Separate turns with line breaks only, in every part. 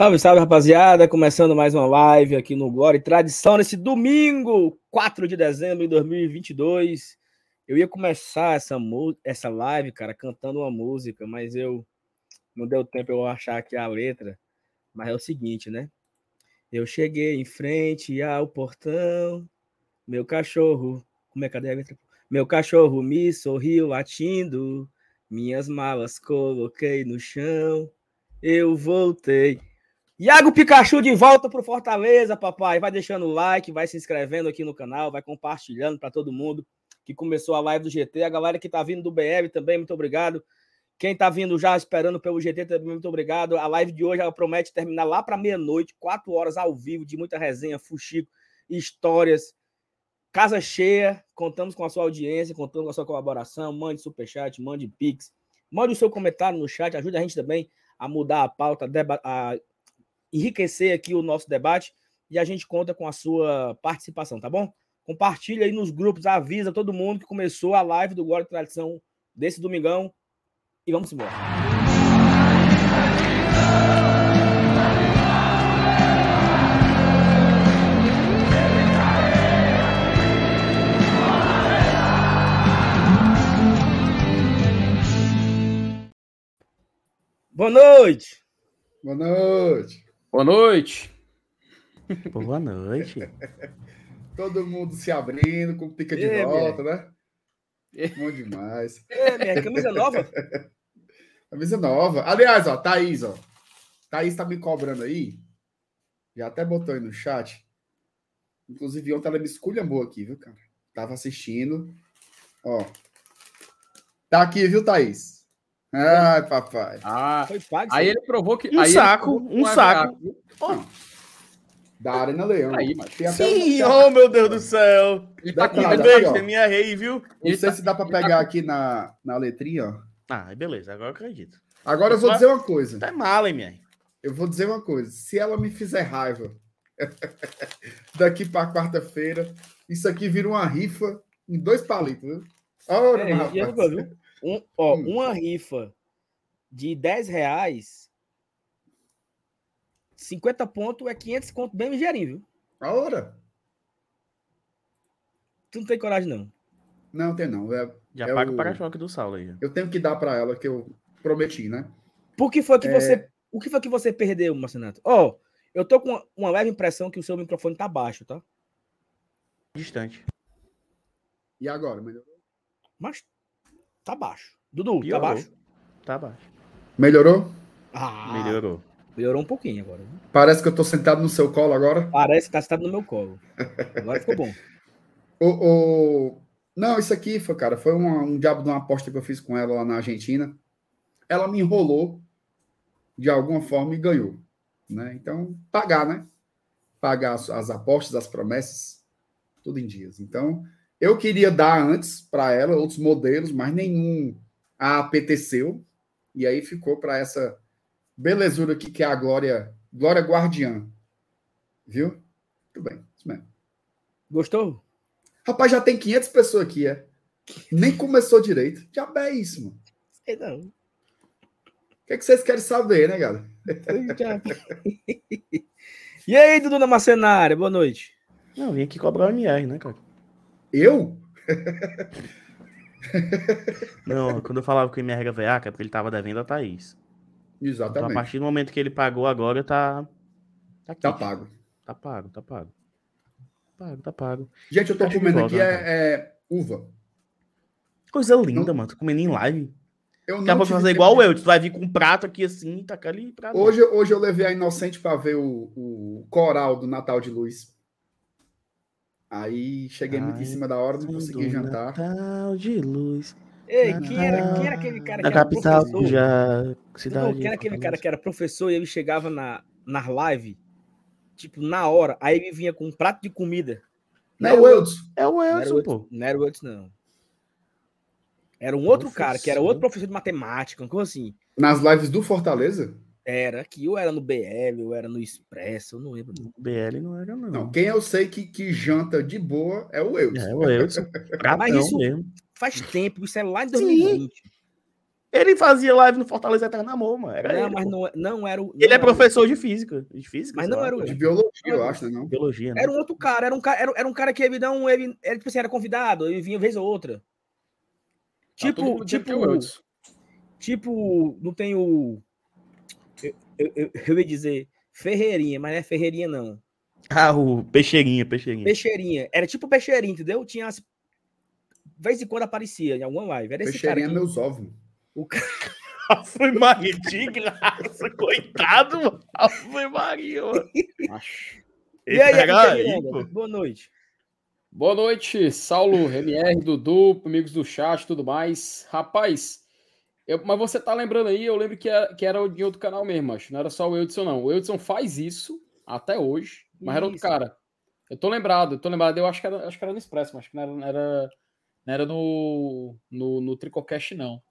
Salve, salve, rapaziada. Começando mais uma live aqui no Glória e Tradição nesse domingo, 4 de dezembro de 2022. Eu ia começar essa, essa live, cara, cantando uma música, mas eu não deu tempo eu achar aqui a letra. Mas é o seguinte, né? Eu cheguei em frente ao portão, meu cachorro. Como é que a letra? Meu cachorro me sorriu latindo, minhas malas coloquei no chão, eu voltei. Iago Pikachu de volta pro Fortaleza, papai. Vai deixando o like, vai se inscrevendo aqui no canal, vai compartilhando para todo mundo que começou a live do GT. A galera que tá vindo do BR também, muito obrigado. Quem tá vindo já esperando pelo GT também, muito obrigado. A live de hoje ela promete terminar lá para meia-noite, quatro horas ao vivo, de muita resenha, fuxico, histórias. Casa cheia, contamos com a sua audiência, contamos com a sua colaboração. Mande superchat, mande pix, mande o seu comentário no chat, ajude a gente também a mudar a pauta, a enriquecer aqui o nosso debate e a gente conta com a sua participação, tá bom? Compartilha aí nos grupos, avisa todo mundo que começou a live do Glória Tradição desse domingão e vamos embora. Boa noite.
Boa noite.
Boa noite.
Boa noite.
Todo mundo se abrindo, com pica de é, volta, minha. né? É. Bom demais.
É, minha camisa nova.
camisa nova. Aliás, ó, Thaís, ó. Thaís tá me cobrando aí. Já até botou aí no chat. Inclusive, ontem ela me esculhambou aqui, viu, cara? Tava assistindo. Ó. Tá aqui, viu, Thaís? Ai, papai.
Ah, foi pago. Aí ele provou que.
Um saco, um saco.
Oh. Da Arena Leão.
Aí, Sim, um... oh meu Deus do céu.
E tá aqui, beijo, tem minha rei, viu? Não sei tá... se dá pra pegar aqui na, na letrinha, ó.
Ah, beleza, agora eu acredito.
Agora eu vou dizer uma coisa.
Tá mal, hein, minha?
Eu vou dizer uma coisa. Se ela me fizer raiva daqui pra quarta-feira, isso aqui vira uma rifa em dois palitos, viu?
Ora, é, rapaz. Um, ó, hum. Uma rifa de 10 reais, 50 pontos é 500 conto bem ligeirinho, viu?
A hora.
Tu não tem coragem, não?
Não, tem não. É,
Já
é
paga o para-choque do Saulo aí.
Eu tenho que dar para ela, que eu prometi, né?
Por que foi que é... você... O que foi que você perdeu, Marcenato? Ó, oh, eu tô com uma, uma leve impressão que o seu microfone tá baixo, tá?
Distante.
E agora, melhorou?
Mas Tá baixo. Dudu, tá Piorou. tá baixo?
Tá baixo.
Melhorou?
Ah, melhorou.
Melhorou um pouquinho agora.
Parece que eu tô sentado no seu colo agora.
Parece que tá sentado no meu colo. Agora ficou bom.
o, o... Não, isso aqui foi, cara, foi uma, um diabo de uma aposta que eu fiz com ela lá na Argentina. Ela me enrolou de alguma forma e ganhou. Né? Então, pagar, né? Pagar as, as apostas, as promessas, tudo em dias. Então, eu queria dar antes para ela outros modelos, mas nenhum a apeteceu. E aí ficou para essa belezura aqui que é a Glória, Glória Guardiã. Viu? Muito bem, isso mesmo.
Gostou?
Rapaz, já tem 500 pessoas aqui, é. Nem começou direito. Já é isso, mano.
Sei não.
O que, é que vocês querem saber, né, galera?
e aí, Dudu Macenária, boa noite.
Não, vim aqui cobrar o MR, né, cara?
Eu?
Não, quando eu falava que o MR era veaca, é porque ele tava devendo a Thaís.
Exatamente. Então,
a partir do momento que ele pagou agora, tá.
Tá, aqui. tá pago.
Tá pago, tá pago. Tá pago, tá pago.
Gente, eu tô comendo volta, aqui é, é, uva.
Coisa linda, não... mano. Tô comendo em live. Eu Daqui a pouco fazer igual tempo. eu. Tu vai vir com um prato aqui assim tacar ali prato.
Hoje, hoje eu levei a Inocente para ver o, o coral do Natal de Luz. Aí cheguei Ai, muito em cima da hora, não consegui jantar.
Natal de luz.
Ei, quem era, quem era aquele cara
que capital, era professor? Já,
cidade, quem era aquele cara que era professor e ele chegava na, na live, tipo, na hora, aí ele vinha com um prato de comida.
Não, é o Elton.
É o Elton, pô.
Não era o Elton, não. Era um outro professor. cara, que era outro professor de matemática, como assim.
Nas lives do Fortaleza?
Era aqui, ou era no BL, ou era no Expresso, eu não lembro. Não.
BL não era, não. Não,
quem eu sei que, que janta de boa é o Wilson.
É o Wilson.
Mas isso mesmo. faz tempo, isso é lá em 2020. Sim.
Ele fazia live no Fortaleza Eterno Amor, mano. Era
não,
ele,
mas não, não era o. Não
ele é
era
professor de física. De física,
Mas não
lá,
era o-
De biologia, eu acho, né? Não?
Biologia, né?
Era um outro cara, era um cara, era, era um cara que ele não. Ele, ele tipo assim, era convidado, ele vinha vez ou outra.
Tá
Tipo,
é o
tipo, tipo, não tem o. Eu, eu, eu- ia dizer Ferreirinha, mas não é Ferreirinha, não.
Ah, o Peixeirinha, Peixeirinha.
Peixeirinha. Era tipo Peixeirinha, entendeu? Tinha as. De vez em quando aparecia em alguma live. Era esse cara.
Peixeirinha
Aqui.
meus ovos.
O cara
Foi Maria de graça, coitado, mano. Foi Maria, mano.
E aí,
aí,
boa noite.
Boa noite, Saulo, MR, Dudu, amigos do chat e tudo mais. Rapaz, eu- mas você tá lembrando aí, eu lembro que era, que era de outro canal mesmo, acho. Não era só o Eudson, não. O Eudson faz isso até hoje, mas era outro
Isso.
cara. Eu tô lembrado, eu tô lembrado. Eu acho que era, acho que era no Expresso, mas acho que não era, não era, não era no, no, no Tricocast, não.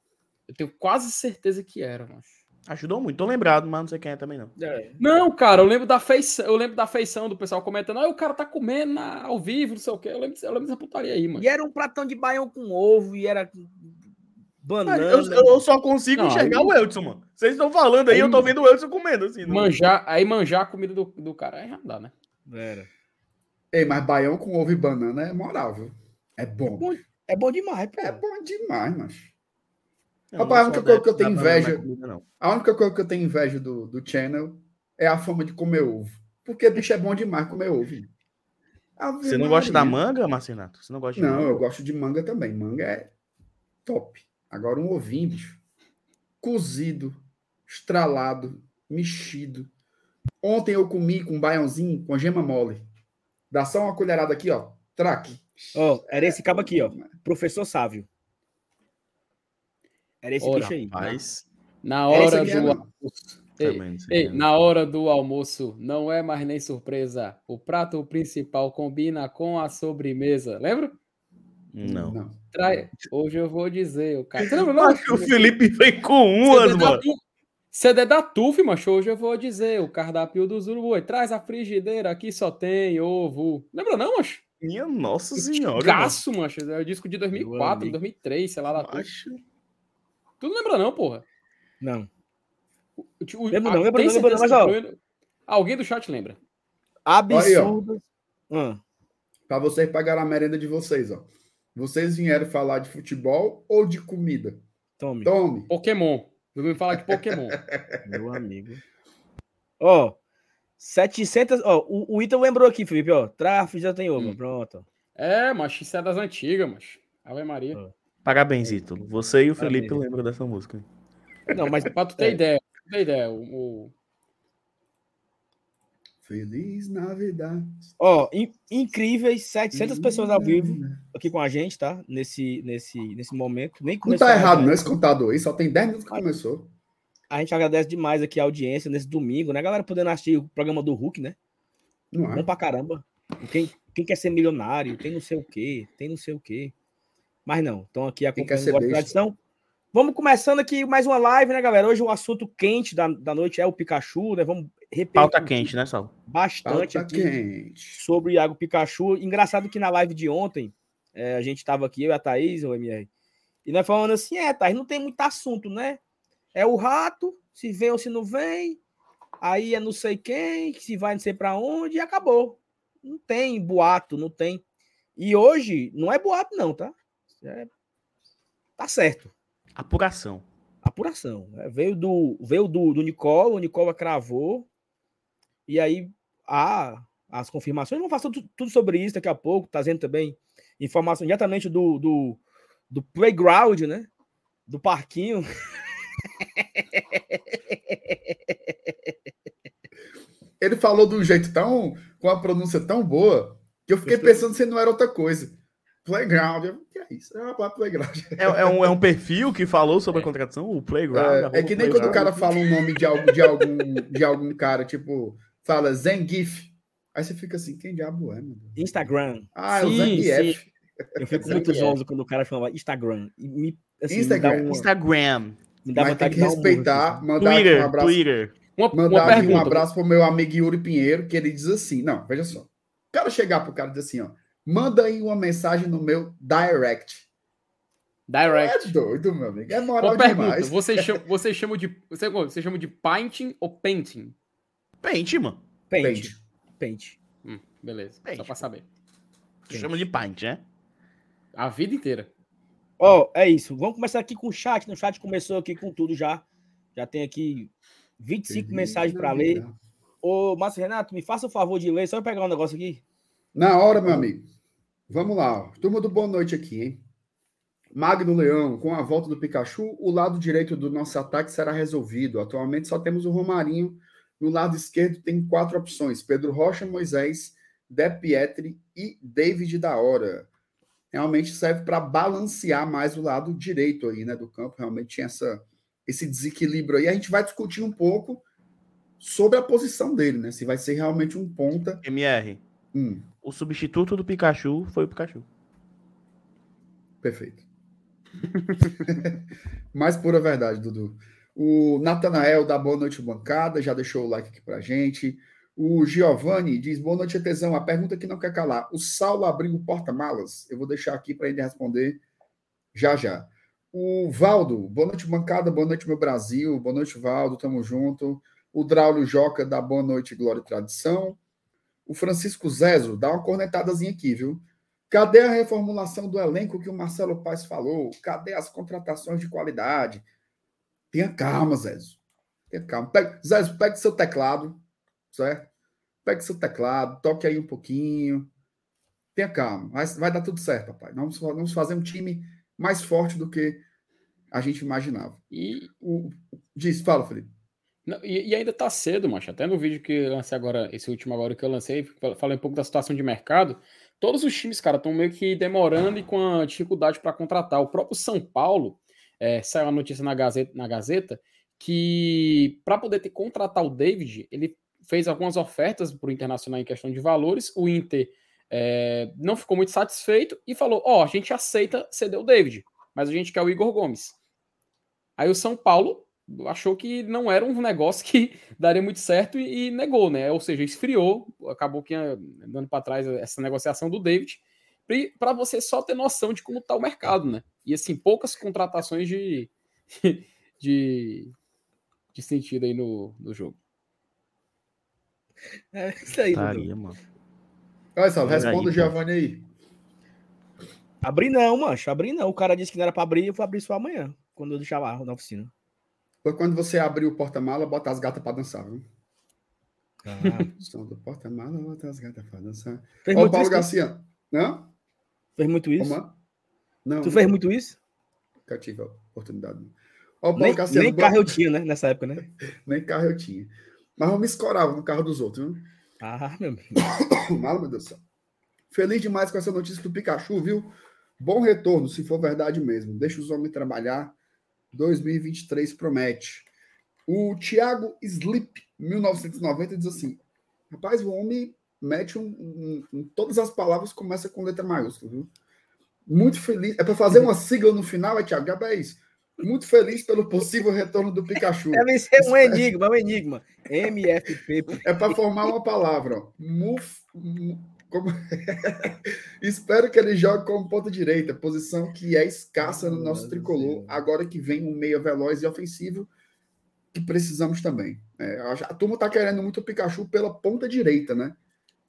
Eu tenho quase certeza que era, mas.
Ajudou muito, tô lembrado, mas não sei quem é também, não.
É,
Não, cara, eu lembro da feição, eu lembro da feição do pessoal comentando, ah, o cara tá comendo ao vivo, não sei o quê. Eu lembro, eu lembro dessa putaria aí, mano.
E era um pratão de baião com ovo, e era banana.
Eu, eu só consigo
Não,
enxergar
aí-
o Elton, mano. Vocês estão falando aí,
Aí-
eu tô vendo o Elton comendo, assim. não-
Manjar, aí manjar a comida do, do cara, aí já não dá, né?
Era.
Ei, mas baião com ovo e banana é moral, viu? É bom.
Bom, É bom demais, pô.
É bom demais, mas.
Não,
Rapaz, a única coisa que eu tenho inveja-
comida, não.
A única coisa que eu tenho inveja do, do channel é a fama de comer ovo. Porque bicho é bom demais comer ovo. Ave
Você não gosta da manga, Marcinato? Você não gosta de
Não,
manga?
eu gosto de manga também. Manga é top. Agora um ovinho, bicho. Cozido, estralado, mexido. Ontem eu comi com um baiãozinho com gema mole. Dá só uma colherada aqui, ó. Traque.
Ó, era esse cabo aqui, ó. Professor Sávio. Era esse
Ora,
bicho aí.
Mas,
Na hora do
não.
almoço. Ei, ei,
é.
na hora do almoço, não é mais nem surpresa. O prato principal combina com a sobremesa. Lembra?
Não.
Não.
Trai... Hoje eu vou dizer, o cara. Você lembra, não?
Acho que o Felipe vem com umas,
da
mano.
CD da TUF, macho. Hoje eu vou dizer, o cardápio dos Urubu. Traz a frigideira, aqui só tem ovo. Lembra não, macho?
Minha nossa senhora. mano.
Gaço, macho. É o disco de
Meu
2004,
amigo.
2003, sei lá, da TUF.
Macho.
Tu não lembra não, porra?
Não.
O- o-
Lembro
a-
não, lembro
tem
não, lembro não, mas,
que
ó.
Alguém do chat lembra.
Absurdo. Ah,
Para vocês pagarem a merenda de vocês, ó. Vocês vieram falar de futebol ou de comida?
tome,
Tome.
Pokémon. Eu me falar de Pokémon.
meu amigo. Ó, 700. Ó, o, o Ítalo lembrou aqui, Felipe, ó. Tráfego já tem ovo.
Hum.
Pronto.
é, mas isso é das antigas, mas. Ave Maria.
Parabéns, Ítalo. Você e o
Parabéns.
Felipe lembram dessa música.
Não, mas
Pra tu ter
É.
ideia, pra tu ter ideia, o, o-
Feliz Navidade.
Ó, in- incríveis 700 pessoas ao vivo aqui com a gente, tá? Nesse, nesse, nesse momento. Nem
Não tá
a
errado, não, esse contador aí. Só tem 10 minutos que começou.
A gente agradece demais aqui a audiência nesse domingo, né? Galera podendo assistir o programa do Hulk, né?
Não
Bom
é?
pra caramba. Quem, quem quer ser milionário, tem não sei o quê, tem não sei o quê. Mas não, estão aqui acompanhando a tradição. Vamos começando aqui mais uma live, né, galera? Hoje o assunto quente da, da noite é o Pikachu, né? Vamos
Pauta quente, né, Sal?
bastante
Pauta
aqui
quente.
sobre o Iago Pikachu. Engraçado que na live de ontem, é, a gente tava aqui, eu e a Thaís, o MR, e nós falando assim, é, Thaís, não tem muito assunto, né? É o rato, se vem ou se não vem, aí é não sei quem, se vai não sei pra onde, e acabou. Não tem boato, não tem. E hoje, não é boato não, tá? É- Tá certo.
Apuração.
Apuração. né? Veio do veio do, do Nicola, o Nicola cravou. E aí há as confirmações. Vamos falar tudo, tudo sobre isso daqui a pouco. Trazendo também informação diretamente do, do, do playground, né? Do parquinho.
Ele falou de um jeito tão. com a pronúncia tão boa, que eu fiquei
Gostou?
pensando se não era outra coisa. Playground. Eu, que é isso? É uma playground.
É, é um, é um perfil que falou sobre a contratação, o Playground.
É, é que nem quando o
Playground.
cara fala um nome de, algo, de, algum, de algum cara, tipo, fala Zengif. Aí você fica assim, quem diabo é, meu Deus?
Instagram.
Ah, é o
Sim,
Zangief.
Eu fico
Sabe
muito zonzo quando o cara fala Instagram. E me, assim,
Instagram.
Me dá, uma,
Instagram.
me dá
Mas tem que
um
respeitar,
assim.
mandar aqui um
Twitter.
abraço,
Twitter.
Uma, uma
mandar aqui um abraço pro meu amigo Yuri Pinheiro, que ele diz assim: não, veja só. O cara chegar pro cara e dizer assim, ó, manda aí uma mensagem no meu direct.
Direct.
É doido, meu amigo. É moral pergunta, demais.
Você chama, você chama de. Você, você chama de painting ou painting?
Paint, mano.
Paint. Paint.
Hum, beleza. Paint. Só pra saber.
Chama de paint, né?
A vida inteira.
Ó, oh, é isso. Vamos começar aqui com o chat. No chat começou aqui com tudo já. Já tem aqui 25 mensagens para ler. Ô, Márcio Renato, me faça o favor de ler, só eu pegar um negócio aqui.
Na hora, meu amigo. Vamos lá. Turma do Boa Noite aqui, hein? Magno Leão, com a volta do Pikachu, o lado direito do nosso ataque será resolvido. Atualmente só temos o Romarinho. No lado esquerdo tem quatro opções: Pedro Rocha, Moisés, De Pietri e David da Hora. Realmente serve para balancear mais o lado direito aí, né, do campo. Realmente tinha essa, esse desequilíbrio aí. A gente vai discutir um pouco sobre a posição dele, né? Se vai ser realmente um ponta.
MR. Hum. O substituto do Pikachu foi o Pikachu.
Perfeito. Mais pura verdade, Dudu. O Natanael da Boa Noite Bancada já deixou o like aqui pra gente. O Giovanni diz: Boa noite, Tesão. A pergunta que não quer calar. O Saulo abriu o porta-malas? Eu vou deixar aqui para ele responder já já. O Valdo, boa noite, bancada, boa noite, meu Brasil. Boa noite, Valdo, tamo junto. O Draulio Joca da Boa Noite, Glória e Tradição. O Francisco Zezo, dá uma cornetadazinha aqui, viu? Cadê a reformulação do elenco que o Marcelo Paes falou? Cadê as contratações de qualidade? Tenha calma, Zezo. Tenha calma. Pegue, Zezo, pegue seu teclado, certo? Pegue seu teclado, toque aí um pouquinho. Tenha calma. Vai, vai dar tudo certo, papai. Nós vamos, vamos fazer um time mais forte do que a gente imaginava. E o. Diz, fala, Felipe.
Não, e, e, ainda tá cedo, macho. Até no vídeo que eu lancei agora, esse último agora que eu lancei, falei um pouco da situação de mercado. Todos os times, cara, estão meio que demorando e com a dificuldade para contratar. O próprio São Paulo, é, saiu a notícia na Gazeta, na Gazeta que para poder ter, contratar o David, ele fez algumas ofertas para o Internacional em questão de valores. O Inter é, não ficou muito satisfeito e falou: Ó, oh, a gente aceita ceder o David, mas a gente quer o Igor Gomes. Aí o São Paulo achou que não era um negócio que daria muito certo e, e negou, né? Ou seja, esfriou, acabou que dando para trás essa negociação do David, para você só ter noção de como está o mercado, né? E assim, poucas contratações de, de, de sentido aí no, no jogo.
É isso aí, Taria, mano.
Olha só, responda o Giovanni aí.
Abrir não, mancho. Abrir não. O cara disse que não era para abrir, eu vou abrir só amanhã, quando eu deixar lá na oficina.
Foi quando você abrir o porta-mala, bota as gatas para dançar, viu? Ah. Som do porta-mala, bota as gatas para dançar. Ó, o Paulo isso, Garcia. Não?
Fez muito isso?
Como? Não.
Tu fez muito isso?
Nunca tive a oportunidade.
Ó, nem, Garcia, nem carro eu tinha, né? Nessa época, né?
nem carro eu tinha. Mas eu me escorava no carro dos outros, viu?
Ah, meu amigo.
Meu Deus do céu. Feliz demais com essa notícia do Pikachu, viu? Bom retorno, se for verdade mesmo. Deixa os homens trabalhar 2023 promete. O Thiago Slip, 1990, diz assim: Rapaz, o homem mete um, um, um, todas as palavras começa com letra maiúscula, viu? Muito feliz. É para fazer uma sigla no final, é Thiago? Já é isso. Muito feliz pelo possível retorno do Pikachu.
Deve ser um enigma, um enigma. MFP.
É para formar uma palavra. Muf, como... Espero que ele jogue como ponta direita, posição que é escassa no nosso tricolor, agora que vem um meia veloz e ofensivo, que precisamos também. É, a turma está querendo muito o Pikachu pela ponta direita, né?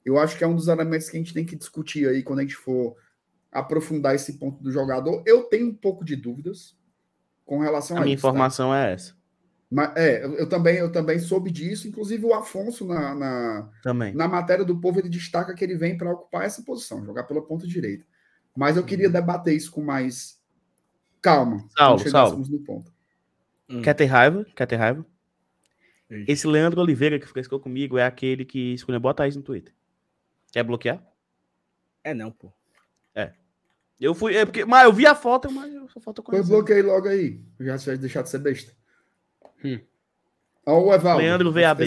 Eu acho que é um dos elementos que a gente tem que discutir aí quando a gente for aprofundar esse ponto do jogador. Eu tenho um pouco de dúvidas com relação a,
a minha isso, tá? informação tá? é essa.
Mas, é, eu também, eu também soube disso. Inclusive, o Afonso, na, na,
também.
na matéria do povo, ele destaca que ele vem para ocupar essa posição, jogar pela ponta direita. Mas eu queria uhum. debater isso com mais calma.
Saulo, Saulo. No ponto. Hum. Quer ter raiva? Quer ter raiva? Esse Leandro Oliveira que frescou comigo é aquele que escolheu botar isso no Twitter. Quer bloquear?
É não, pô.
É. Eu fui. É porque, mas eu vi a foto, mas eu só falta
conhecer. Pois bloqueei logo aí. Já vai deixar de ser besta. Hum. o Evaldo.
Leandro VAB.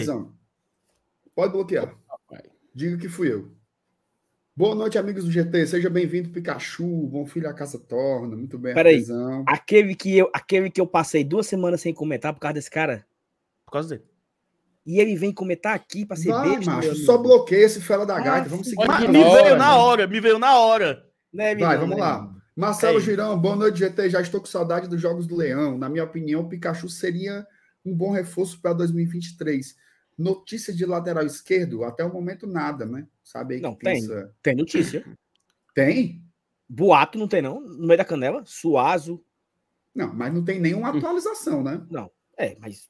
Pode bloquear. Diga que fui eu. Boa noite, amigos do GT. Seja bem-vindo, Pikachu. Bom filho, a casa torna. Muito bem,
Peraí, aquele que eu, aquele que eu passei duas semanas sem comentar por causa desse cara.
Por causa dele.
E ele vem comentar aqui para ser
Vai, besta. Macho, só bloqueia esse fela da gaita. Ah, vamos seguir.
me veio na hora, me veio na hora.
Né, Vai, vamos lá. Marcelo é Girão, boa noite, GT. Já estou com saudade dos Jogos do Leão. Na minha opinião, o Pikachu seria um bom reforço para 2023. Notícia de lateral esquerdo, até o momento nada, né? Sabe aí
Não, tem. Pensa... Tem notícia.
Tem?
Boato não tem, não? No meio da canela? Suazo.
Não, mas não tem nenhuma atualização, né?
Não. É, mas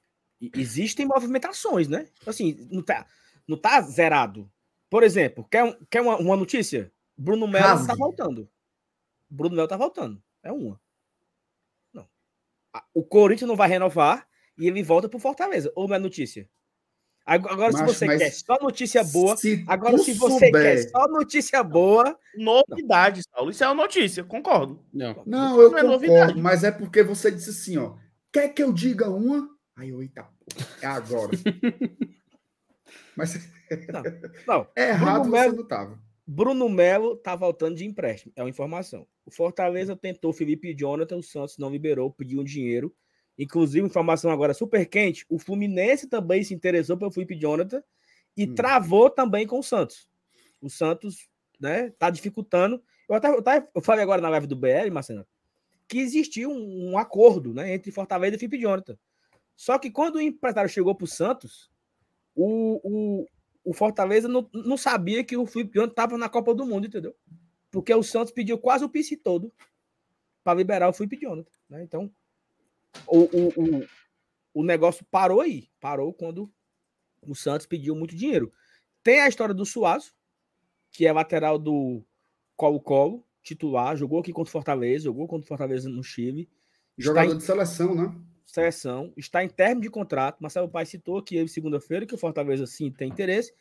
existem movimentações, né? Assim, não tá, não tá zerado. Por exemplo, quer, quer uma, uma notícia? Bruno Melo tá voltando. Bruno Melo tá voltando. É uma. Não. O Corinthians não vai renovar e ele volta pro Fortaleza. Ou não é notícia? Agora, Macho, se você quer só notícia boa. Se agora, se você souber... quer só notícia boa.
Novidade, Saulo. Isso é uma notícia, concordo.
Não, não eu não é concordo, novidade. mas é porque você disse assim, ó. Quer que eu diga uma? Aí eu, eita, é agora. mas. Não, não. É errado Bruno Melo, você não tava.
Bruno Melo tá voltando de empréstimo. É uma informação. O Fortaleza tentou Felipe Jonathan, o Santos não liberou, pediu um dinheiro Inclusive, informação agora super quente: o Fluminense também se interessou pelo Felipe Jonathan e hum. travou também com o Santos. O Santos né, tá dificultando. Eu até, eu até eu falei agora na live do BL, Marcelo, que existiu um, um, acordo né, entre Fortaleza e Felipe Jonathan. Só que quando o empresário chegou para o Santos, o, o Fortaleza não, não sabia que o Felipe Jonathan estava na Copa do Mundo, entendeu? Porque o Santos pediu quase o piso todo para liberar o Felipe Jonathan. Né? Então, o, o, o, o negócio parou aí. Parou quando o Santos pediu muito dinheiro. Tem a história do Suazo, que é lateral do Colo-Colo, titular, jogou aqui contra o Fortaleza, jogou contra o Fortaleza no Chile.
Jogador em... de seleção, né?
Seleção, está em termo de contrato. Marcelo Pai citou que ele, segunda-feira, que o Fortaleza sim tem interesse,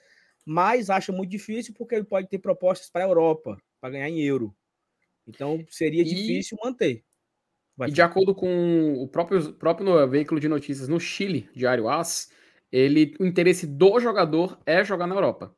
mas acha muito difícil porque ele pode ter propostas para a Europa, para ganhar em euro. Então seria e... difícil manter.
Vai e de acordo com o próprio, próprio veículo de notícias no Chile, Diário AS, ele, o interesse do jogador é jogar na Europa.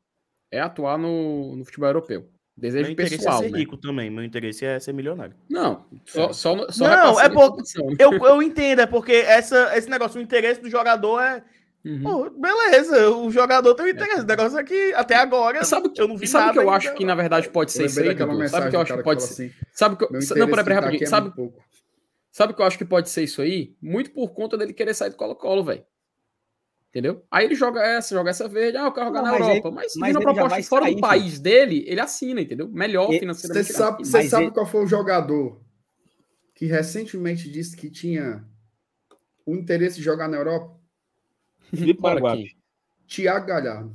É atuar no, no futebol europeu. Desejo meu pessoal.
é ser
né?
rico também. Meu interesse é ser milionário.
Não, só, é. só, só
Não, é porque. Eu, eu entendo, é porque essa, esse negócio, o interesse do jogador é. Uhum. Pô, beleza, o jogador tem um interesse. É. O negócio é que até agora
sabe, eu não vi sabe nada. Sabe o que eu acho que na verdade pode ser isso aí? Sabe o que eu acho que pode ser? Assim, sabe que eu... Não, peraí, peraí, rapidinho. É sabe, Sabe o que eu acho que pode ser isso aí? Muito por conta dele querer sair do Colo-Colo, velho. Entendeu? Aí ele joga essa, joga essa verde, ah, eu quero jogar não, na Europa. Ele, mas se mas proposta fora sair, do país filho. dele, ele assina, entendeu? Melhor e, financeiramente.
Você sabe, você sabe ele... qual foi o jogador que recentemente disse que tinha o interesse de jogar na Europa?
Felipe Paraguai.
Tiago Galhardo.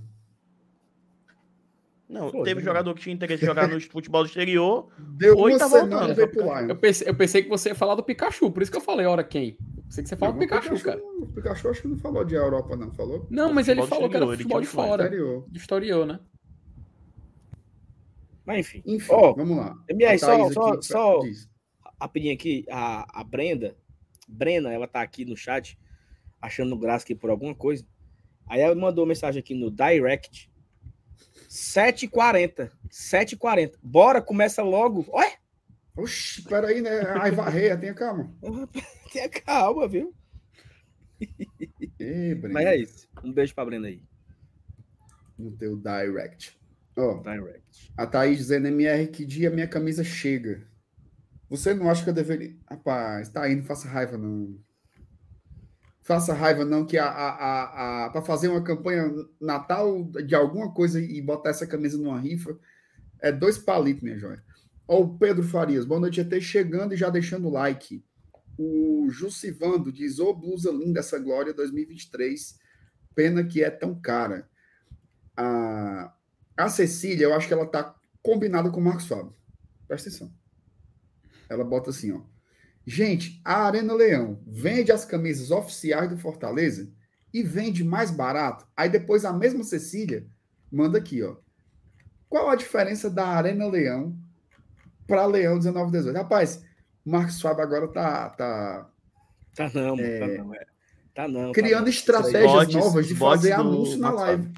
Não, Pô, teve jogador que tinha interesse de jogar no futebol do exterior.
Deu uma tá semana
voltando. Eu pensei, eu pensei que você ia falar do Pikachu, por isso que eu falei, hora quem? Eu pensei que você falou do Pikachu, Pikachu, cara.
O Pikachu acho que não falou de Europa, não, falou?
Não, mas ele falou que era futebol de fora. Exterior. De exterior, né?
Mas enfim.
Enfim, oh, vamos lá.
MR, só, só, só rapidinho aqui, a, a Brenda, Brena, ela tá aqui no chat, achando graça aqui por alguma coisa. Aí ela mandou mensagem aqui no direct 7h40. 7h40. Bora, começa logo. Olha!
Oxi, peraí, né? Ai, varreia, tenha calma.
tenha calma, viu?
Ei,
Mas é isso. Um beijo pra Brenda aí.
No teu direct. Ó, oh, direct. A Thaís dizendo, MR, que dia minha camisa chega? Você não acha que eu deveria... Rapaz, tá aí, não faça raiva, não faça raiva, não, que a, a, a, para fazer uma campanha Natal de alguma coisa e botar essa camisa numa rifa é dois palitos, minha joia. Ó, o Pedro Farias, boa noite, até chegando e já deixando o like. O Jucivando diz: Ô, oh, blusa linda essa Glória 2023, pena que é tão cara. A, a Cecília, eu acho que ela tá combinada com o Marcos Fábio. Presta atenção. Ela bota assim, ó. Gente, a Arena Leão vende as camisas oficiais do Fortaleza e vende mais barato. Aí depois a mesma Cecília manda aqui, ó. Qual a diferença da Arena Leão para Leão 1918? Rapaz, o Marcos Fábio agora tá tá
tá não, é, tá não, é. Tá não.
Criando
tá
estratégias bots, novas de fazer anúncio na live.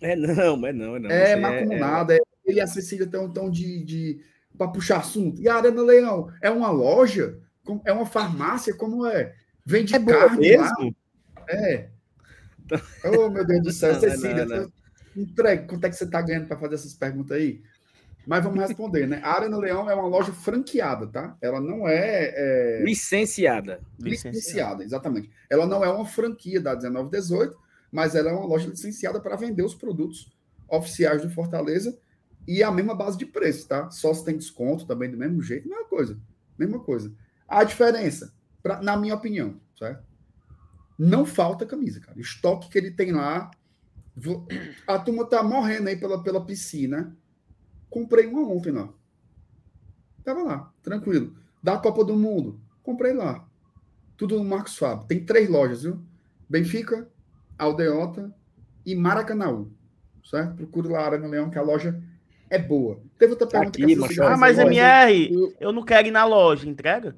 É não, é não, é não.
É, macunada. É, é... Ele e a Cecília estão tão de, de para puxar assunto. E a Arena Leão é uma loja? É uma farmácia? Como é? Vende é carne mesmo? lá? É. Oh, meu Deus do céu, não, Cecília, não, não. entregue. Quanto é que você está ganhando para fazer essas perguntas aí? Mas vamos responder, né? A Arena Leão é uma loja franqueada, tá? Ela não é. é...
Licenciada.
Licenciada, exatamente. Ela não é uma franquia da 1918, mas ela é uma loja licenciada para vender os produtos oficiais do Fortaleza e a mesma base de preço, tá? Só se tem desconto também do mesmo jeito, mesma coisa. Mesma coisa. A diferença, pra, na minha opinião, certo? Não falta camisa, cara. O estoque que ele tem lá. A turma tá morrendo aí pela, pela piscina Comprei uma ontem lá. Tava lá, tranquilo. Da Copa do Mundo, comprei lá. Tudo no Marcos Fábio. Tem três lojas, viu? Benfica, Aldeota e Maracanaú. Certo? Procure lá a Arena Leão, que a loja é boa. Teve outra pergunta
Aqui, que Ah, mas MR, eu não quero ir na loja, entrega?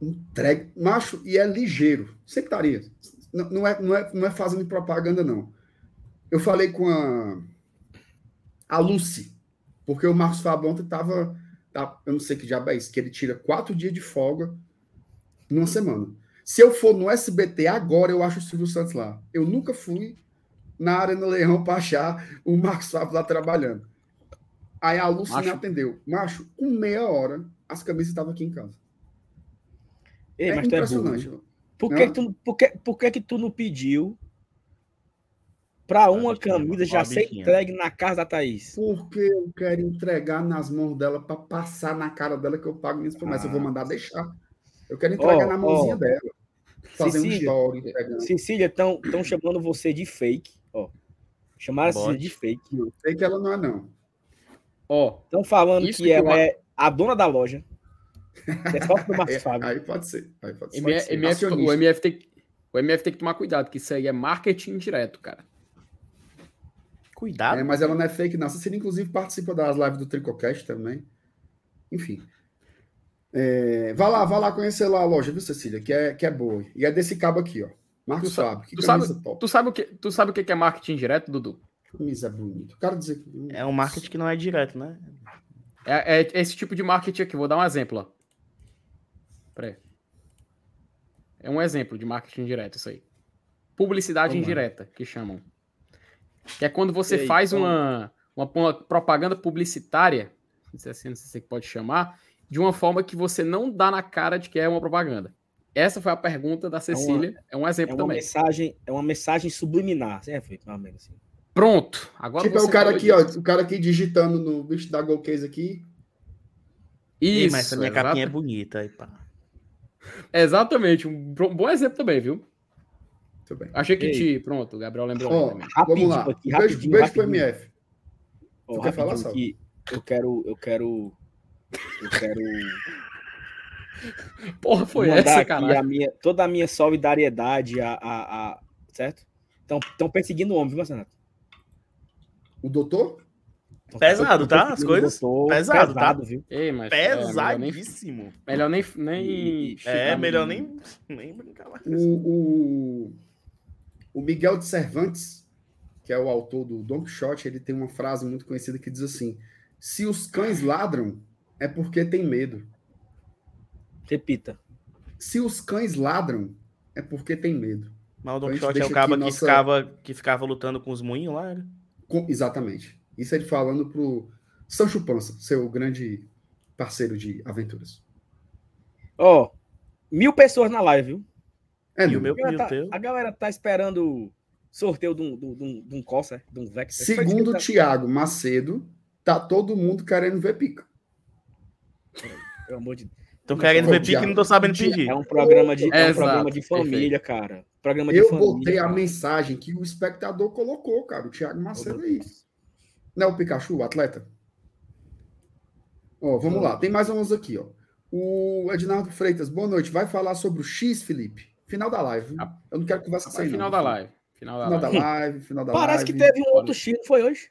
Entrega. Macho, e é ligeiro. Secretaria. Não, não, é, não, é, não é fazendo propaganda, não. Eu falei com a a Lucy, porque o Marcos Fábio ontem estava, tá, eu não sei que diabo é isso, que ele tira quatro dias de folga numa semana. Se eu for no SBT agora, eu acho o Silvio Santos lá. Eu nunca fui na Arena Leão para achar o Marcos Fábio lá trabalhando. Aí a Lucy Macho. me atendeu. Macho, com meia hora, as camisas estavam aqui em casa.
Ei, é mas impressionante. É por, que, que tu, por, que, por que, que tu não pediu para uma camisa já ser entregue na casa da Thaís?
Porque eu quero entregar nas mãos dela para passar na cara dela que eu pago minhas promessas. Ah. Eu vou mandar deixar. Eu quero entregar oh, na mãozinha oh. dela. Fazer Cecília, um story. Pegando.
Cecília, estão chamando você de fake. Ó. Chamaram você de fake.
Fake ela não é, não.
Ó. Estão falando que, que ela é a dona da loja.
É só pro Marcos é, Fábio. Aí pode ser. Aí pode ser.
MF, MF, o, MF tem, o MF tem que tomar cuidado, que isso aí é marketing direto, cara.
Cuidado. É, mas ela não é fake, não. Cecília, inclusive, participa das lives do Tricocast também. Enfim. É, vá lá, vá lá conhecer lá a loja, viu, Cecília? Que é, que é boa. E é desse cabo aqui, ó. Marcos
tu
Fábio.
Tu sabe, tu, sabe o que, tu sabe o que é marketing direto, Dudu?
Camisa bonito. Quero dizer
que... É um marketing que não é direto, né?
É, é, esse tipo de marketing aqui. Vou dar um exemplo, ó. Peraí. É um exemplo de marketing direto, isso aí. Publicidade indireta, que chamam. Que é quando você aí, faz uma, uma, uma, propaganda publicitária, não sei, se, não sei se pode chamar, de uma forma que você não dá na cara de que é uma propaganda. Essa foi a pergunta da Cecília. É, uma, é um exemplo
é
uma também.
Mensagem, é uma mensagem subliminar. É, foi, assim.
Pronto. Agora
tipo, é o cara aqui, ó. O cara aqui digitando no bicho da Golcase aqui.
Isso. Ih, mas essa minha capinha é bonita. Aí, pá.
Exatamente. Um bom exemplo também, viu? Muito bem. Achei que te. Pronto, o Gabriel lembrou.
Oh, vamos lá. Aqui, beijo, beijo pro MF.
Oh, tu quer falar, só? Eu quero. Eu quero. Eu quero.
Porra, foi essa, cara?
Minha, toda a minha solidariedade a. a, a certo? Estão perseguindo o homem, viu, Marcelo?
O doutor?
Pesado, tá? As coisas?
Doutor, pesado, tá? pesado, tá? Viu?
Ei, mas Pesadíssimo.
É, melhor nem. Melhor nem,
nem é, melhor nem, nem brincar mais.
O, o, o Miguel de Cervantes, que é o autor do Don Quixote, ele tem uma frase muito conhecida que diz assim: Se os cães ladram, é porque tem medo.
Repita.
Se os cães ladram, é porque tem medo.
Mas o Don então, Quixote é o cara que, nossa... ficava, que ficava lutando com os moinhos lá, né?
Com... Exatamente. Isso ele falando pro Sancho Pança, seu grande parceiro de aventuras.
Ó, oh, mil pessoas na live, viu?
É, e
o meu, a, galera tá, a galera tá esperando sorteio de um, de um, de um Corsa, de um Vex.
Segundo o tá... Thiago Macedo, tá todo mundo querendo ver pica.
Pelo amor de Deus. Estão querendo ver pica e não tô sabendo pedir.
É um programa de, é um programa de família, Perfeito. cara. Programa de
Eu
família,
botei
cara.
a mensagem que o espectador colocou, cara. O Thiago Macedo é isso. Não é o Pikachu, o atleta? Ó, vamos lá. Tem mais uns aqui, ó. O Ednardo Freitas, boa noite. Vai falar sobre o X, Felipe? Final da live. Ah, eu não quero conversa com
Final
não.
da live. Final da,
final live. da live. Final da
Parece
live.
que teve um outro X, foi hoje.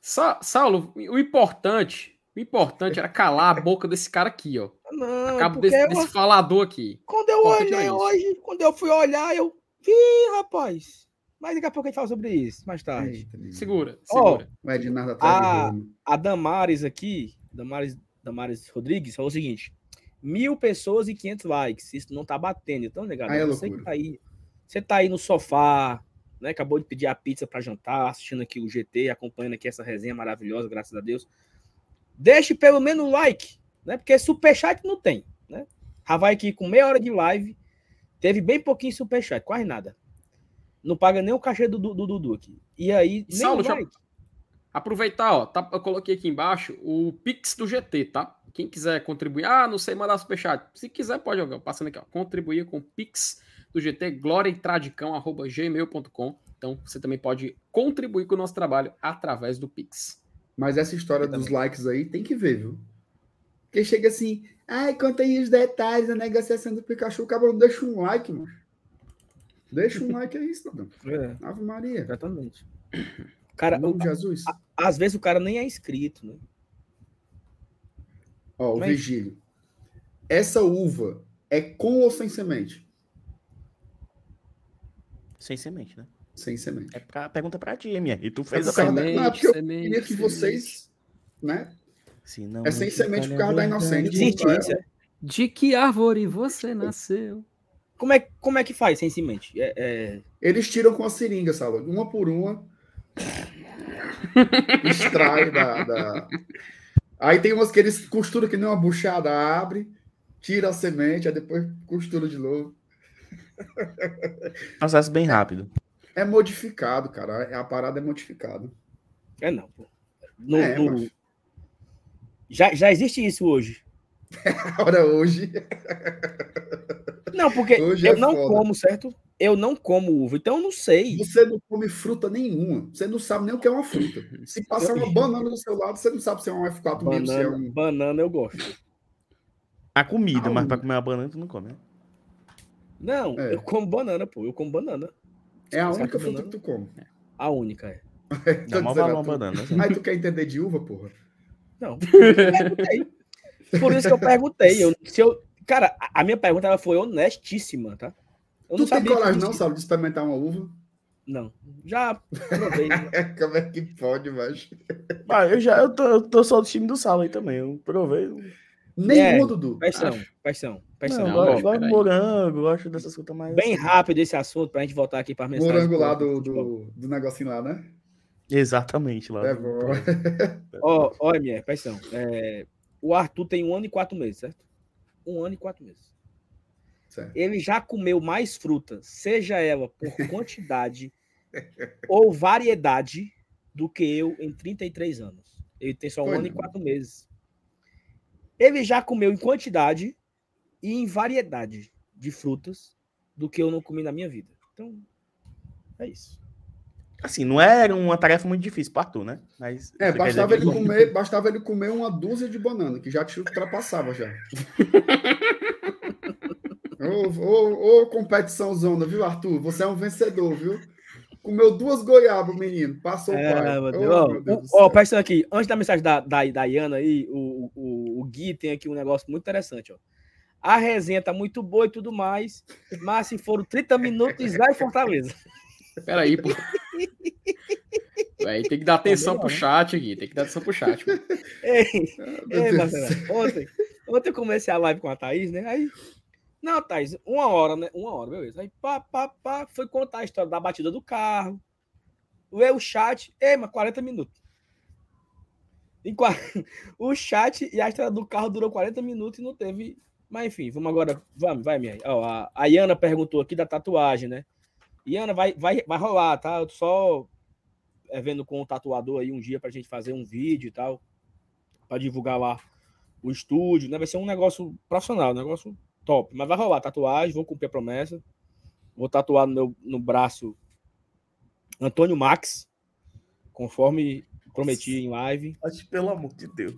Sa Saulo, o importante, o importante era calar a boca desse cara aqui, ó.
Não,
Acabo desse, eu... desse, falador aqui.
Quando eu olhei hoje, quando eu fui olhar, eu vi, rapaz. Mas daqui a pouco a gente fala sobre isso, mais tarde.
segura, segura.
Oh,
a, a Damares aqui, Damares, Damares Rodrigues, falou o seguinte: mil pessoas e 500 likes. Isso não tá batendo. Então, negado,
aí é
você que tá aí, você tá aí no sofá, né? Acabou de pedir a pizza para jantar, assistindo aqui o GT, acompanhando aqui essa resenha maravilhosa, graças a Deus. Deixe pelo menos o like, né? Porque superchat não tem, né? Já vai aqui com meia hora de live, teve bem pouquinho superchat, quase nada. Não paga nem o cachê do Dudu aqui. E aí,
nem Saulo, like. Aproveitar, ó, tá, eu coloquei aqui embaixo o Pix do GT, tá? Quem quiser contribuir, ah, não sei mandar superchat. Se quiser, pode jogar. Passando aqui, ó. Contribuir com o Pix do GT, gloriatradicão.gmail.com. Então, você também pode contribuir com o nosso trabalho através do Pix.
Mas essa história dos likes aí tem que ver, viu? Porque chega assim, ai, conta aí os detalhes da negociação do Pikachu, o cara não deixa um like, mano. Deixa um like aí, cidadão.
É. Ave Maria. Exatamente. Cara, o, Jesus. A, às vezes o cara nem é inscrito, né?
Ó, o Mas... Virgílio. Essa uva é com ou sem semente?
Sem semente, né?
Sem semente.
É pra, pergunta pra ti, minha. E tu fez
é a pergunta. Não, porque semente, eu queria que vocês, né? Se não é sem semente por causa da inocente.
Existência.
De que árvore você nasceu?
Como é, como é que faz sem semente? É, é...
Eles tiram com a seringa, Saulo, uma por uma. extrai da, da, Aí tem umas que eles costuram que nem uma buchada, abre, tira a semente, aí depois costura de novo.
Processo bem rápido.
É modificado, cara. A parada é modificada.
É não, pô. No, é, no... Mas... Já, já existe isso hoje.
Ora, hoje.
Não, porque hoje eu é não foda. como, certo? Eu não como uva, então eu não sei.
Você não come fruta nenhuma. Você não sabe nem o que é uma fruta. Se passar uma banana do seu lado, você não sabe se é um F4
banana,
mesmo, se é um...
Banana eu gosto.
A comida, ah, mas para comer uma banana tu não come, né?
Não, é. eu como banana, pô. Eu como banana.
É a única fruta banana? que tu come.
A única, é.
Dá uma valor uma banana.
Assim. Aí tu quer entender de uva, porra?
Não. Por isso que eu perguntei. Eu, se eu, cara, a minha pergunta ela foi honestíssima, tá?
Eu tu não tem coragem, não, Saulo, de experimentar uma uva?
Não. Já provei.
Como é que pode, mas.
Ah, eu já eu tô, eu tô só do time do Saulo aí também. Eu provei.
Nenhum, é, Dudu.
Paixão, paixão, paixão.
Não, eu gosto de morango, gosto dessas coisas mais.
Bem rápido esse assunto pra gente voltar aqui para
mensagem. Morango lá do, do, do negocinho lá, né?
Exatamente, lá.
É bom.
Ó, ó, minha, paixão. É, o Arthur tem um ano e quatro meses, certo? Um ano e quatro meses. Certo. Ele já comeu mais fruta, seja ela por quantidade ou variedade, do que eu em 33 anos. Ele tem só um Foi, ano e quatro meses. Ele já comeu em quantidade e em variedade de frutas do que eu não comi na minha vida. Então, é isso.
Assim, não era uma tarefa muito difícil para tu, né?
Mas é, bastava ele, comer, bastava ele comer uma dúzia de banana, que já te ultrapassava já. ô, ô, ô, competição zona, viu, Arthur? Você é um vencedor, viu? Comeu duas goiabas, menino. Passou é, o pai.
Ó, oh, presta aqui. Antes da mensagem da, da, da Iana aí, o, o, o Gui tem aqui um negócio muito interessante, ó. A resenha tá muito boa e tudo mais, mas se for 30 minutos, vai Fortaleza.
Peraí, pô. Aí tem que dar atenção pro chat aqui, tem que dar atenção pro chat.
Ei, ei Marcelo, ontem, ontem eu comecei a live com a Thaís, né? Aí, não, Thaís, uma hora, né? Uma hora, beleza. Aí, pá, pá, pá, foi contar a história da batida do carro, ver o chat, ei, mas 40 minutos. E, o chat e a história do carro durou 40 minutos e não teve. Mas enfim, vamos agora. Vamos, vai, minha. Ó, a, a Iana perguntou aqui da tatuagem, né? Iana, vai, vai, vai rolar, tá? Eu tô só é, vendo com o tatuador aí um dia pra gente fazer um vídeo e tal, pra divulgar lá o estúdio, né? Vai ser um negócio profissional, um negócio top. Mas vai rolar tatuagem, vou cumprir a promessa. Vou tatuar no meu no braço Antônio Max, conforme prometi em live.
Acho pelo amor de Deus.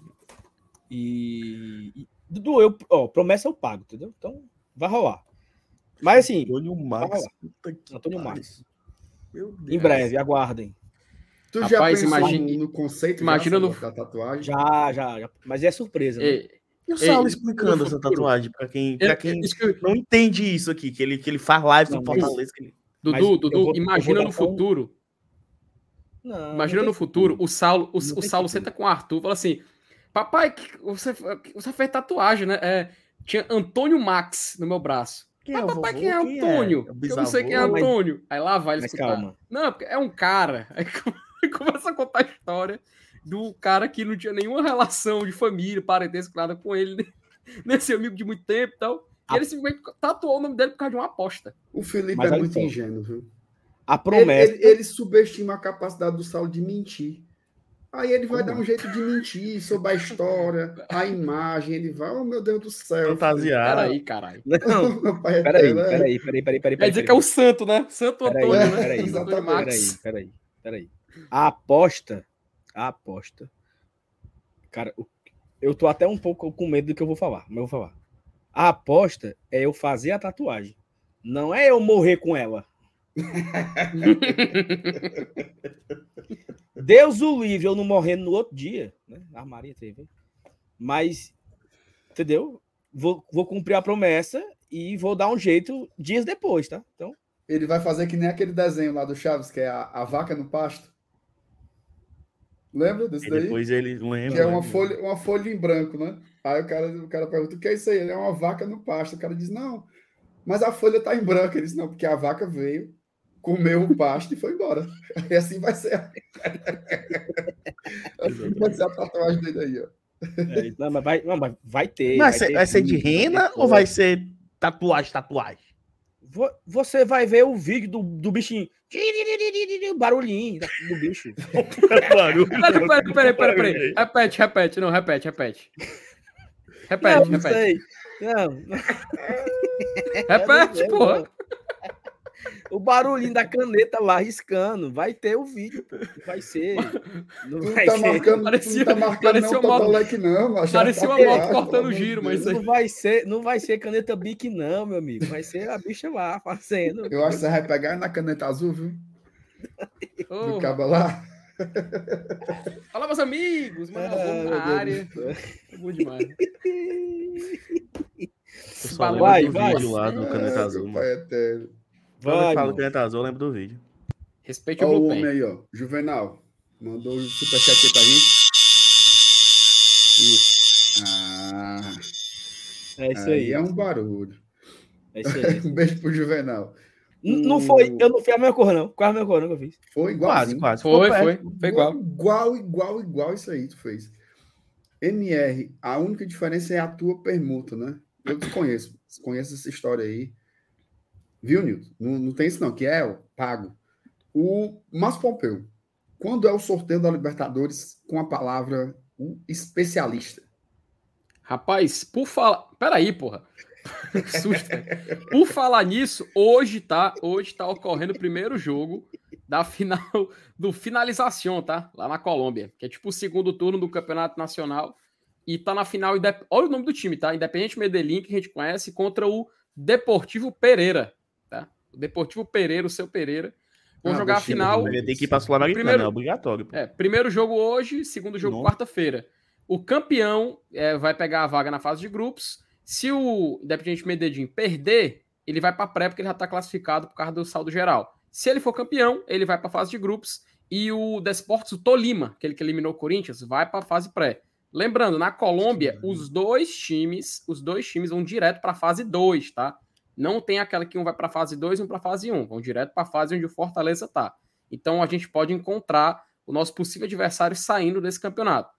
E, e Dudu, eu, ó, promessa eu pago, entendeu? Então vai rolar. Mas assim.
Antônio Max.
Antônio Max. Em breve, aguardem.
Tu Rapaz, já pensou imagine, no conceito
imagina no...
da tatuagem?
Já, já, já, Mas é surpresa. Né?
E, o Saulo explicando essa tatuagem para quem, pra quem não entende isso aqui, que ele, que ele faz live no Fortaleza. Que ele...
Dudu, Dudu, vou, imagina no futuro. Um... Não, imagina não no futuro, o Saulo, o, o Saulo senta com o Arthur e fala assim: Papai, você, você fez tatuagem, né? É, tinha Antônio Max no meu braço. Quem é, papai, quem é Antônio? É? Eu não sei quem é Antônio. Aí lá vai ele
Mas escutar. calma.
Não, porque é um cara. Aí começa a contar a história do cara que não tinha nenhuma relação de família, parentesco, nada com ele, nesse amigo de muito tempo e tal. E a... ele simplesmente tatuou o nome dele por causa de uma aposta.
O Felipe Mas é muito ingênuo, viu?
A promessa.
Ele, ele, ele, subestima a capacidade do Saulo de mentir. Aí ele vai Como? dar um jeito de mentir sobre a história, a imagem. Ele vai, oh meu Deus do céu.
Fantasiar.
Peraí, caralho.
Não, meu pai é peraí, peraí, peraí, peraí, peraí, peraí.
Quer dizer que é o santo, né? Santo
peraí,
Antônio,
né? Peraí. Peraí, peraí, peraí. A aposta, a aposta. Cara, eu tô até um pouco com medo do que eu vou falar, mas eu vou falar. A aposta é eu fazer a tatuagem. Não é eu morrer com ela. Deus o livre, eu não morrendo no outro dia, né? A Maria teve. Mas, entendeu? Vou, vou cumprir a promessa e vou dar um jeito dias depois, tá? Então.
Ele vai fazer que nem aquele desenho lá do Chaves, que é a, a vaca no pasto. Lembra desse daí?
Depois ele lembra.
Que é uma folha, uma folha em branco, né? Aí o cara, o cara pergunta: o que é isso aí? Ele é uma vaca no pasto. O cara diz: não, mas a folha tá em branco. Ele diz: não, porque a vaca veio, comeu o pasto e foi embora. E assim vai ser. assim vai ser a tatuagem dele aí, ó.
É, não, mas vai, não, mas vai ter.
Mas vai, ser, ter vai ser de rena ou vai ser tatuagem, tatuagem?
Você vai ver o vídeo do, do bichinho. Barulhinho do bicho.
Barulho. Peraí, peraí, peraí, peraí. Repete, repete. Não, repete, repete. Repete, não, repete. Sei. Não. Repete, porra.
O barulhinho da caneta lá riscando. Vai ter o vídeo, pô. Vai ser.
Não tu vai tá ser. Marcando, parecia, tá marcando parecia não, uma moto, não,
mas Parecia uma moto cortando giro, mas
não vai ser, não vai ser caneta Bic não, meu amigo. Vai ser a bicha lá fazendo.
Eu acho que você vai pegar na caneta azul, viu? Oh. Do cabo lá.
Fala, meus amigos, mano, ah, na área. É bom demais.
vai, vai. vídeo lá do Caneta Azul, mano.
É
Vai, fala Caneta Azul, eu lembro do vídeo.
Respeite o
homem aí, ó. Juvenal. Mandou o um superchat aí pra gente. Isso. Ah.
É isso aí. aí
é um barulho.
É isso aí.
um beijo pro Juvenal.
Não foi, eu não fiz a mesma cor, não. Qual a mesma cor não, que eu fiz?
Foi igual.
Quase, quase.
Foi, foi. Foi,
foi igual. Igual, igual, igual isso aí tu fez. MR, a única diferença é a tua permuta, né? Eu desconheço. Conheço essa história aí. Viu, Nilton? Não, não tem isso, não, que é pago. O Márcio Pompeu, quando é o sorteio da Libertadores com a palavra o especialista?
Rapaz, por falar. Peraí, porra. susto. Por falar nisso, hoje tá, hoje tá ocorrendo o primeiro jogo da final do finalização, tá? Lá na Colômbia, que é tipo o segundo turno do Campeonato Nacional e tá na final, olha o nome do time, tá? Independente Medellín, que a gente conhece, contra o Deportivo Pereira, Deportivo Pereira, o seu Pereira. Vão ah, jogar a final.
Tem que ir para Sul-Americana, primeiro, é obrigatório.
É, primeiro jogo hoje, segundo jogo quarta-feira. O campeão é, vai pegar a vaga na fase de grupos se o Independiente Medellín perder, ele vai para pré porque ele já está classificado por causa do saldo geral. Se ele for campeão, ele vai para a fase de grupos e o Desportes, o Tolima, aquele que eliminou o Corinthians, vai para a fase pré. Lembrando, na Colômbia, os dois times, os dois times vão direto para a fase 2, tá? Não tem aquela que um vai para a fase 2 e um para a fase 1, um. vão direto para a fase onde o Fortaleza tá. Então a gente pode encontrar o nosso possível adversário saindo desse campeonato.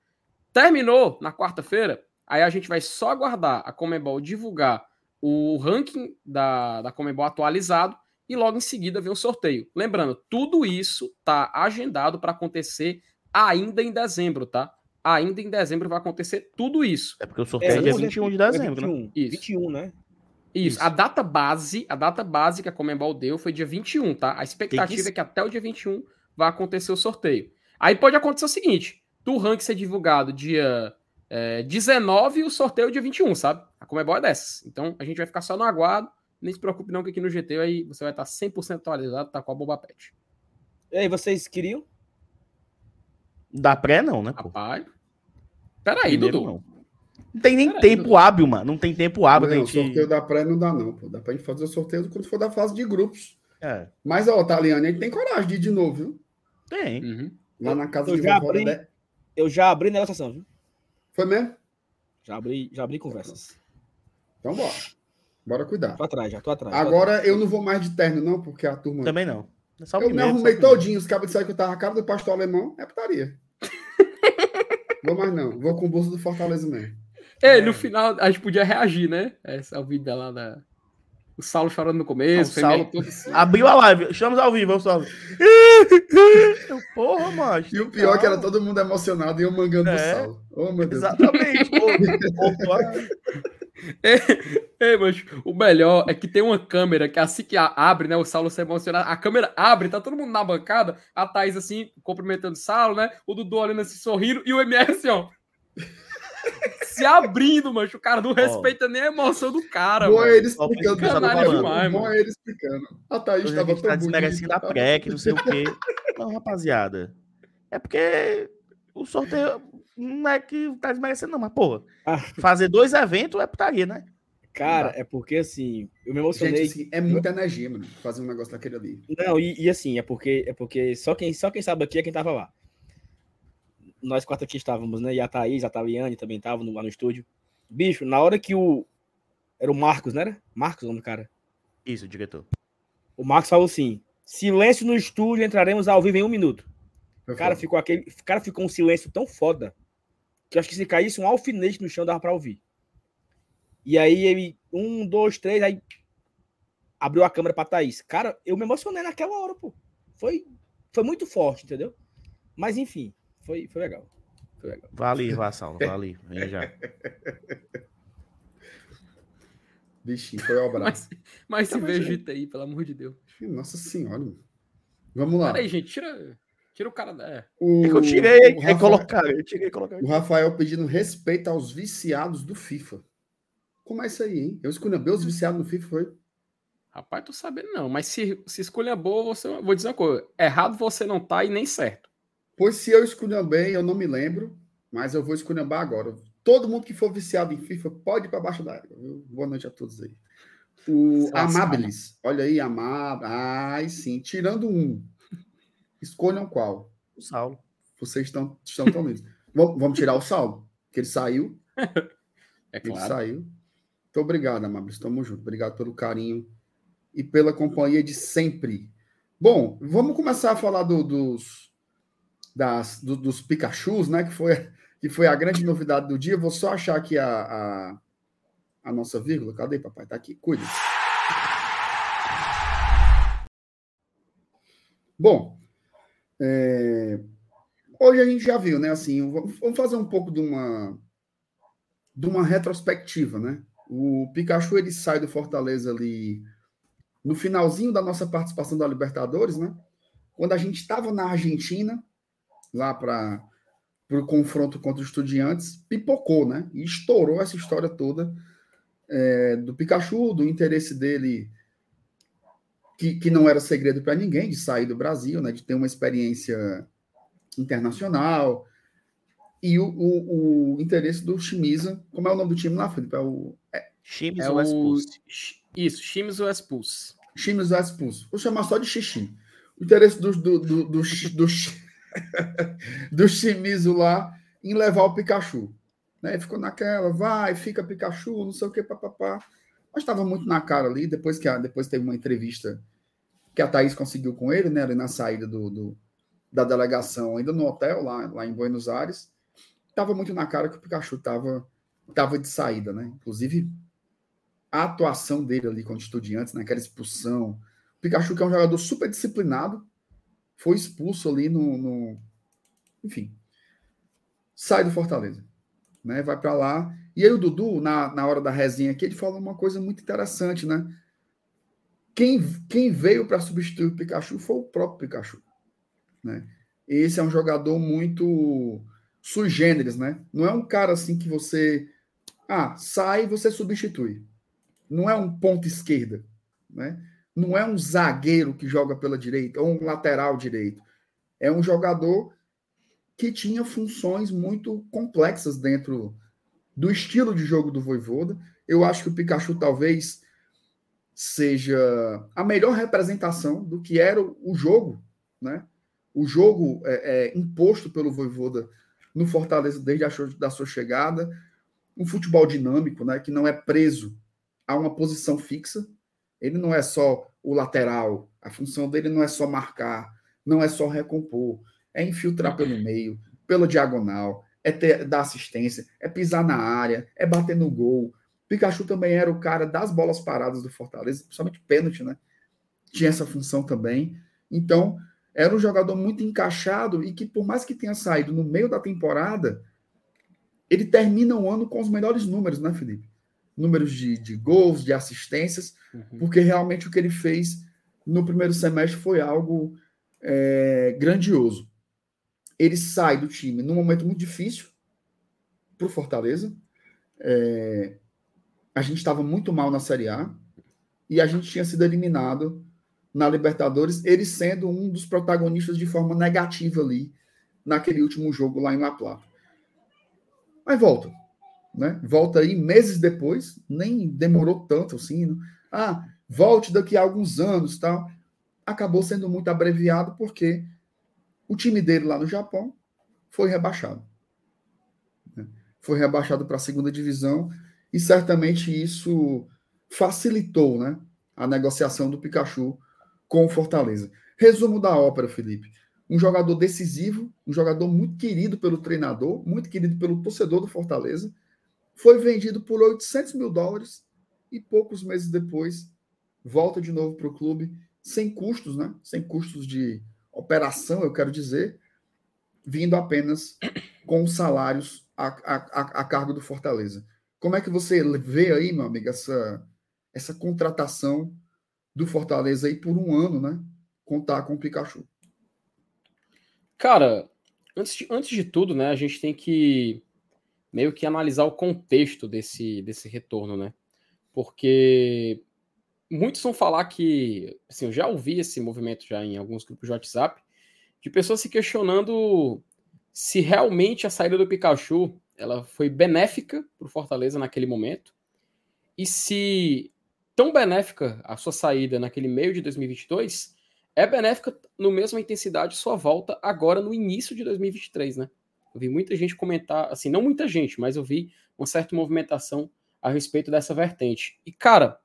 Terminou na quarta-feira, Aí a gente vai só aguardar a Comebol divulgar o ranking da, da Comebol atualizado e logo em seguida vem o sorteio. Lembrando, tudo isso tá agendado para acontecer ainda em dezembro, tá? Ainda em dezembro vai acontecer tudo isso.
É porque o sorteio é, é dia 21 de dezembro, é 21,
né? Isso. 21, né?
Isso. isso. A data base, a data base que a Comembol deu foi dia 21, tá? A expectativa que... é que até o dia 21 vai acontecer o sorteio. Aí pode acontecer o seguinte: do ranking ser divulgado dia é, 19 e o sorteio dia 21, sabe? A Comebol é dessas. Então a gente vai ficar só no aguardo. Nem se preocupe não que aqui no GT aí você vai estar 100% atualizado, tá com a Boba Pet.
E aí, vocês queriam?
Da pré não, né?
Pô? Rapaz. Peraí, Dudu.
Não. Não tem nem Pera tempo aí, hábil, mano. Não tem tempo hábil.
Não, gente... O sorteio da pré não dá, não. Pô. Dá pra gente fazer o sorteio quando for da fase de grupos. É. Mas, ó, Taliane, a gente tem coragem de ir de novo, viu?
Tem. Uhum.
Lá na casa
eu
de
já abri, né? Eu já abri negociação, viu?
Foi mesmo?
Já abri, já abri conversas.
Então bora. Bora cuidar.
Tô atrás, já tô atrás.
Agora
tô atrás.
eu não vou mais de terno, não, porque a turma.
Também não. É só
eu me
pimenta,
arrumei todinho. Os cabos disseram que eu tava a cara do pastor alemão. É putaria. vou mais não. Vou com o bolso do Fortaleza mesmo.
Ei, no final a gente podia reagir, né? Essa é o vídeo lá da. O Saulo chorando no começo,
Não, o
o
Saulo-
todo assim.
Abriu a live. Estamos ao vivo, só. Eu, Porra, macho.
E o pior é que era todo mundo emocionado e eu mangando do
É.
sal. Oh, meu Deus.
Exatamente. a-
Ei, mas o melhor é que tem uma câmera que assim que abre, né? O Saulo se emociona, a câmera abre, tá todo mundo na bancada, a Thaís assim, cumprimentando o Saulo, né? O Dudu olhando assim, sorrindo, e o MR assim, ó. se abrindo, mas o cara não respeita nem a emoção do cara,
Bom é
mano.
ele explicando. Tá
demais,
Bom
mano.
é ele explicando. A Thaís
Hoje a
estava
gente
tão
tá desmerecendo a
bonita.
PrEC, não sei o quê. Não, rapaziada. É porque o sorteio não é que tá desmerecendo, não, mas, porra,
Ah.
fazer dois eventos é putaria, né?
Cara, é porque assim, eu me
Gente,
emocionei.
assim, é muita energia, mano, fazer um negócio daquele ali.
Não, e, e assim, é porque é porque só quem, só quem sabe aqui é quem tava lá. Nós quatro aqui estávamos, né? E a Thaís, a Taliane também estavam no- lá no estúdio. Bicho, na hora que o. Era o Marcos, né? era? Marcos, o nome do cara.
Isso, diretor.
O Marcos falou assim: silêncio no estúdio, entraremos ao vivo em um minuto.
Foi
Cara, ficou aquele. Cara, ficou um silêncio tão foda que eu acho que se caísse um alfinete no chão dava pra ouvir. E aí ele. Um, dois, três, aí. Abriu a câmera pra Thaís. Cara, eu me emocionei naquela hora, pô. Foi, foi muito forte, entendeu? Mas enfim, foi, foi legal. Foi legal.
Vale, Vassalo, vale. Vem já.
Bichinho, foi obra.
Mas, mas se
Tá, mas
veja aí, pelo amor de Deus.
Nossa senhora. mano. Vamos lá.
Peraí, gente, tira, tira o cara da. É.
O,
É que eu tirei,
o
é
Rafael,
colocar, eu tirei e colocar.
o Rafael pedindo respeito aos viciados do FIFA. Como é isso aí, hein? Eu escolhi bem os viciados no FIFA, foi?
Rapaz, tô sabendo não, mas se, se escolha boa, você, vou dizer uma coisa: errado você não tá e nem certo.
Pois se eu esculhambei, eu não me lembro, mas eu vou esculhambar agora. Todo mundo que for viciado em FIFA pode ir para baixo da água. Boa noite a todos aí. O Amabilis. Olha aí, Amab. Ai, sim. Tirando um. Escolham qual.
O Saulo.
Vocês estão, estão tão lindos. Vamos tirar o saldo, que ele saiu.
É
Ele
claro.
saiu. Muito obrigado, Amabilis. Tamo junto. Obrigado pelo carinho e pela companhia de sempre. Bom, vamos começar a falar do- dos, das, do- dos Pikachus, né? Que foi, que foi a grande novidade do dia. Vou só achar aqui a, a, a nossa vírgula. Cadê, papai? Tá aqui. Cuida. Bom, é, hoje a gente já viu, né? Assim, vamos vamos fazer um pouco de uma de uma retrospectiva, né? O Pikachu ele sai do Fortaleza ali no finalzinho da nossa participação da Libertadores, né? Quando a gente estava na Argentina, lá para o confronto contra os Estudiantes, pipocou, né? E estourou essa história toda é, do Pikachu, do interesse dele, que, que não era segredo para ninguém, de sair do Brasil, né? De ter uma experiência internacional. E o, o, o interesse do Shimiza, como é o nome do time lá, Felipe? É o
É
ou
o...
Expulse?
Isso, Shimizu Expulse.
Shimizu expulso. Vou chamar só de xixi. O interesse do, do, do, do, do, do Shimizu lá em levar o Pikachu. Né? Ficou naquela, vai, fica Pikachu, não sei o que, papapá. Mas estava muito na cara ali, depois que a, depois teve uma entrevista que a Thaís conseguiu com ele, né? Ali na saída do, do da delegação, ainda no hotel, lá, lá em Buenos Aires. Estava muito na cara que o Pikachu estava tava de saída, né? Inclusive, a atuação dele ali contra estudiantes, naquela expulsão. O Pikachu, que é um jogador super disciplinado, foi expulso ali no. no... Enfim. Sai do Fortaleza. Né? Vai para lá. E aí o Dudu, na, na hora da resenha aqui, ele falou uma coisa muito interessante, né? Quem, quem veio para substituir o Pikachu foi o próprio Pikachu. Né? Esse é um jogador muito sui generis, né? Não é um cara assim que você. Ah, sai e você substitui não é um ponto esquerda, né? Não é um zagueiro que joga pela direita ou um lateral direito. É um jogador que tinha funções muito complexas dentro do estilo de jogo do Voivoda. Eu acho que o Pikachu talvez seja a melhor representação do que era o jogo, né? O jogo é, é, imposto pelo Voivoda no Fortaleza desde a da sua chegada, um futebol dinâmico, né? Que não é preso a uma posição fixa. Ele não é só o lateral, a função dele não é só marcar, não é só recompor, é infiltrar pelo meio, pela diagonal, é ter, dar assistência, é pisar na área, é bater no gol. Pikachu também era o cara das bolas paradas do Fortaleza, principalmente pênalti, né? Tinha essa função também. Então, era um jogador muito encaixado e que, por mais que tenha saído no meio da temporada, ele termina o ano com os melhores números, né, Felipe? Números de, de gols, de assistências, uhum. porque realmente o que ele fez no primeiro semestre foi algo é, grandioso. Ele sai do time num momento muito difícil para o Fortaleza. É, a gente estava muito mal na Série A e a gente tinha sido eliminado na Libertadores, ele sendo um dos protagonistas de forma negativa ali naquele último jogo lá em La Plata. Mas volta, né? Volta aí meses depois, nem demorou tanto assim. Né? Ah, volte daqui a alguns anos, tal. Acabou sendo muito abreviado porque o time dele lá no Japão foi rebaixado. Né? Foi rebaixado para a segunda divisão e certamente isso facilitou, né, a negociação do Pikachu com o Fortaleza. Resumo da ópera, Felipe. Um jogador decisivo, um jogador muito querido pelo treinador, muito querido pelo torcedor do Fortaleza, foi vendido por 800 mil dólares e poucos meses depois volta de novo para o clube sem custos, né? Sem custos de operação, eu quero dizer, vindo apenas com salários a, a, a, cargo do Fortaleza. Como é que você vê aí, meu amigo, essa, essa contratação do Fortaleza aí por um ano, né? Contar com o Pikachu.
Cara, antes de, antes de tudo, né, a gente tem que meio que analisar o contexto desse, desse retorno, né? Porque muitos vão falar que, assim, eu já ouvi esse movimento já em alguns grupos de WhatsApp, de pessoas se questionando se realmente a saída do Pikachu ela foi benéfica para o Fortaleza naquele momento e se tão benéfica a sua saída naquele meio de 2022, é benéfica no mesma intensidade sua volta agora no início de 2023, né? Eu vi muita gente comentar, assim, não muita gente, mas eu vi uma certa movimentação a respeito dessa vertente. E, cara,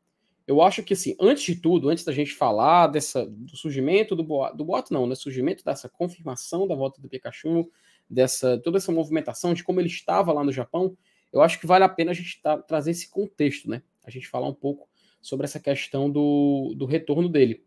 eu acho que, assim, antes de tudo, antes da gente falar dessa, do surgimento do boato, do boato não, né? Surgimento dessa confirmação da volta do Pikachu, dessa toda essa movimentação, de como ele estava lá no Japão, eu acho que vale a pena a gente tá, trazer esse contexto, né? A gente falar um pouco sobre essa questão do, do retorno dele.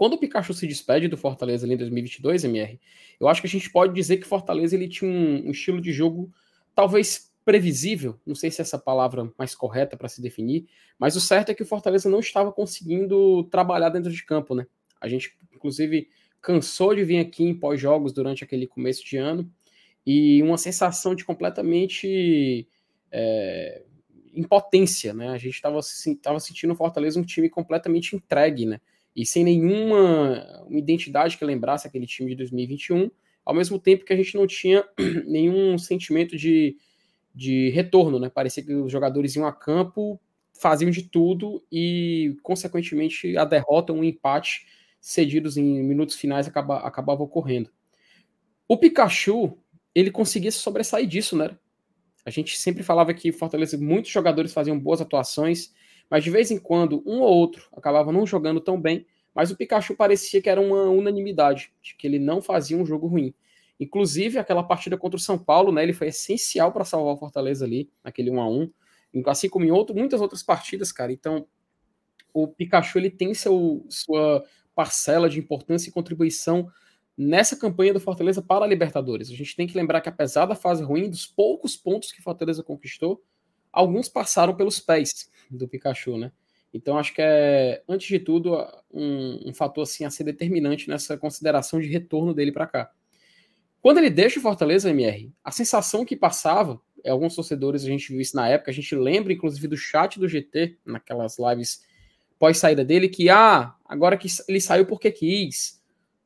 Quando o Pikachu se despede do Fortaleza ali em 2022, MR, eu acho que a gente pode dizer que Fortaleza ele tinha um, um estilo de jogo talvez previsível, não sei se é essa palavra mais correta para se definir, mas o certo é que o Fortaleza não estava conseguindo trabalhar dentro de campo, né? A gente, inclusive, cansou de vir aqui em pós-jogos durante aquele começo de ano e uma sensação de completamente é, impotência, né? A gente estava tava sentindo o Fortaleza um time completamente entregue, né? E sem nenhuma identidade que lembrasse aquele time de 2021, ao mesmo tempo que a gente não tinha nenhum sentimento de, de retorno, né? Parecia que os jogadores iam a campo, faziam de tudo e, consequentemente, a derrota, um empate cedidos em minutos finais acaba, acabava ocorrendo. O Pikachu, ele conseguia se sobressair disso, né? A gente sempre falava que Fortaleza, muitos jogadores faziam boas atuações, mas de vez em quando um ou outro acabava não jogando tão bem, mas o Pikachu parecia que era uma unanimidade, de que ele não fazia um jogo ruim. Inclusive, aquela partida contra o São Paulo, né, ele foi essencial para salvar o Fortaleza ali, naquele 1 a 1 assim como em outro, muitas outras partidas, cara. Então, o Pikachu ele tem seu, sua parcela de importância e contribuição nessa campanha do Fortaleza para a Libertadores. A gente tem que lembrar que, apesar da fase ruim, dos poucos pontos que Fortaleza conquistou, alguns passaram pelos pés do Pikachu, né? Então, acho que é, antes de tudo, um, um fator assim, a ser determinante nessa consideração de retorno dele para cá. Quando ele deixa o Fortaleza, MR, a sensação que passava, alguns torcedores, a gente viu isso na época, a gente lembra, inclusive, do chat do GT, naquelas lives pós-saída dele, que, ah, agora que ele saiu porque quis,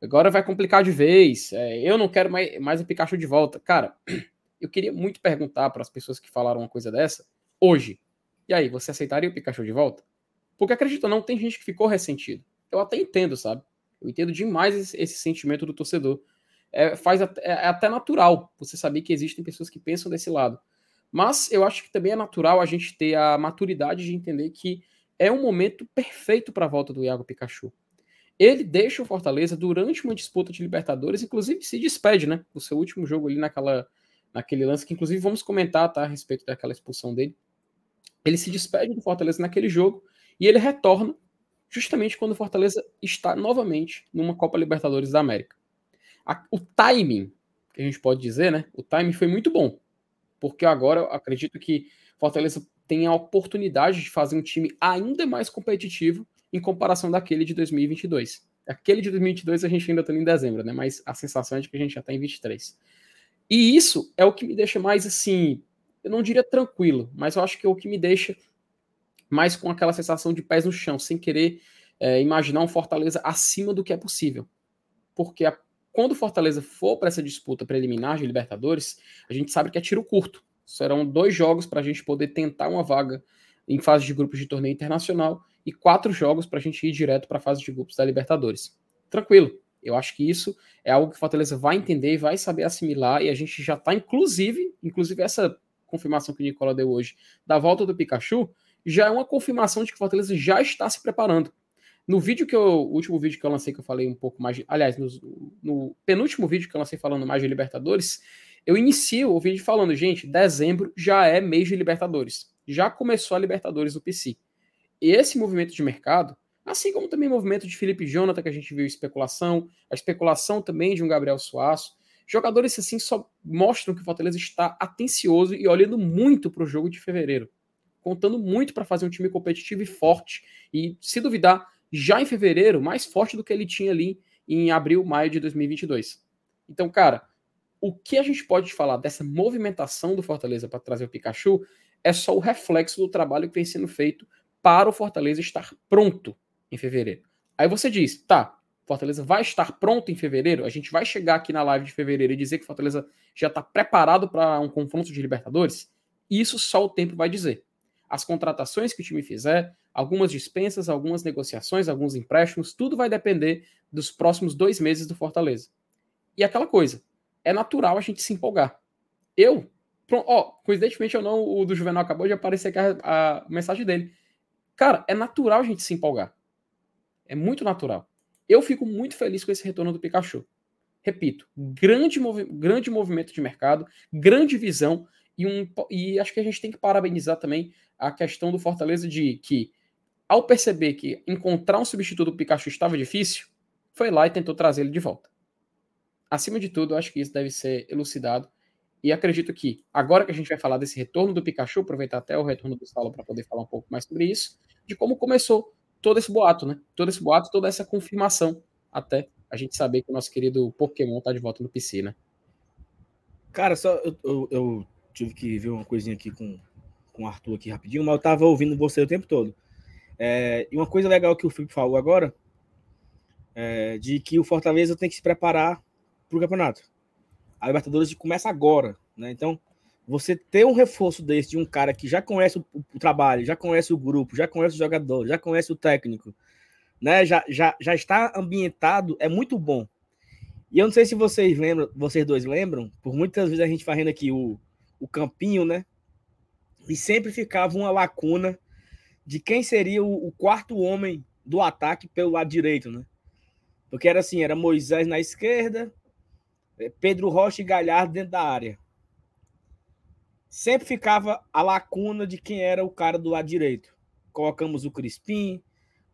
Agora vai complicar de vez. É, eu não quero mais, mais o Pikachu de volta. Cara, eu queria muito perguntar para as pessoas que falaram uma coisa dessa hoje. E aí, você aceitaria o Pikachu de volta? Porque acredita, não tem gente que ficou ressentido. Eu até entendo, sabe? Eu entendo demais esse, esse sentimento do torcedor. É, faz até, é até natural você saber que existem pessoas que pensam desse lado. Mas eu acho que também é natural a gente ter a maturidade de entender que é um momento perfeito para a volta do Iago Pikachu. Ele deixa o Fortaleza durante uma disputa de Libertadores, inclusive se despede, né? O seu último jogo ali naquela, naquele lance, que inclusive vamos comentar tá, a respeito daquela expulsão dele. Ele se despede do Fortaleza naquele jogo e ele retorna justamente quando o Fortaleza está novamente numa Copa Libertadores da América. A, o timing, que a gente pode dizer, né? O timing foi muito bom, porque agora eu acredito que Fortaleza tem a oportunidade de fazer um time ainda mais competitivo em comparação daquele de 2022. Aquele de 2022 a gente ainda está em dezembro, né? Mas a sensação é de que a gente já está em 23. E isso é o que me deixa mais assim, eu não diria tranquilo, mas eu acho que é o que me deixa mais com aquela sensação de pés no chão, sem querer é, imaginar um Fortaleza acima do que é possível. Porque a, quando o Fortaleza for para essa disputa preliminar de Libertadores, a gente sabe que é tiro curto. Serão dois jogos para a gente poder tentar uma vaga em fase de grupos de torneio internacional e quatro jogos para a gente ir direto para a fase de grupos da Libertadores. Tranquilo. Eu acho que isso é algo que o Fortaleza vai entender vai saber assimilar, e a gente já está, inclusive, inclusive essa confirmação que o Nicola deu hoje da volta do Pikachu, já é uma confirmação de que o Fortaleza já está se preparando. No vídeo que eu, o último vídeo que eu lancei, que eu falei um pouco mais, de, aliás, no, no penúltimo vídeo que eu lancei falando mais de Libertadores, eu inicio o vídeo falando, gente, dezembro já é mês de Libertadores. Já começou a Libertadores do PC esse movimento de mercado, assim como também o movimento de Felipe Jonathan, que a gente viu especulação, a especulação também de um Gabriel Suaço, jogadores assim só mostram que o Fortaleza está atencioso e olhando muito para o jogo de fevereiro, contando muito para fazer um time competitivo e forte, e se duvidar, já em fevereiro, mais forte do que ele tinha ali em abril, maio de 2022. Então, cara, o que a gente pode falar dessa movimentação do Fortaleza para trazer o Pikachu é só o reflexo do trabalho que vem sendo feito para o Fortaleza estar pronto em fevereiro. Aí você diz, tá, Fortaleza vai estar pronto em fevereiro? A gente vai chegar aqui na live de fevereiro e dizer que Fortaleza já está preparado para um confronto de Libertadores? Isso só o tempo vai dizer. As contratações que o time fizer, algumas dispensas, algumas negociações, alguns empréstimos, tudo vai depender dos próximos dois meses do Fortaleza. E aquela coisa, é natural a gente se empolgar. Eu, coincidentemente ou não, o do Juvenal acabou de aparecer aqui a, a mensagem dele. Cara, é natural a gente se empolgar. É muito natural. Eu fico muito feliz com esse retorno do Pikachu. Repito, grande, movi grande movimento de mercado, grande visão e, um, e acho que a gente tem que parabenizar também a questão do Fortaleza de que, ao perceber que encontrar um substituto do Pikachu estava difícil, foi lá e tentou trazer ele de volta. Acima de tudo, acho que isso deve ser elucidado e acredito que, agora que a gente vai falar desse retorno do Pikachu, aproveitar até o retorno do Saulo para poder falar um pouco mais sobre isso, de como começou todo esse boato, né? Todo esse boato, toda essa confirmação, até a gente saber que o nosso querido Pokémon tá de volta no PC, né?
Cara, só eu, eu, eu tive que ver uma coisinha aqui com, com o Arthur aqui rapidinho, mas eu tava ouvindo você o tempo todo. É, e uma coisa legal que o Felipe falou agora, é, de que o Fortaleza tem que se preparar para o campeonato a Libertadores começa agora, né? Então, você ter um reforço desse de um cara que já conhece o, o, trabalho, já conhece o grupo, já conhece o jogador, já conhece o técnico, né? Já, já, já está ambientado, é muito bom. E eu não sei se vocês lembram, vocês dois lembram, por muitas vezes a gente fazendo aqui o, o campinho, né? E sempre ficava uma lacuna de quem seria o, o quarto homem do ataque pelo lado direito, né? Porque era assim, era Moisés na esquerda, é, Pedro Rocha e Galhardo dentro da área. Sempre ficava a lacuna de quem era o cara do lado direito. Colocamos o Crispim,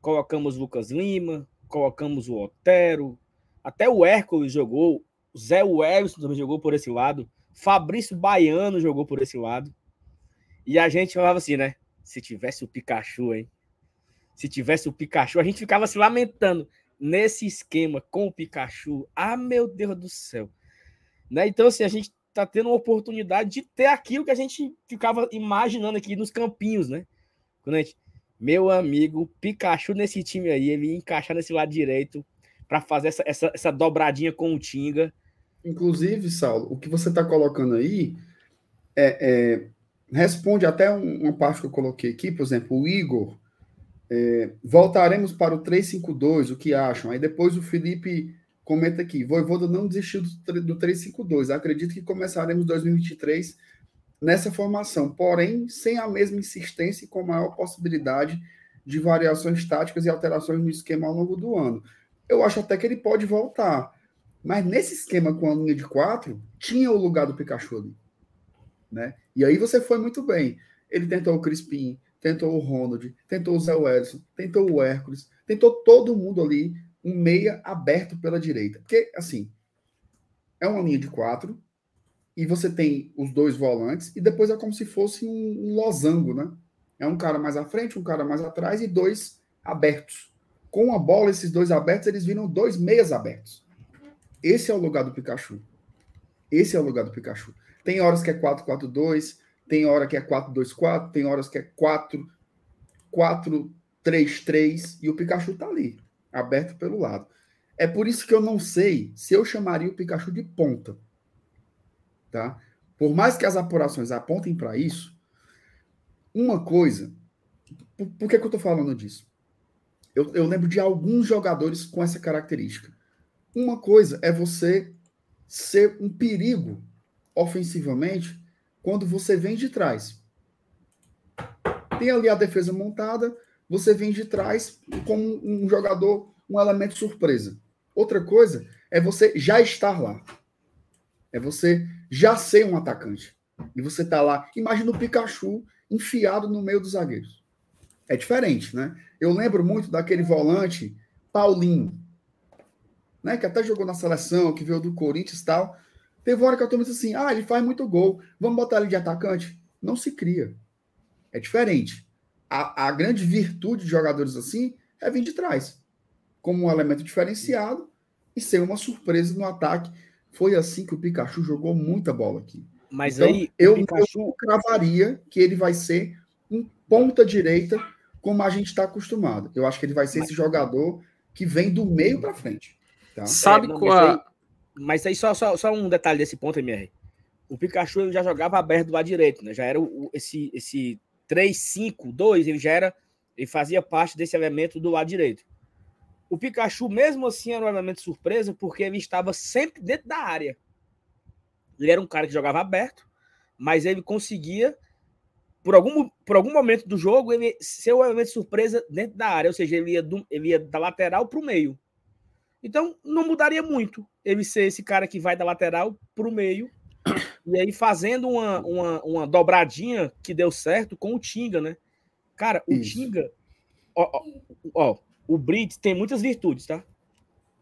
colocamos o Lucas Lima, colocamos o Otero, até o Hércules jogou, Zé Wellington também jogou por esse lado, Fabrício Baiano jogou por esse lado. E a gente falava assim, né? Se tivesse o Pikachu, hein? Se tivesse o Pikachu, a gente ficava se lamentando nesse esquema com o Pikachu. Ah, meu Deus do céu. Né? Então, assim, a gente tá tendo uma oportunidade de ter aquilo que a gente ficava imaginando aqui nos campinhos, né? Quando a gente, meu amigo, Pikachu nesse time aí, ele ia encaixar nesse lado direito para fazer essa, essa, essa dobradinha com o Tinga.
Inclusive, Saulo, o que você está colocando aí é, é, responde até uma parte que eu coloquei aqui, por exemplo, o Igor é, voltaremos para o 352, o que acham? Aí depois o Felipe comenta aqui: Voivoda não desistiu do, do 352. Acredito que começaremos 2023 nessa formação, porém sem a mesma insistência e com maior possibilidade de variações táticas e alterações no esquema ao longo do ano. Eu acho até que ele pode voltar. Mas nesse esquema com a linha de quatro, tinha o lugar do Pikachu ali. Né? E aí você foi muito bem. Ele tentou o Crispim, tentou o Ronald, tentou o Zé Wellison, tentou o Hércules, tentou todo mundo ali, um meia aberto pela direita. Porque, assim, é uma linha de quatro, e você tem os dois volantes, e depois é como se fosse um, um losango, né? É um cara mais à frente, um cara mais atrás e dois abertos. Com a bola, esses dois abertos, eles viram dois meias abertos. Esse é o lugar do Pikachu. Esse é o lugar do Pikachu. Tem horas que é 4-4-2, tem hora que é 4-2-4, tem horas que é 4-4-3-3, e o Pikachu tá ali, aberto pelo lado. É por isso que eu não sei se eu chamaria o Pikachu de ponta. Tá? Por mais que as apurações apontem para isso, uma coisa. Por, por que, que eu estou falando disso? Eu, eu lembro de alguns jogadores com essa característica. Uma coisa é você ser um perigo ofensivamente quando você vem de trás. Tem ali a defesa montada, você vem de trás como um jogador, um elemento surpresa. Outra coisa é você já estar lá. É você já ser um atacante. E você tá lá. Imagina o Pikachu enfiado no meio dos zagueiros. É diferente, né? Eu lembro muito daquele volante Paulinho, né? Que até jogou na seleção, que veio do Corinthians e tal. Teve uma hora que eu tô disse assim: ah, ele faz muito gol, vamos botar ele de atacante? Não se cria. É diferente. A, a grande virtude de jogadores assim é vir de trás, como um elemento diferenciado e ser uma surpresa no ataque. Foi assim que o Pikachu jogou muita bola aqui.
Mas então, aí
eu, Pikachu... eu cravaria que ele vai ser um ponta direita, como a gente está acostumado. Eu acho que ele vai ser mas... esse jogador que vem do meio para frente. Tá?
Sabe é, não, qual? Mas aí, mas aí só, só, só, um detalhe desse ponto, MR. O Pikachu ele já jogava aberto do lado direito, né? Já era o, esse, esse 3-5-2, ele já era. Ele fazia parte desse elemento do lado direito. O Pikachu, mesmo assim, era um elemento surpresa, porque ele estava sempre dentro da área. Ele era um cara que jogava aberto, mas ele conseguia, por algum, por algum momento do jogo, ele ser um elemento surpresa dentro da área, ou seja, ele ia, do, ele ia da lateral para o meio. Então, não mudaria muito ele ser esse cara que vai da lateral para o meio, e aí fazendo uma, uma, uma, dobradinha que deu certo com o Tinga, né? Cara, o Isso. Tinga. Ó, ó, ó, o Brits tem muitas virtudes, tá?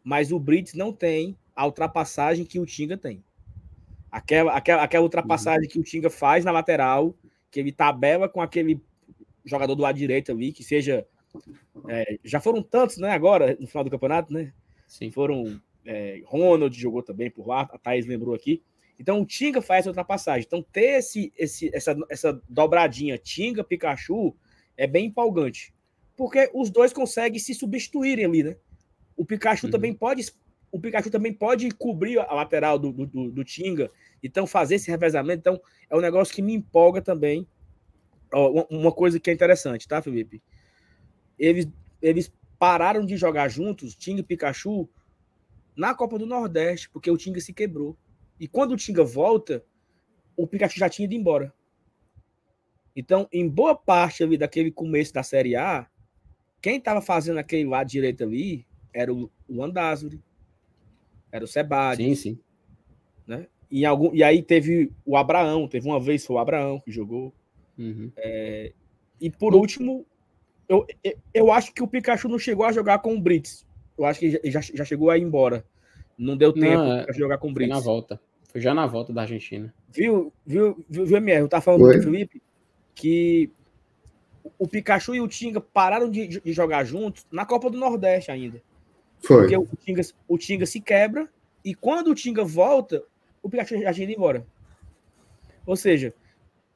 Mas o Brits não tem a ultrapassagem que o Tinga tem. Aquela, aquela, aquela ultrapassagem uhum. que o Tinga faz na lateral, que ele tabela com aquele jogador do lado direito ali, que seja. É, já foram tantos, né? Agora, no final do campeonato, né? Sim. Foram. É, Ronald jogou também por lá, a Thaís lembrou aqui. Então o Tinga faz essa ultrapassagem. Então ter esse, esse, essa, essa dobradinha Tinga, Pikachu é bem empolgante. Porque os dois conseguem se substituírem ali, né? O Pikachu uhum. também pode o Pikachu também pode cobrir a lateral do, do, do Tinga, então fazer esse revezamento. Então, é um negócio que me empolga também. Ó, uma coisa que é interessante, tá, Felipe? Eles, eles pararam de jogar juntos, Tinga e Pikachu, na Copa do Nordeste, porque o Tinga se quebrou. E quando o Tinga volta, o Pikachu já tinha ido embora. Então, em boa parte ali daquele começo da Série A, quem estava fazendo aquele lado direito ali era o, o Andázuri, era o Sebade.
Sim, sim.
Né? E, algum, e aí teve o Abraão, teve uma vez foi o Abraão que jogou.
Uhum.
É, e por último, eu, eu acho que o Pikachu não chegou a jogar com o Brits. Eu acho que já, já chegou a ir embora. Não deu tempo não, para jogar com o Brits.
Foi na volta. Foi já na volta da Argentina.
Viu, viu, viu, viu MR? Eu tava falando Oi? com o Felipe que o Pikachu e o Tinga pararam de, de, jogar juntos na Copa do Nordeste ainda.
Foi.
Porque o Tinga, o Tinga se quebra e quando o Tinga volta, o Pikachu já tinha ido embora. Ou seja,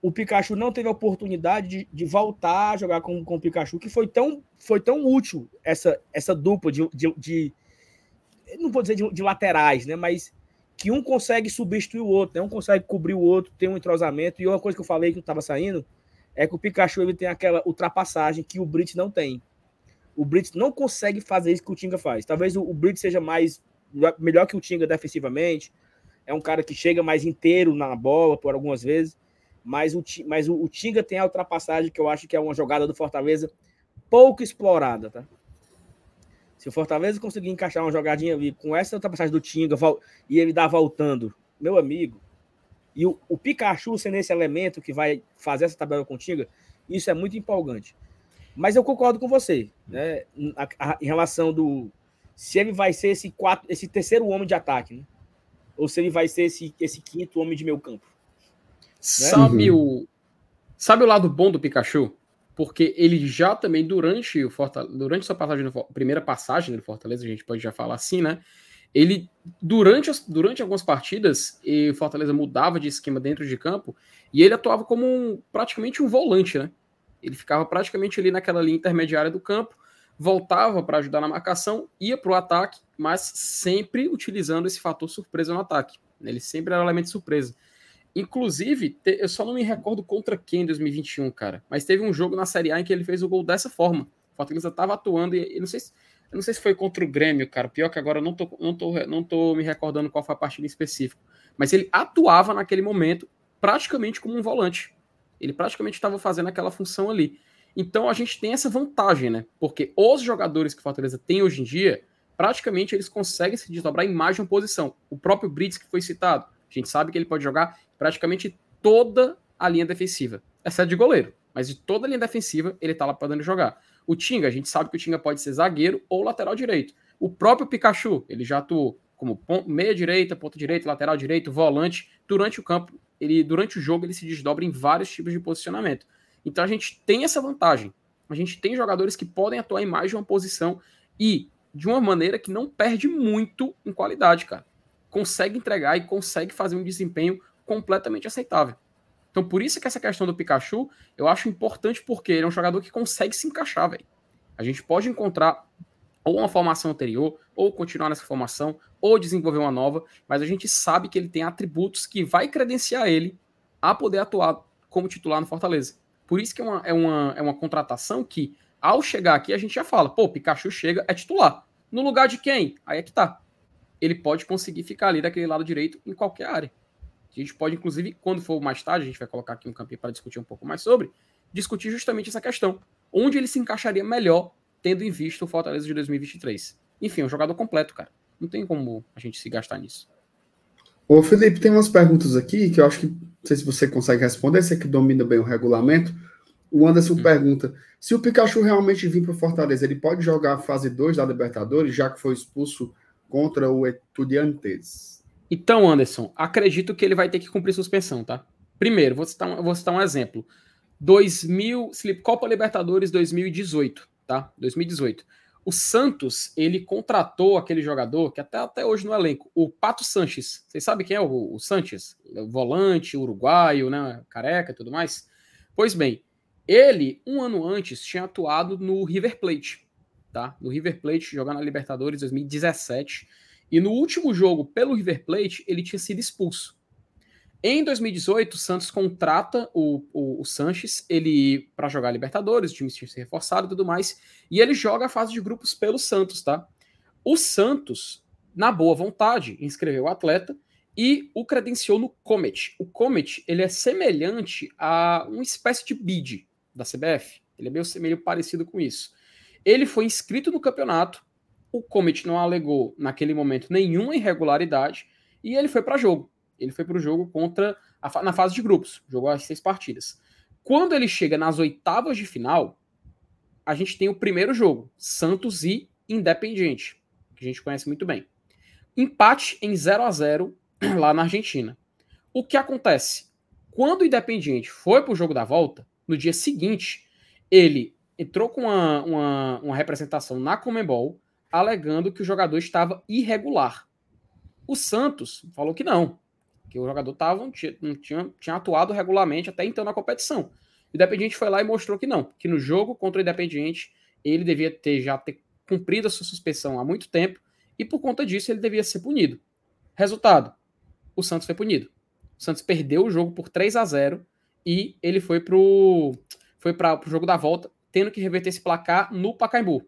o Pikachu não teve a oportunidade de, de voltar a jogar com, com o Pikachu, que foi tão, foi tão útil essa, essa dupla de, de, de não vou dizer de, de, laterais, né? Mas que um consegue substituir o outro, né? um consegue cobrir o outro, tem um entrosamento. E uma coisa que eu falei que não estava saindo é que o Pikachu ele tem aquela ultrapassagem que o Brit não tem. O Brits não consegue fazer isso que o Tinga faz. Talvez o, Brits seja mais melhor que o Tinga defensivamente. É um cara que chega mais inteiro na bola por algumas vezes, mas o, mas o, o Tinga tem a ultrapassagem que eu acho que é uma jogada do Fortaleza pouco explorada, tá? Se o Fortaleza conseguir encaixar uma jogadinha ali com essa ultrapassagem do Tinga e ele dar voltando, meu amigo, e o, o Pikachu sendo esse elemento que vai fazer essa tabela com o Tinga, isso é muito empolgante. Mas eu concordo com você, né? A, a, em relação do se ele vai ser esse quatro, esse terceiro homem de ataque, né? ou se ele vai ser esse, esse quinto homem de meio campo.
Né? Sabe uhum. o sabe o lado bom do Pikachu? Porque ele já também durante o Fortaleza, durante sua passagem primeira passagem do Fortaleza, a gente pode já falar assim, né? Ele durante as, durante algumas partidas, o Fortaleza mudava de esquema dentro de campo e ele atuava como um, praticamente um volante, né? Ele ficava praticamente ali naquela linha intermediária do campo, voltava para ajudar na marcação, ia para o ataque, mas sempre utilizando esse fator surpresa no ataque. Ele sempre era um elemento surpresa. Inclusive, eu só não me recordo contra quem em 2021, cara. Mas teve um jogo na Série A em que ele fez o gol dessa forma. O Fortaleza estava atuando e, não sei se, eu não sei se foi contra o Grêmio, cara. Pior que agora eu não tô, não tô, não tô me recordando qual foi a partida em específico. Mas ele atuava naquele momento praticamente como um volante. Ele praticamente estava fazendo aquela função ali. Então a gente tem essa vantagem, né? Porque os jogadores que o Fortaleza tem hoje em dia, praticamente eles conseguem se desdobrar em mais de uma posição. O próprio Brits que foi citado, a gente sabe que ele pode jogar praticamente toda a linha defensiva, exceto de goleiro. Mas de toda a linha defensiva, ele tá lá podendo jogar. O Tinga, a gente sabe que o Tinga pode ser zagueiro ou lateral direito. O próprio Pikachu, ele já atuou como meia direita, ponta direita, lateral direito, volante. Durante o campo, ele durante o jogo ele se desdobra em vários tipos de posicionamento. Então a gente tem essa vantagem. A gente tem jogadores que podem atuar em mais de uma posição e de uma maneira que não perde muito em qualidade, cara. Consegue entregar e consegue fazer um desempenho completamente aceitável. Então, por isso que essa questão do Pikachu eu acho importante, porque ele é um jogador que consegue se encaixar, velho. A gente pode encontrar ou uma formação anterior, ou continuar nessa formação, ou desenvolver uma nova, mas a gente sabe que ele tem atributos que vai credenciar ele a poder atuar como titular no Fortaleza. Por isso que é uma, é uma, é uma contratação que, ao chegar aqui, a gente já fala, pô, Pikachu chega, é titular. No lugar de quem? Aí é que tá. Ele pode conseguir ficar ali daquele lado direito em qualquer área. A gente pode, inclusive, quando for mais tarde, a gente vai colocar aqui um campinho para discutir um pouco mais sobre, discutir justamente essa questão. Onde ele se encaixaria melhor tendo em vista o Fortaleza de 2023. Enfim, é um jogador completo, cara. Não tem como a gente se gastar nisso.
Ô, Felipe, tem umas perguntas aqui que eu acho que não sei se você consegue responder, você que domina bem o regulamento. O Anderson hum. pergunta: se o Pikachu realmente vir para o Fortaleza, ele pode jogar a fase 2 da Libertadores, já que foi expulso contra o Estudiantes?
Então, Anderson, acredito que ele vai ter que cumprir suspensão, tá? Primeiro, vou citar um, vou citar um exemplo. 2000, Copa Libertadores 2018 tá? 2018. O Santos, ele contratou aquele jogador que até, até hoje no elenco, o Pato Sanches. Vocês sabem quem é o, o Sanches? O volante, uruguaio, né? Careca e tudo mais. Pois bem, ele, um ano antes, tinha atuado no River Plate, tá? No River Plate, jogando na Libertadores 2017. E no último jogo pelo River Plate, ele tinha sido expulso. Em 2018, o Santos contrata o, o, o Sanches ele para jogar Libertadores, o time tinha se reforçado e tudo mais, e ele joga a fase de grupos pelo Santos, tá? O Santos, na boa vontade, inscreveu o atleta e o credenciou no Comet. O Comet, ele é semelhante a uma espécie de bid da CBF. Ele é meio, meio parecido com isso. Ele foi inscrito no campeonato, o Comet não alegou naquele momento nenhuma irregularidade e ele foi para jogo ele foi para o jogo contra a, na fase de grupos, jogou as seis partidas. Quando ele chega nas oitavas de final, a gente tem o primeiro jogo, Santos e Independiente, que a gente conhece muito bem. Empate em 0 a 0 lá na Argentina. O que acontece? Quando o Independiente foi para o jogo da volta, no dia seguinte, ele entrou com uma, uma, uma representação na Comembol, alegando que o jogador estava irregular. O Santos falou que não, que o jogador tava, tinha, tinha, tinha atuado regularmente até então na competição. O Independiente foi lá e mostrou que não, que no jogo contra o Independiente ele devia ter já ter cumprido a sua suspensão há muito tempo e por conta disso ele devia ser punido. Resultado: o Santos foi punido. O Santos perdeu o jogo por 3 a 0 e ele foi pro foi para o jogo da volta, tendo que reverter esse placar no Pacaembu.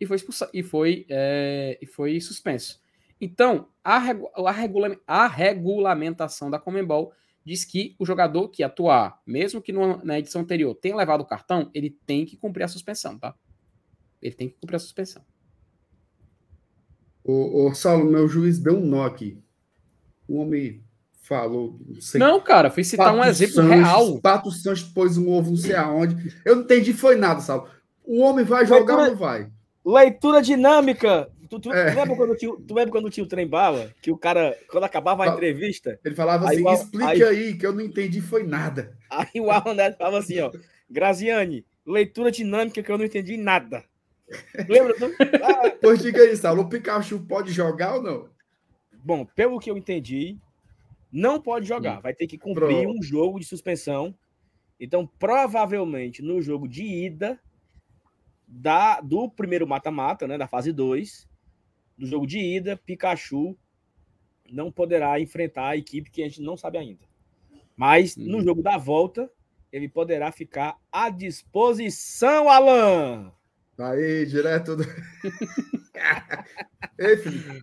E foi expulso, e foi, é, e foi suspenso. Então, a, regu a, regula a regulamentação da Comembol diz que o jogador que atuar, mesmo que no, na edição anterior tenha levado o cartão, ele tem que cumprir a suspensão, tá? Ele tem que cumprir a suspensão.
O, o Saulo, meu juiz deu um nó aqui. O homem falou.
Não, não cara, fui citar Pato um exemplo Sanches, real.
Pato Santos pôs um ovo, não sei aonde. Eu não entendi, foi nada, Saulo. O homem vai jogar ou não vai?
Leitura dinâmica. Tu, tu, é. tu, lembra quando tinha, tu lembra quando tinha o trem bala? Que o cara, quando acabava a entrevista.
Ele falava assim: explique aí, aí, que eu não entendi, foi nada.
Aí o Alan Neto falava assim: ó, Graziane, leitura dinâmica que eu não entendi nada.
Lembra? Ah. Pois diga aí, Saulo, o Pikachu pode jogar ou não?
Bom, pelo que eu entendi, não pode jogar. Hum. Vai ter que cumprir Pronto. um jogo de suspensão. Então, provavelmente, no jogo de ida da, do primeiro mata-mata, né, da fase 2, do jogo de ida, Pikachu não poderá enfrentar a equipe que a gente não sabe ainda. Mas hum. no jogo da volta, ele poderá ficar à disposição, Alan.
Aí, direto do...
Ei,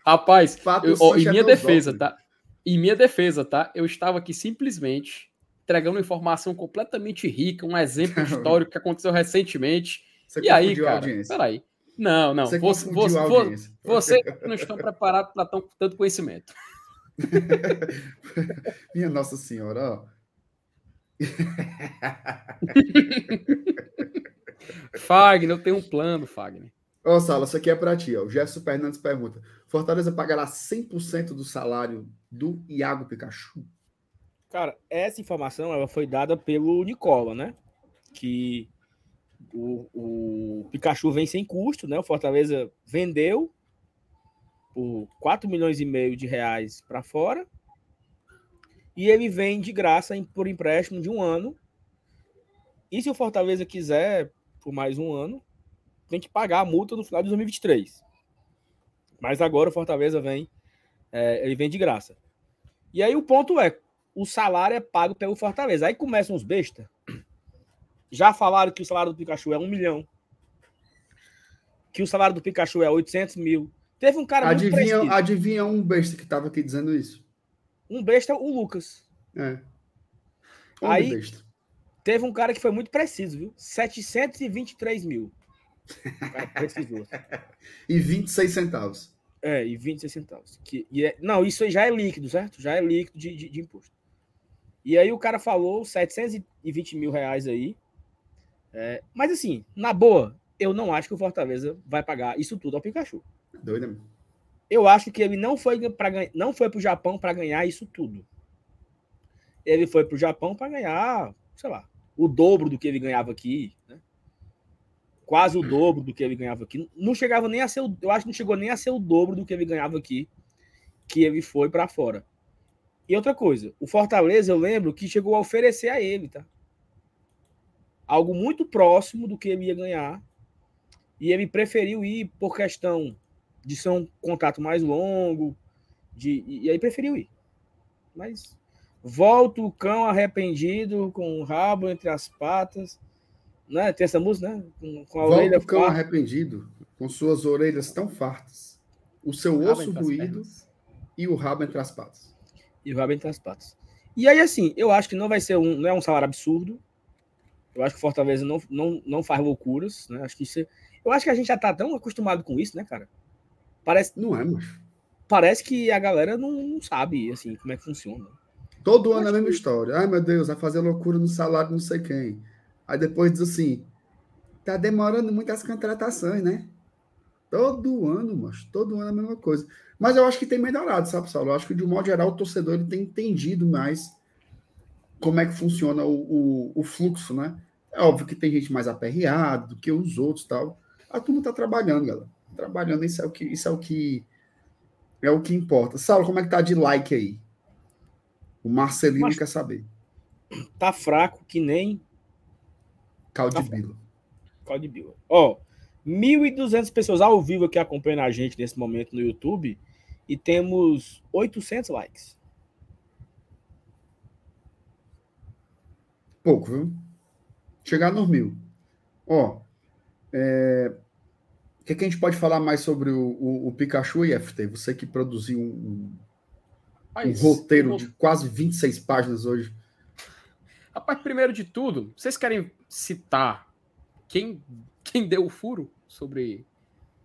Rapaz, eu, ó, em minha defesa, tá? Em minha defesa, tá? Eu estava aqui simplesmente entregando informação completamente rica, um exemplo histórico que aconteceu recentemente. Você e aí, cara, peraí. Não, não. Você, você, você, você não está preparado para tanto conhecimento.
Minha Nossa Senhora, ó.
Fagner, eu tenho um plano, Fagner.
Ó, oh, Sala, isso aqui é para ti. Ó. O Gerson Fernandes pergunta: Fortaleza pagará 100% do salário do Iago Pikachu?
Cara, essa informação ela foi dada pelo Nicola, né? Que o, o Pikachu vem sem custo, né? O Fortaleza vendeu por 4 milhões e meio de reais para fora. E ele vem de graça por empréstimo de um ano. E se o Fortaleza quiser por mais um ano, tem que pagar a multa no final de 2023. Mas agora o Fortaleza vem, é, ele vem de graça. E aí o ponto é, o salário é pago pelo Fortaleza. Aí começam os bestas já falaram que o salário do Pikachu é um milhão. Que o salário do Pikachu é 800 mil. Teve um cara
adivinha, muito Adivinha um besta que estava aqui dizendo isso?
Um besta, o Lucas. É. Um Aí, besta. teve um cara que foi muito preciso, viu? 723 mil. O cara
precisou. e 26 centavos.
É, e 26 centavos. Que, e é, não, isso aí já é líquido, certo? Já é líquido de, de, de imposto. E aí o cara falou 720 mil reais aí. É, mas assim, na boa, eu não acho que o Fortaleza vai pagar isso tudo ao Pikachu. Doido. Eu acho que ele não foi para não foi para o Japão para ganhar isso tudo. Ele foi para o Japão para ganhar, sei lá, o dobro do que ele ganhava aqui, né? Quase o dobro do que ele ganhava aqui. Não chegava nem a ser, eu acho que não chegou nem a ser o dobro do que ele ganhava aqui, que ele foi para fora. E outra coisa, o Fortaleza, eu lembro que chegou a oferecer a ele, tá? Algo muito próximo do que ele ia ganhar. E ele preferiu ir por questão de ser um contrato mais longo. De, e aí preferiu ir. Mas volta o cão arrependido com o rabo entre as patas. Né? Tem essa música, né? Com, com a
volta orelha o cão farta. arrependido com suas orelhas tão fartas. O seu o osso ruído e o rabo entre as patas.
E o rabo entre as patas. E aí, assim, eu acho que não vai ser um, não é um salário absurdo. Eu acho que o Fortaleza não, não, não faz loucuras, né? Acho que isso, é, eu acho que a gente já tá tão acostumado com isso, né, cara? Parece
não é, mas
parece que a galera não, não sabe assim como é que funciona.
Todo ano é a mesma história. Ai, meu Deus, vai fazer loucura no salário não sei quem. Aí depois diz assim: tá demorando muito as contratações, né? Todo ano, mas todo ano é a mesma coisa. Mas eu acho que tem melhorado, sabe, Saulo? Eu acho que, de um modo geral, o torcedor ele tem entendido mais como é que funciona o, o, o fluxo, né? É óbvio que tem gente mais aperreada do que os outros tal. A turma está trabalhando, galera. Trabalhando, isso é o que isso é o que é o que importa. Saulo, como é que tá de like aí? O Marcelino Mas, quer saber.
Tá fraco que nem
Caldibila. Tá
Caldibila. Ó, 1.200 pessoas ao vivo que acompanham a gente nesse momento no YouTube e temos 800 likes.
Pouco, viu? Chegar nos mil. Ó, é... o que, que, a gente pode falar mais sobre o, o, o Pikachu e FT? Você que produziu um, um roteiro de quase 26 páginas hoje.
Rapaz, primeiro de tudo, vocês querem citar quem, quem deu o furo sobre,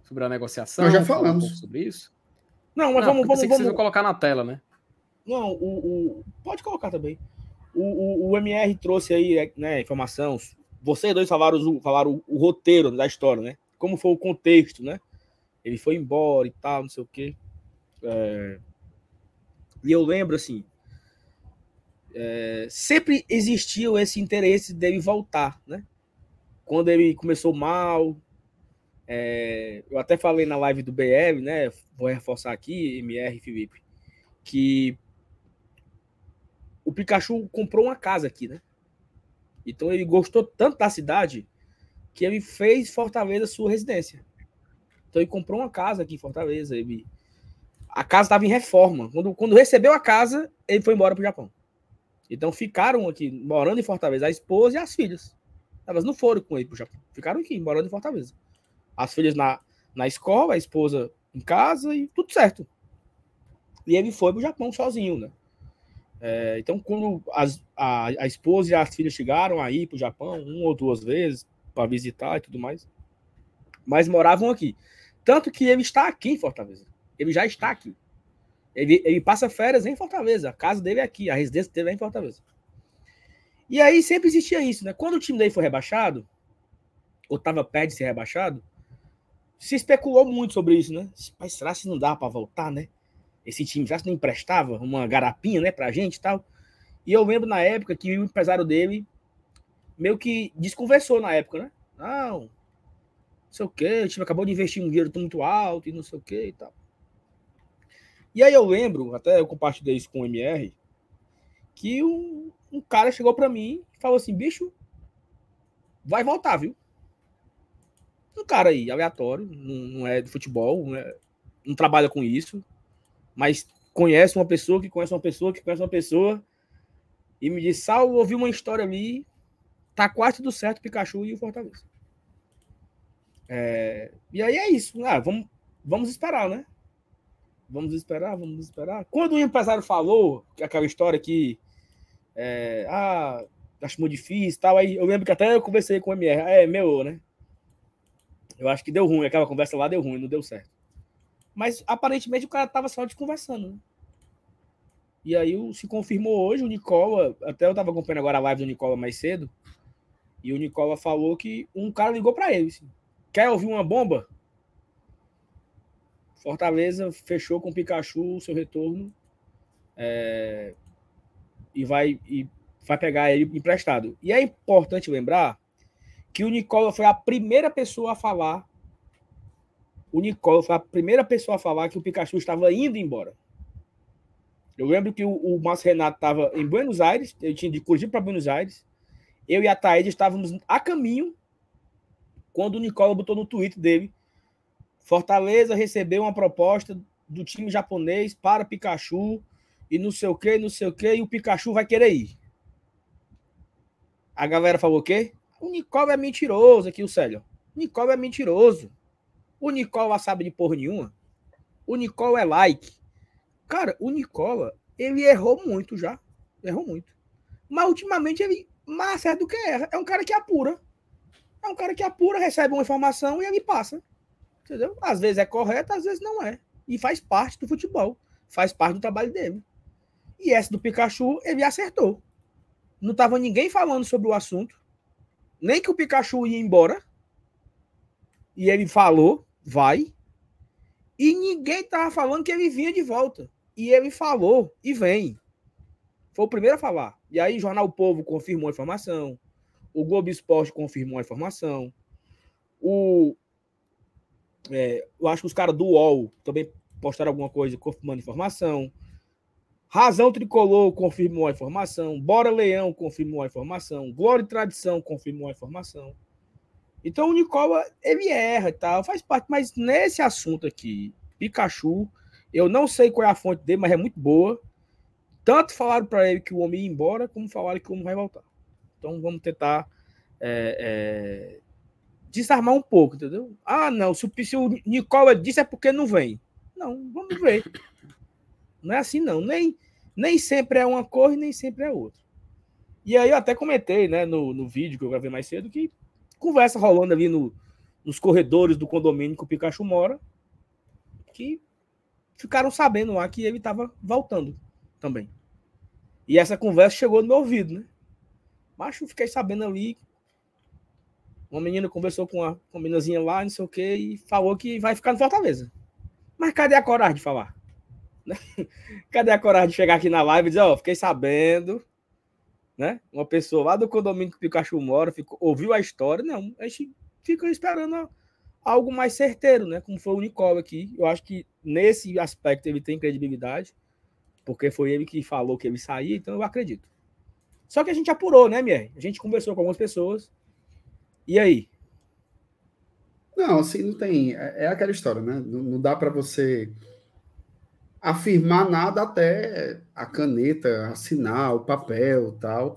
sobre a negociação?
Nós já falamos
um sobre isso.
Não, mas Não, vamos, vamos, vamos
colocar na tela, né?
Não, o, o... pode colocar também. O, o, o, MR trouxe aí, né, informação. Vocês dois falaram, falaram o, o, roteiro da história, né? Como foi o contexto, né? Ele foi embora e tal, não sei o quê. É... E eu lembro, assim, é... sempre existiu esse interesse dele voltar, né? Quando ele começou mal, é... eu até falei na live do BR, né? Vou reforçar aqui, MR Felipe, que o Pikachu comprou uma casa aqui, né? Então ele gostou tanto da cidade que ele fez Fortaleza sua residência. Então ele comprou uma casa aqui em Fortaleza. Ele... A casa estava em reforma. Quando, quando recebeu a casa, ele foi embora para o Japão. Então ficaram aqui, morando em Fortaleza, a esposa e as filhas. Elas não foram com ele para o Japão. Ficaram aqui, morando em Fortaleza. As filhas na, na escola, a esposa em casa e tudo certo. E ele foi para o Japão sozinho, né? É, então, quando as, a, a esposa e as filhas chegaram aí para o Japão, uma ou duas vezes, para visitar e tudo mais, mas moravam aqui. Tanto que ele está aqui em Fortaleza. Ele já está aqui. Ele, ele passa férias em Fortaleza. A casa dele é aqui, a residência dele é em Fortaleza. E aí sempre existia isso, né? Quando o time dele foi rebaixado, ou estava perto de ser rebaixado, se especulou muito sobre isso, né? Mas será que não dá para voltar, né? Esse time já não emprestava uma garapinha, né, pra gente e tal. E eu lembro na época que o empresário dele meio que desconversou na época, né? Não, não sei o quê, o time acabou de investir um dinheiro muito alto e não sei o quê e tal. E aí eu lembro, até eu compartilhei isso com o MR, que um, um cara chegou para mim e falou assim, bicho, vai voltar, viu? Um cara aí, aleatório, não, não é de futebol, não, é, não trabalha com isso, mas conhece uma pessoa que conhece uma pessoa que conhece uma pessoa e me diz: Sal, ouvi uma história ali, tá quase tudo certo Pikachu e o Fortaleza. É, e aí é isso. Ah, vamos, vamos esperar, né? Vamos esperar, vamos esperar. Quando o empresário falou aquela história que é, ah, acho muito difícil tal, aí eu lembro que até eu conversei com o MR. Ah, é, meu, né? Eu acho que deu ruim, aquela conversa lá deu ruim, não deu certo. Mas aparentemente o cara tava só desconversando. Né? E aí se confirmou hoje, o Nicola, até eu tava acompanhando agora a live do Nicola mais cedo, e o Nicola falou que um cara ligou para ele. Assim, Quer ouvir uma bomba? Fortaleza fechou com o Pikachu o seu retorno é, e vai e vai pegar ele emprestado. E é importante lembrar que o Nicola foi a primeira pessoa a falar o Nicole foi a primeira pessoa a falar que o Pikachu estava indo embora. Eu lembro que o, o Márcio Renato estava em Buenos Aires, ele tinha de Curitiba para Buenos Aires. Eu e a Thaís estávamos a caminho quando o Nicola botou no tweet dele: Fortaleza recebeu uma proposta do time japonês para Pikachu e não sei o que, não sei o que, e o Pikachu vai querer ir. A galera falou o quê? O Nicola é mentiroso aqui, o Célio. O Nicola é mentiroso. O Nicola sabe de porra nenhuma. O Nicola é like. Cara, o Nicola, ele errou muito já. Errou muito. Mas ultimamente ele mais certo do que erra. É um cara que apura. É um cara que apura, recebe uma informação e ele passa. Entendeu? Às vezes é correto, às vezes não é. E faz parte do futebol. Faz parte do trabalho dele. E essa do Pikachu, ele acertou. Não tava ninguém falando sobre o assunto. Nem que o Pikachu ia embora. E ele falou vai. E ninguém tava falando que ele vinha de volta. E ele falou e vem. Foi o primeiro a falar. E aí, Jornal Povo confirmou a informação. O Globo Esporte confirmou a informação. O. É, eu acho que os caras do UOL também postaram alguma coisa confirmando a informação. Razão Tricolor confirmou a informação. Bora Leão confirmou a informação. Glória e Tradição confirmou a informação. Então o Nicola, ele erra e tal, faz parte, mas nesse assunto aqui, Pikachu, eu não sei qual é a fonte dele, mas é muito boa. Tanto falaram para ele que o homem ia embora, como falaram que o homem vai voltar. Então vamos tentar é, é, desarmar um pouco, entendeu? Ah, não, se o, se o Nicola disse é porque não vem. Não, vamos ver. Não é assim, não. Nem, nem sempre é uma e nem sempre é outra. E aí eu até comentei, né, no, no vídeo que eu gravei mais cedo, que conversa rolando ali no, nos corredores do condomínio que o Pikachu mora, que ficaram sabendo lá que ele estava voltando também. E essa conversa chegou no meu ouvido, né? Eu fiquei sabendo ali. Uma menina conversou com uma, meninazinha lá, não sei o que, e falou que vai ficar no Fortaleza. Mas cadê a coragem de falar? Cadê a coragem de chegar aqui na live e dizer, ó, oh, fiquei sabendo, né? Uma pessoa lá do condomínio que o Pikachu mora, ficou, ouviu a história. Não, a gente fica esperando algo mais certeiro, né? Como foi o Nicole aqui. Eu acho que nesse aspecto ele tem credibilidade, porque foi ele que falou que ele saía, então eu acredito. Só que a gente apurou, né, Mier? A gente conversou com algumas pessoas. E aí?
Não, assim, não tem. É, é aquela história, né? Não, não dá para você afirmar nada até a caneta assinar o papel tal.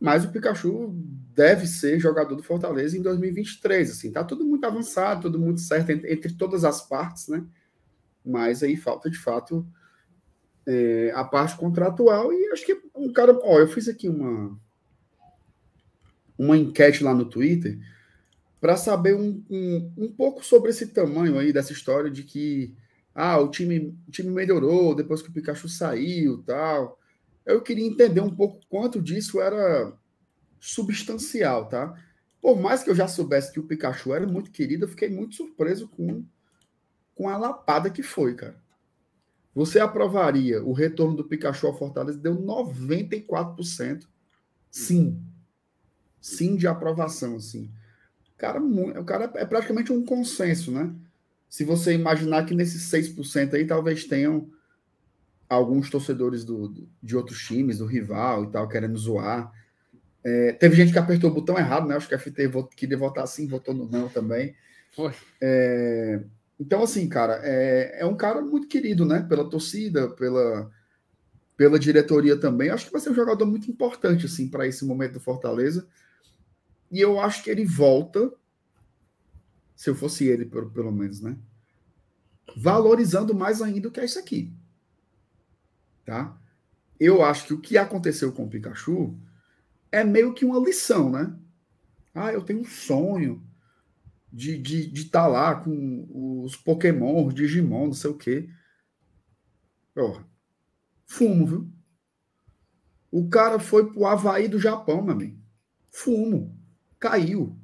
Mas o Pikachu deve ser jogador do Fortaleza em 2023. Assim, tá tudo muito avançado, tudo muito certo entre, entre todas as partes, né? Mas aí falta de fato é, a parte contratual e acho que um cara. Ó, eu fiz aqui uma uma enquete lá no Twitter para saber um, um, um pouco sobre esse tamanho aí dessa história de que ah, o time, o time melhorou depois que o Pikachu saiu tal. Eu queria entender um pouco quanto disso era substancial, tá? Por mais que eu já soubesse que o Pikachu era muito querido, eu fiquei muito surpreso com, com a lapada que foi, cara. Você aprovaria o retorno do Pikachu ao Fortaleza? Deu 94%. Sim. Sim de aprovação, assim. Cara, o cara é praticamente um consenso, né? Se você imaginar que nesses 6% aí talvez tenham alguns torcedores do, de outros times, do rival e tal, querendo zoar. É, teve gente que apertou o botão errado, né? Acho que a FT queria votar sim, votou no não também. Foi. É, então, assim, cara, é, é um cara muito querido, né? Pela torcida, pela, pela diretoria também. Acho que vai ser um jogador muito importante, assim, para esse momento do Fortaleza. E eu acho que ele volta se eu fosse ele, pelo, pelo menos, né? Valorizando mais ainda o que é isso aqui. Tá? Eu acho que o que aconteceu com o Pikachu é meio que uma lição, né? Ah, eu tenho um sonho de estar de, de tá lá com os Pokémon, os Digimon, não sei o quê. Porra, fumo, viu? O cara foi pro Havaí do Japão, meu amigo. Fumo. Caiu.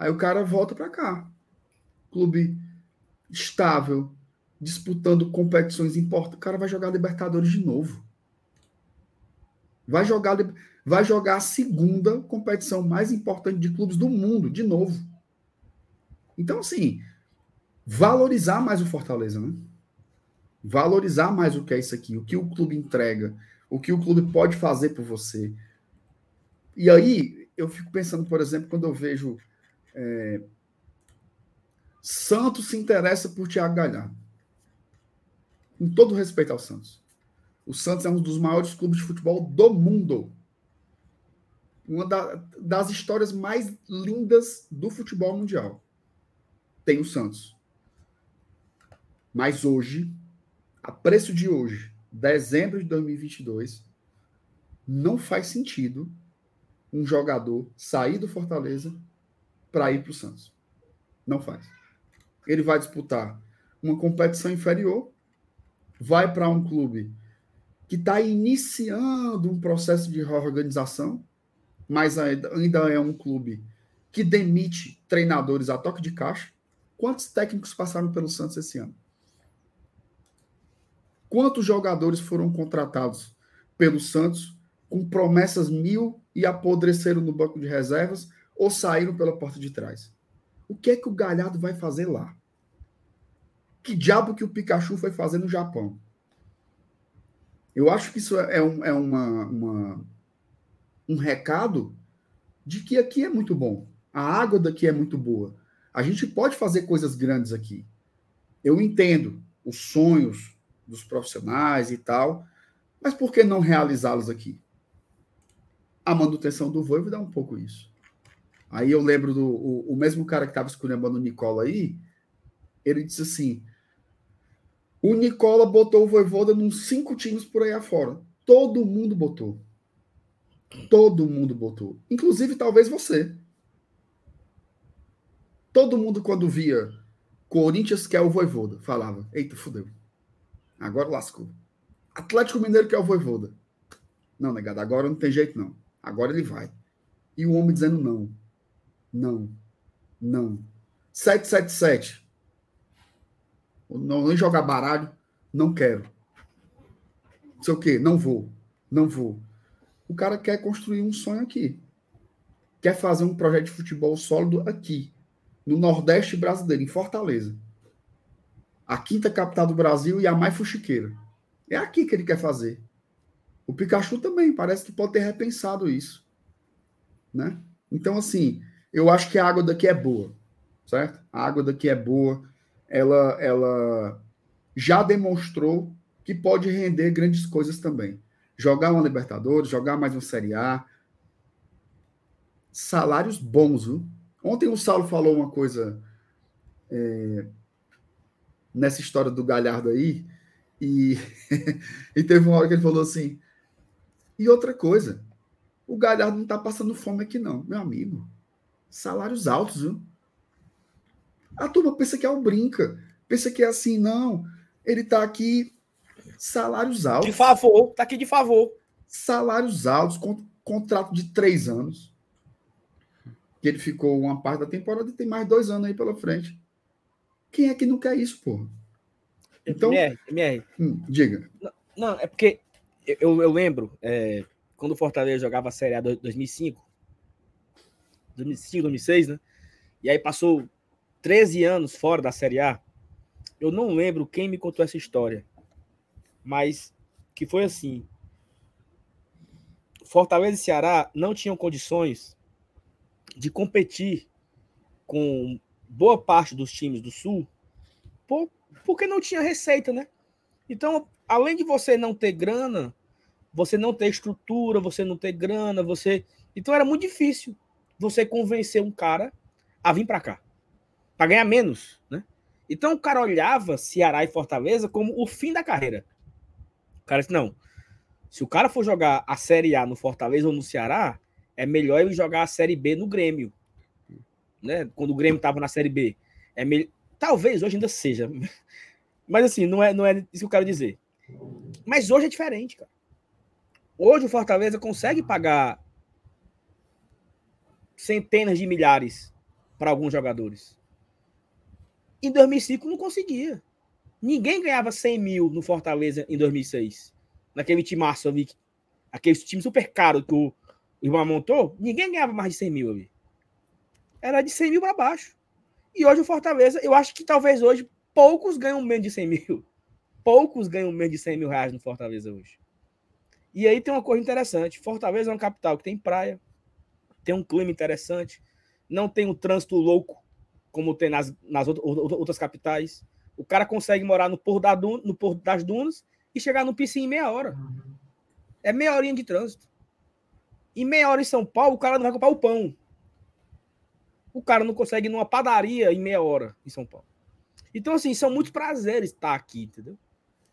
Aí o cara volta para cá. Clube estável, disputando competições importantes. O cara vai jogar Libertadores de novo. Vai jogar, vai jogar a segunda competição mais importante de clubes do mundo, de novo. Então, assim, valorizar mais o Fortaleza, né? Valorizar mais o que é isso aqui, o que o clube entrega, o que o clube pode fazer por você. E aí, eu fico pensando, por exemplo, quando eu vejo é, Santos se interessa por Thiago Galhardo. Com todo respeito ao Santos. O Santos é um dos maiores clubes de futebol do mundo. Uma da, das histórias mais lindas do futebol mundial. Tem o Santos. Mas hoje, a preço de hoje, dezembro de 2022, não faz sentido um jogador sair do Fortaleza para ir para o Santos. Não faz. Ele vai disputar uma competição inferior, vai para um clube que está iniciando um processo de reorganização, mas ainda é um clube que demite treinadores a toque de caixa. Quantos técnicos passaram pelo Santos esse ano? Quantos jogadores foram contratados pelo Santos com promessas mil e apodreceram no banco de reservas ou saíram pela porta de trás. O que é que o Galhardo vai fazer lá? Que diabo que o Pikachu foi fazer no Japão? Eu acho que isso é, um, é uma, uma, um recado de que aqui é muito bom. A água daqui é muito boa. A gente pode fazer coisas grandes aqui. Eu entendo os sonhos dos profissionais e tal, mas por que não realizá-los aqui? A manutenção do voo vai dar um pouco isso. Aí eu lembro do o, o mesmo cara que estava escolhendo o Nicola aí, ele disse assim: O Nicola botou o Voivoda nos cinco times por aí afora. Todo mundo botou. Todo mundo botou. Inclusive, talvez você. Todo mundo, quando via Corinthians quer o Voivoda, falava: Eita, fudeu. Agora lascou. Atlético Mineiro quer o Voivoda. Não, negado, agora não tem jeito, não. Agora ele vai. E o homem dizendo não. Não. Não. 777. Não, nem jogar baralho. Não quero. Não sei o quê. Não vou. Não vou. O cara quer construir um sonho aqui. Quer fazer um projeto de futebol sólido aqui. No Nordeste brasileiro, em Fortaleza. A quinta capital do Brasil e a mais fuxiqueira. É aqui que ele quer fazer. O Pikachu também parece que pode ter repensado isso. Né? Então, assim, eu acho que a água daqui é boa, certo? A água daqui é boa. Ela, ela já demonstrou que pode render grandes coisas também. Jogar uma Libertadores, jogar mais uma Série A. Salários bons, viu? Ontem o Saulo falou uma coisa é, nessa história do Galhardo aí, e, e teve uma hora que ele falou assim: e outra coisa, o Galhardo não está passando fome aqui, não, meu amigo. Salários altos, viu? A turma pensa que é um brinca, pensa que é assim, não. Ele está aqui, salários altos.
De favor, está aqui de favor.
Salários altos, com, contrato de três anos. Que ele ficou uma parte da temporada e tem mais dois anos aí pela frente. Quem é que não quer isso, porra?
Então, MR, MR.
Hum, diga.
Não, não, é porque eu, eu lembro, é, quando o Fortaleza jogava a Série A 2005, 2005, 2006, né? E aí passou 13 anos fora da Série A. Eu não lembro quem me contou essa história, mas que foi assim: Fortaleza e Ceará não tinham condições de competir com boa parte dos times do Sul, por, porque não tinha receita, né? Então, além de você não ter grana, você não ter estrutura, você não ter grana, você. Então era muito difícil você convencer um cara a vir para cá, para ganhar menos, né? Então o cara olhava Ceará e Fortaleza como o fim da carreira. O cara disse: não, se o cara for jogar a Série A no Fortaleza ou no Ceará, é melhor ele jogar a Série B no Grêmio. Né? Quando o Grêmio estava na Série B. É. Talvez hoje ainda seja. Mas assim, não é, não é isso que eu quero dizer. Mas hoje é diferente, cara. Hoje o Fortaleza consegue pagar centenas de milhares para alguns jogadores. Em 2005 não conseguia. Ninguém ganhava 100 mil no Fortaleza em 2006. Naquele time ali, aquele time super caro que o irmão montou, ninguém ganhava mais de 100 mil ali. Era de 100 mil para baixo. E hoje o Fortaleza, eu acho que talvez hoje poucos ganham menos de 100 mil. Poucos ganham menos de 100 mil reais no Fortaleza hoje. E aí tem uma coisa interessante: Fortaleza é uma capital que tem praia, tem um clima interessante, não tem um trânsito louco como tem nas, nas outras capitais. O cara consegue morar no Porto, da Duna, no das Dunas e chegar no piscina em meia hora. É meia horinha de trânsito. Em meia hora em São Paulo, o cara não vai comprar o pão. O cara não consegue ir numa padaria em meia hora em São Paulo. Então, assim, são muitos prazeres estar aqui, entendeu?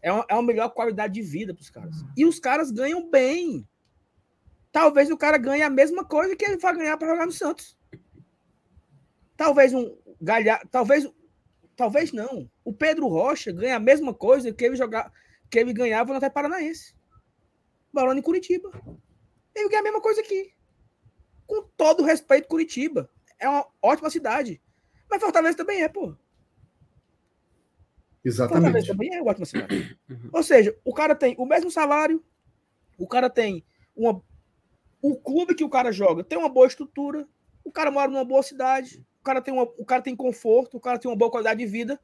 É uma, é uma melhor qualidade de vida para os caras. E os caras ganham bem. Talvez o cara ganhe a mesma coisa que ele vai ganhar para jogar no Santos. Talvez um galha, talvez talvez não. O Pedro Rocha ganha a mesma coisa que ele jogar que ele ganhava no Atlético Paranaense. Morando em Curitiba. Ele ganha a mesma coisa aqui. Com todo o respeito Curitiba. É uma ótima cidade. Mas Fortaleza também é, pô.
Exatamente.
também é ótima cidade. Uhum. Ou seja, o cara tem o mesmo salário, o cara tem uma. O clube que o cara joga tem uma boa estrutura, o cara mora numa boa cidade, o cara tem, uma, o cara tem conforto, o cara tem uma boa qualidade de vida.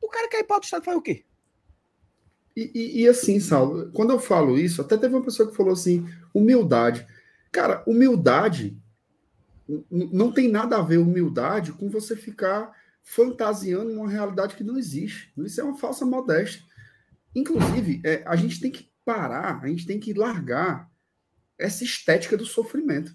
O cara quer ir para outro estado faz o quê?
E, e, e, assim, Saulo, quando eu falo isso, até teve uma pessoa que falou assim: humildade. Cara, humildade não tem nada a ver humildade com você ficar fantasiando uma realidade que não existe. Isso é uma falsa modéstia. Inclusive, é, a gente tem que parar, a gente tem que largar essa estética do sofrimento.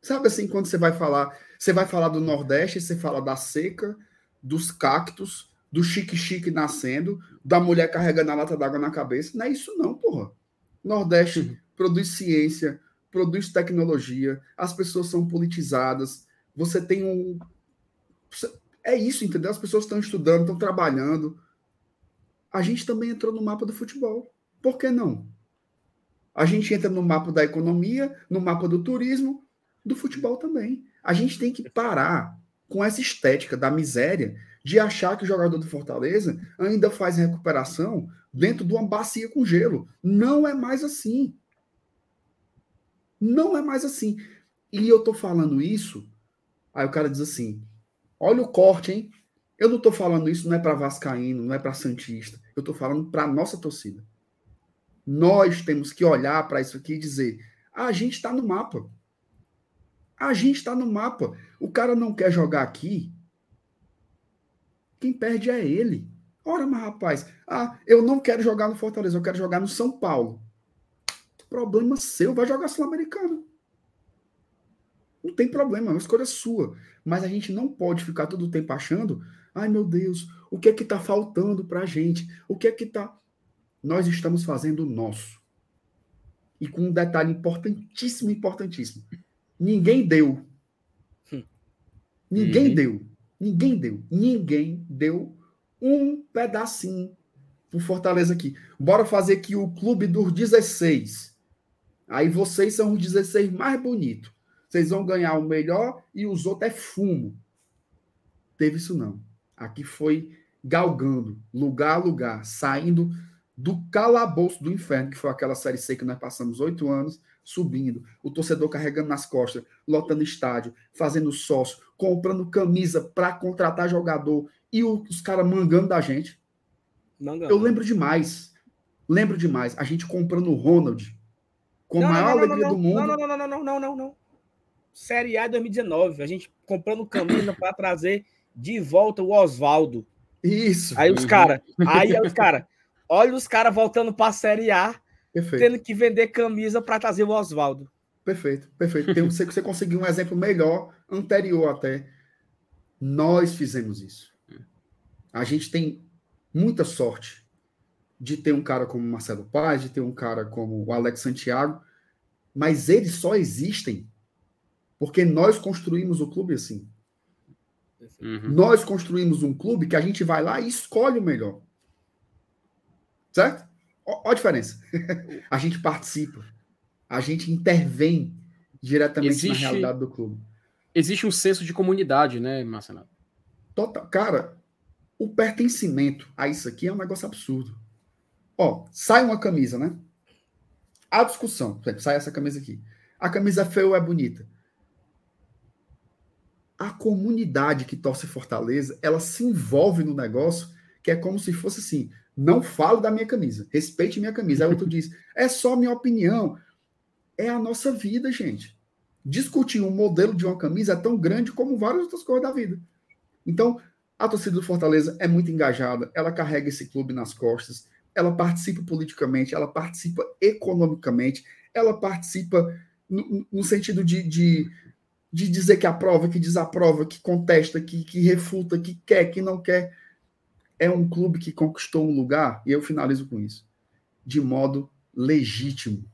Sabe assim, quando você vai falar, você vai falar do Nordeste, você fala da seca, dos cactos, do chique-chique nascendo, da mulher carregando a lata d'água na cabeça. Não é isso, não, porra. Nordeste uhum. produz ciência, produz tecnologia, as pessoas são politizadas, você tem um. É isso, entendeu? As pessoas estão estudando, estão trabalhando. A gente também entrou no mapa do futebol. Por que não? A gente entra no mapa da economia, no mapa do turismo, do futebol também. A gente tem que parar com essa estética da miséria de achar que o jogador do Fortaleza ainda faz recuperação dentro de uma bacia com gelo. Não é mais assim. Não é mais assim. E eu tô falando isso, aí o cara diz assim: olha o corte, hein? Eu não tô falando isso, não é para Vascaíno, não é para Santista. Eu tô falando para nossa torcida. Nós temos que olhar para isso aqui e dizer: a gente está no mapa. A gente está no mapa. O cara não quer jogar aqui, quem perde é ele. Ora, mas rapaz, ah, eu não quero jogar no Fortaleza, eu quero jogar no São Paulo. Problema seu, vai jogar Sul-Americano. Não tem problema, é uma escolha sua. Mas a gente não pode ficar todo o tempo achando, ai meu Deus, o que é que está faltando para a gente? O que é que está. Nós estamos fazendo o nosso. E com um detalhe importantíssimo, importantíssimo. Ninguém deu. Hum. Ninguém uhum. deu Ninguém deu. Ninguém deu um pedacinho pro Fortaleza aqui. Bora fazer aqui o clube dos 16. Aí vocês são os 16 mais bonitos. Vocês vão ganhar o melhor e os outros é fumo. Teve isso não. Aqui foi galgando, lugar a lugar, saindo do calabouço do inferno, que foi aquela série C que nós passamos oito anos, subindo, o torcedor carregando nas costas, lotando estádio, fazendo sócio, comprando camisa para contratar jogador e os caras mangando da gente. Mangando. Eu lembro demais. Lembro demais. A gente comprando o Ronald com a maior não, não, alegria do mundo.
Não, não, não, não, não, não, não, não. Série A 2019. A gente comprando camisa para trazer de volta o Oswaldo.
Isso.
Aí os caras. Aí os caras. Olha os caras voltando para a Série A Perfeito. tendo que vender camisa para trazer o Oswaldo.
Perfeito, perfeito. Tem, você, você conseguiu um exemplo melhor, anterior até. Nós fizemos isso. A gente tem muita sorte de ter um cara como Marcelo Paz, de ter um cara como o Alex Santiago, mas eles só existem porque nós construímos o clube assim. Uhum. Nós construímos um clube que a gente vai lá e escolhe o melhor. Certo? Olha a diferença. a gente participa. A gente intervém diretamente existe, na realidade do clube.
Existe um senso de comunidade, né, Marcelo?
Total. Cara, o pertencimento a isso aqui é um negócio absurdo. Ó, sai uma camisa, né? A discussão. Sai essa camisa aqui. A camisa é feia ou é bonita? A comunidade que torce Fortaleza, ela se envolve no negócio que é como se fosse assim: não falo da minha camisa, respeite minha camisa. Aí outro diz: é só minha opinião. É a nossa vida, gente. Discutir um modelo de uma camisa é tão grande como várias outras coisas da vida. Então, a torcida do Fortaleza é muito engajada, ela carrega esse clube nas costas, ela participa politicamente, ela participa economicamente, ela participa no, no sentido de, de, de, dizer que aprova, que desaprova, que contesta, que, que refuta, que quer, que não quer é um clube que conquistou um lugar, e eu finalizo com isso, de modo legítimo.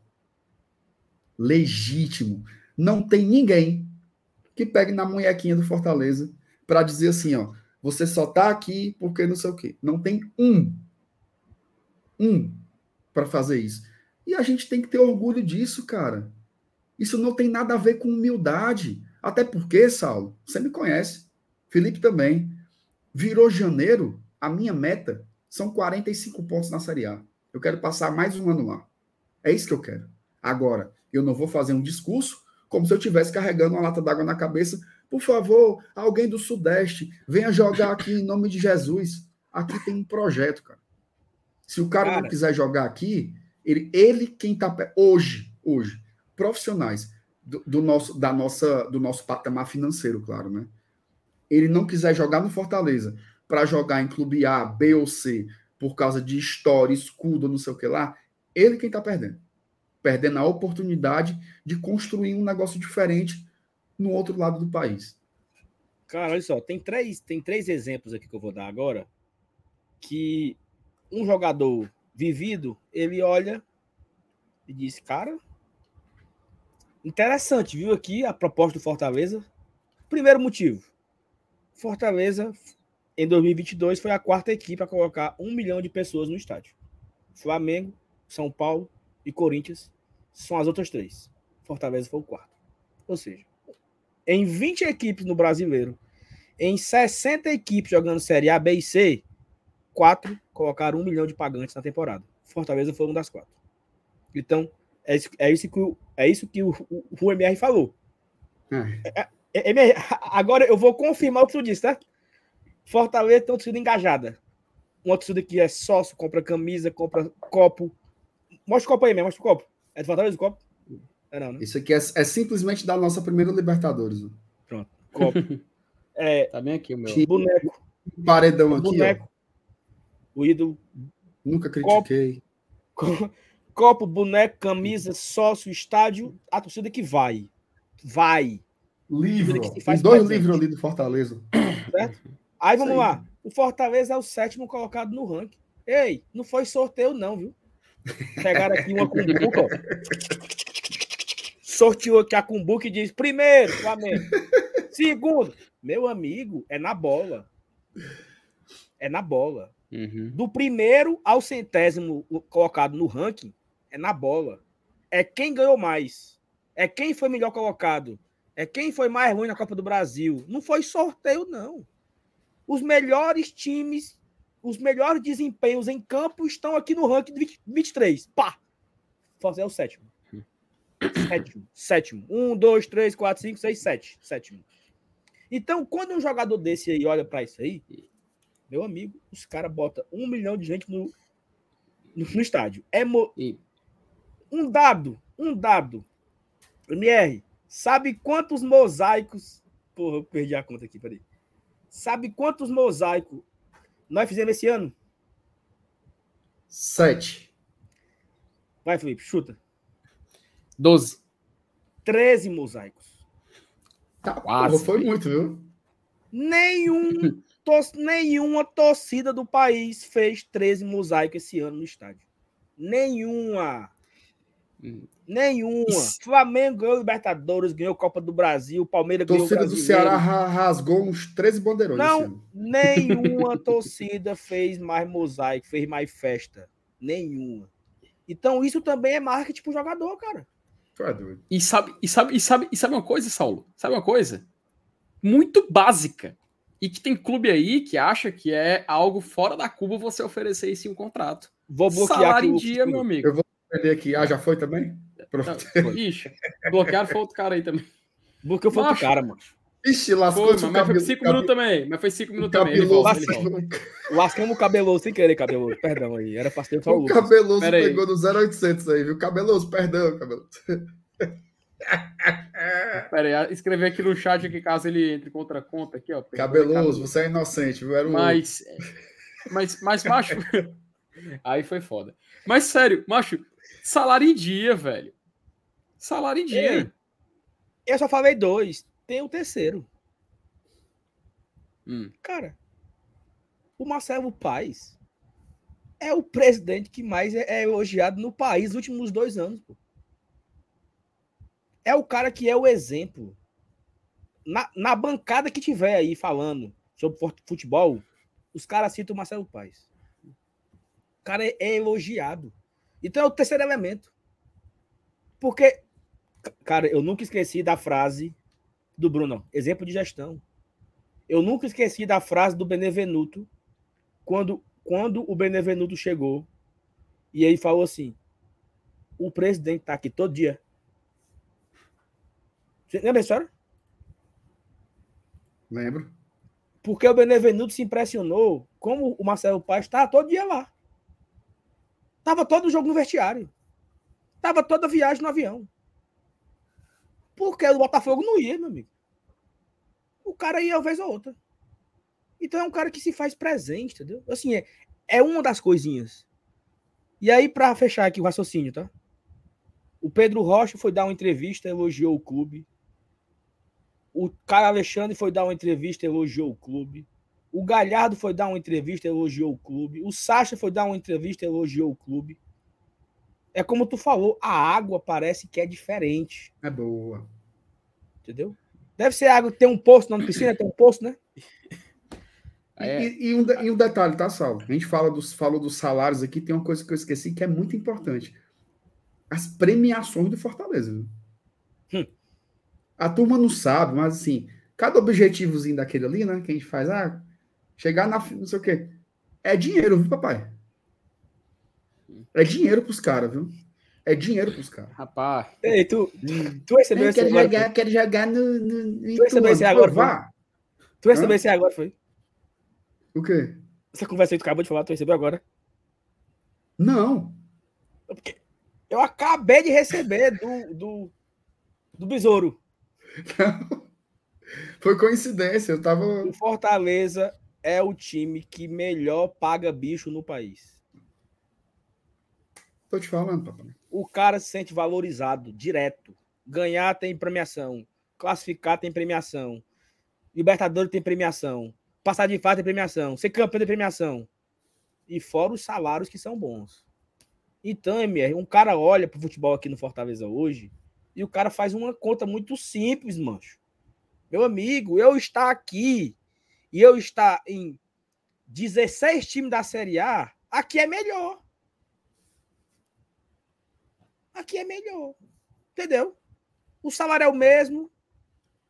Legítimo. Não tem ninguém que pegue na munhequinha do Fortaleza para dizer assim, ó, você só tá aqui porque não sei o quê. Não tem um, um para fazer isso. E a gente tem que ter orgulho disso, cara. Isso não tem nada a ver com humildade. Até porque, Saulo, você me conhece, Felipe também. Virou janeiro, a minha meta são 45 pontos na Série A. Eu quero passar mais um ano lá. É isso que eu quero. Agora, eu não vou fazer um discurso como se eu estivesse carregando uma lata d'água na cabeça. Por favor, alguém do Sudeste, venha jogar aqui em nome de Jesus. Aqui tem um projeto, cara. Se o cara, cara. não quiser jogar aqui, ele, ele quem está hoje, hoje, profissionais do, do, nosso, da nossa, do nosso patamar financeiro, claro, né? Ele não quiser jogar no Fortaleza, para jogar em clube A, B ou C, por causa de história, escudo, não sei o que lá, ele quem está perdendo. Perdendo a oportunidade de construir um negócio diferente no outro lado do país.
Cara, olha só, tem três, tem três exemplos aqui que eu vou dar agora que um jogador vivido, ele olha e diz, cara, interessante, viu aqui a proposta do Fortaleza. Primeiro motivo, Fortaleza em 2022 foi a quarta equipe a colocar um milhão de pessoas no estádio. Flamengo, São Paulo e Corinthians são as outras três. Fortaleza foi o quarto. Ou seja, em 20 equipes no brasileiro, em 60 equipes jogando Série A, B e C, quatro colocaram um milhão de pagantes na temporada. Fortaleza foi uma das quatro. Então, é isso, é isso que, o, é isso que o, o, o MR falou. É. É, MR, agora eu vou confirmar o que tu disse, tá? Fortaleza tem uma torcida engajada. Uma torcida que é sócio, compra camisa, compra copo. Mostra o copo aí mesmo, mostra o copo. É de Fortaleza o copo?
É não, né? Isso aqui é, é, simplesmente da nossa primeira Libertadores.
Pronto, copo.
é, tá bem aqui o meu.
Boneco.
Paredão aqui, boneco. Ó.
O ídolo.
Nunca critiquei.
Copo, copo, boneco, camisa, sócio, estádio, a torcida que vai. Vai.
Livro. Tem dois livros ali do Fortaleza.
Certo? Aí vamos lá. O Fortaleza é o sétimo colocado no ranking. Ei, não foi sorteio, não, viu? Pegaram aqui uma cumbuca, ó. Sorteou aqui a cumbuca e diz: primeiro, Flamengo. Segundo, meu amigo, é na bola. É na bola. Uhum. Do primeiro ao centésimo colocado no ranking, é na bola. É quem ganhou mais. É quem foi melhor colocado. É quem foi mais ruim na Copa do Brasil. Não foi sorteio, não. Os melhores times, os melhores desempenhos em campo estão aqui no ranking de 23. Pá! Fazer o sétimo. Sétimo. Sétimo. Um, dois, três, quatro, cinco, seis, sete. Sétimo. Então, quando um jogador desse aí olha para isso aí, meu amigo, os caras botam um milhão de gente no, no, no estádio. É mo... um dado, um dado. MR, sabe quantos mosaicos. Porra, eu perdi a conta aqui, peraí. Sabe quantos mosaicos nós fizemos esse ano?
Sete.
Vai, Felipe, chuta.
Doze.
Treze mosaicos.
Tá, Quase. foi muito, viu?
Nenhum, tor nenhuma torcida do país fez 13 mosaicos esse ano no estádio. Nenhuma. Hum. Nenhuma. Isso. Flamengo ganhou Libertadores, ganhou Copa do Brasil, Palmeiras
ganhou Torcida do Ceará rasgou uns 13 bandeirões.
Não, nenhuma torcida fez mais mosaico, fez mais festa. Nenhuma. Então isso também é marketing pro jogador, cara.
E sabe, e sabe, e sabe, e sabe uma coisa, Saulo? Sabe uma coisa? Muito básica. E que tem clube aí que acha que é algo fora da Cuba você oferecer isso em um contrato.
Vou bloquear
Salário em dia, meu amigo.
Eu vou perder aqui. Ah, já foi também?
Pronto. Não, ixi, bloquearam foi outro cara aí também.
Bloqueou foi outro cara, mano.
Ixi, lascou.
Foi, mas, foi cinco minutos também. Mas foi cinco minutos também. Ele
volta, ele Lascamos o cabeloso sem querer, cabeloso. Perdão aí. Era pra ter
só o cabeloso pegou no 0800 aí, viu? Cabeloso, perdão, cabeloso.
Pera aí, escrever aqui no chat que caso ele entre contra a conta aqui, ó.
Cabeloso, você é inocente, viu? Era um...
Mas, mas, mas, macho, aí foi foda. Mas sério, macho, salário em dia, velho. Salário em dia.
Eu só falei dois. Tem o terceiro. Hum. Cara, o Marcelo Paes é o presidente que mais é, é elogiado no país nos últimos dois anos. Pô. É o cara que é o exemplo. Na, na bancada que tiver aí falando sobre futebol, os caras citam o Marcelo Paes. O cara é, é elogiado. Então é o terceiro elemento. Porque Cara, eu nunca esqueci da frase do Bruno, exemplo de gestão. Eu nunca esqueci da frase do Benevenuto quando, quando o Benevenuto chegou e aí falou assim: o presidente tá aqui todo dia. Você lembra a história?
Lembro.
Porque o Benevenuto se impressionou como o Marcelo Paz estava todo dia lá. Tava todo o jogo no vestiário. Tava toda a viagem no avião. Porque o Botafogo não ia, meu amigo. O cara ia uma vez ou outra. Então é um cara que se faz presente, entendeu? Assim, é, é uma das coisinhas. E aí, para fechar aqui o raciocínio, tá? O Pedro Rocha foi dar uma entrevista, elogiou o clube. O Caio Alexandre foi dar uma entrevista, elogiou o clube. O Galhardo foi dar uma entrevista, elogiou o clube. O Sacha foi dar uma entrevista, elogiou o clube. É como tu falou, a água parece que é diferente.
É boa.
Entendeu? Deve ser água que tem um poço na piscina, tem um poço, né?
É. E, e, um, e, um, detalhe, tá, Saulo? A gente fala dos, falou dos salários aqui, tem uma coisa que eu esqueci que é muito importante. As premiações do Fortaleza. Hum. A turma não sabe, mas assim, cada objetivozinho daquele ali, né, que a gente faz, ah, chegar na, não sei o quê, é dinheiro, viu, papai? É dinheiro pros caras, viu? É dinheiro pros caras.
Rapaz. Ei, tu, tu recebeu esse
agora? Jogar, quero jogar no. no
tu recebeu esse agora? Vá. Tu recebeu esse agora, foi?
O quê?
Essa conversa aí que tu acabou de falar, tu recebeu agora?
Não.
Porque eu acabei de receber do, do, do Besouro.
Não. Foi coincidência, eu tava.
O Fortaleza é o time que melhor paga bicho no país.
Tô te falando, papai.
O cara se sente valorizado direto. Ganhar tem premiação. Classificar tem premiação. Libertadores tem premiação. Passar de fase tem premiação. Ser campeão tem premiação. E fora os salários que são bons. Então, MR, um cara olha pro futebol aqui no Fortaleza hoje e o cara faz uma conta muito simples, mancho. Meu amigo, eu estar aqui e eu estar em 16 times da Série A, aqui é melhor. Aqui é melhor. Entendeu? O salário é o mesmo,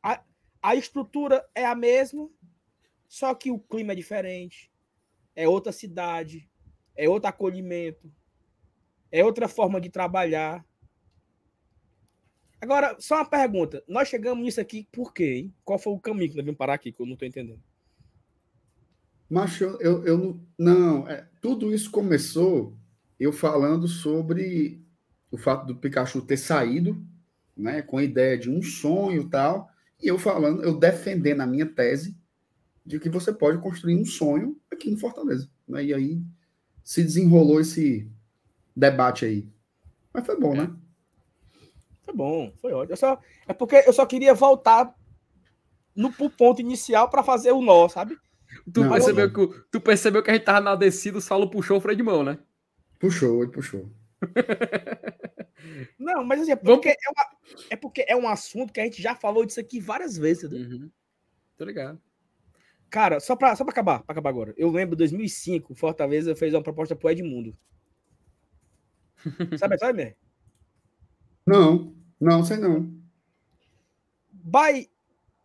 a, a estrutura é a mesma, só que o clima é diferente. É outra cidade, é outro acolhimento, é outra forma de trabalhar. Agora, só uma pergunta. Nós chegamos nisso aqui por quê? Hein? Qual foi o caminho que nós vimos parar aqui, que eu não estou entendendo?
Eu, eu, eu não. Não, é, tudo isso começou eu falando sobre o fato do Pikachu ter saído, né, com a ideia de um sonho e tal, e eu falando, eu defendendo a minha tese de que você pode construir um sonho aqui em Fortaleza. Né? E aí se desenrolou esse debate aí. Mas foi bom, é. né?
Foi bom, foi ótimo. Só, é porque eu só queria voltar no ponto inicial para fazer o nó, sabe?
Tu, não, percebeu não. que, tu percebeu que a gente tava na descida, o Saulo puxou o freio de mão, né?
Puxou, ele puxou.
não, mas assim, é porque, é, uma, é porque é um assunto que a gente já falou disso aqui várias vezes. Né? Uhum.
Tô ligado.
Cara, só pra, só pra acabar, pra acabar agora. Eu lembro, 2005, Fortaleza fez uma proposta pro Edmundo. Sabe, sabe,
Não, não, sei não.
By,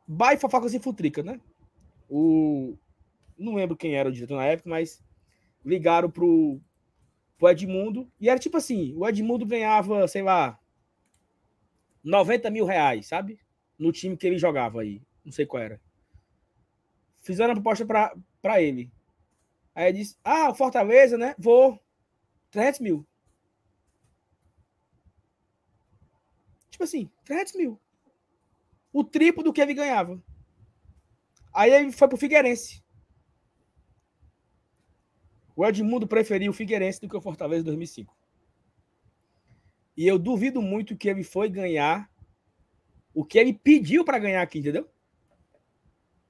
by Fofocas e Futrica, né? O, não lembro quem era o diretor na época, mas ligaram pro, pro Edmundo. E era tipo assim: o Edmundo ganhava, sei lá, 90 mil reais, sabe? No time que ele jogava aí. Não sei qual era. Fizeram a proposta para ele. Aí ele disse: Ah, Fortaleza, né? Vou. 300 mil. Tipo assim, 300 mil. O triplo do que ele ganhava. Aí ele foi pro Figueirense. O Edmundo preferiu o Figueirense do que o Fortaleza em 2005. E eu duvido muito que ele foi ganhar o que ele pediu para ganhar aqui, entendeu?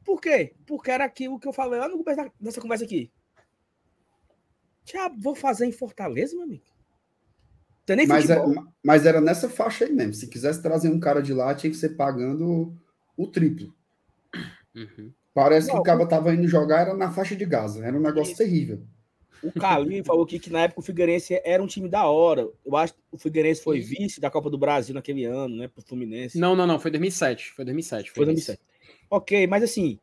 Por quê? Porque era aquilo que eu falei lá no começo dessa conversa aqui. Já vou fazer em Fortaleza, meu amigo.
Tem nem mas, é, mas era nessa faixa aí mesmo. Se quisesse trazer um cara de lá, tinha que ser pagando o, triplo. Uhum. Parece Não, que o cara tava indo jogar, era na faixa de Gaza. Era um negócio isso. terrível.
O Carlinho falou aqui que na época o Figueirense era um time da hora. Eu acho que o Figueirense foi vice da Copa do Brasil naquele ano, né? Pro Fluminense.
Não, não, não. Foi 2007. Foi 2007.
Foi, foi 2007. Ok, mas assim.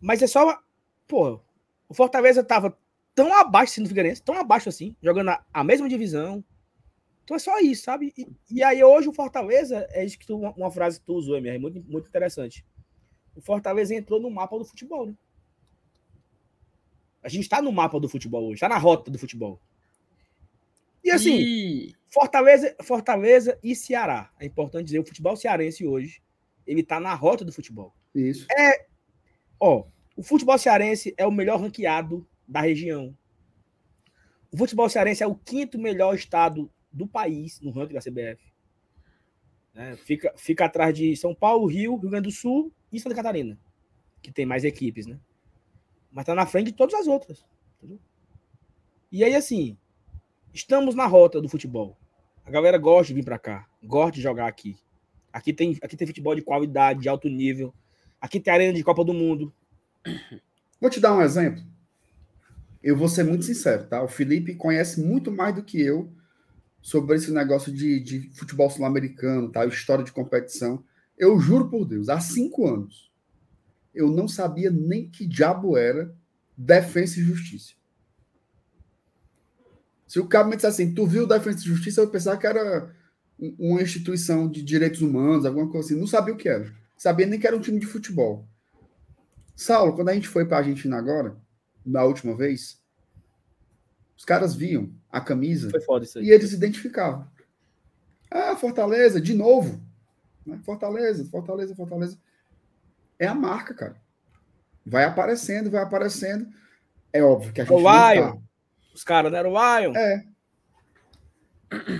Mas é só. Pô, o Fortaleza tava tão abaixo assim do Figueirense, tão abaixo assim, jogando a, a mesma divisão, então é só isso, sabe? E, e aí hoje o Fortaleza, é isso que tu, uma, uma frase que tu usou, MR, muito, muito interessante. O Fortaleza entrou no mapa do futebol, né? A gente está no mapa do futebol hoje, está na rota do futebol. E assim, e... Fortaleza, Fortaleza e Ceará. É importante dizer, o futebol cearense hoje, ele está na rota do futebol.
Isso.
É, ó, o futebol cearense é o melhor ranqueado da região. O futebol cearense é o quinto melhor estado do país no ranking da CBF. É, fica, fica atrás de São Paulo, Rio, Rio Grande do Sul e Santa Catarina, que tem mais equipes, né? Mas tá na frente de todas as outras. Entendeu? E aí, assim, estamos na rota do futebol. A galera gosta de vir para cá, gosta de jogar aqui. Aqui tem, aqui tem futebol de qualidade, de alto nível. Aqui tem arena de Copa do Mundo.
Vou te dar um exemplo. Eu vou ser muito sincero, tá? O Felipe conhece muito mais do que eu sobre esse negócio de, de futebol sul-americano, tá? História de competição. Eu juro por Deus, há cinco anos, eu não sabia nem que diabo era defesa e justiça. Se o cabo me dissesse assim, tu viu defesa e justiça, eu pensava que era uma instituição de direitos humanos, alguma coisa assim. Não sabia o que era. Sabia nem que era um time de futebol. Saulo, quando a gente foi para a Argentina agora, na última vez, os caras viam a camisa e eles identificavam. Ah, Fortaleza, de novo. Né? Fortaleza, Fortaleza, Fortaleza. É a marca, cara. Vai aparecendo, vai aparecendo. É óbvio que a gente. O
Lion. Tá. Os caras deram o Lion.
É.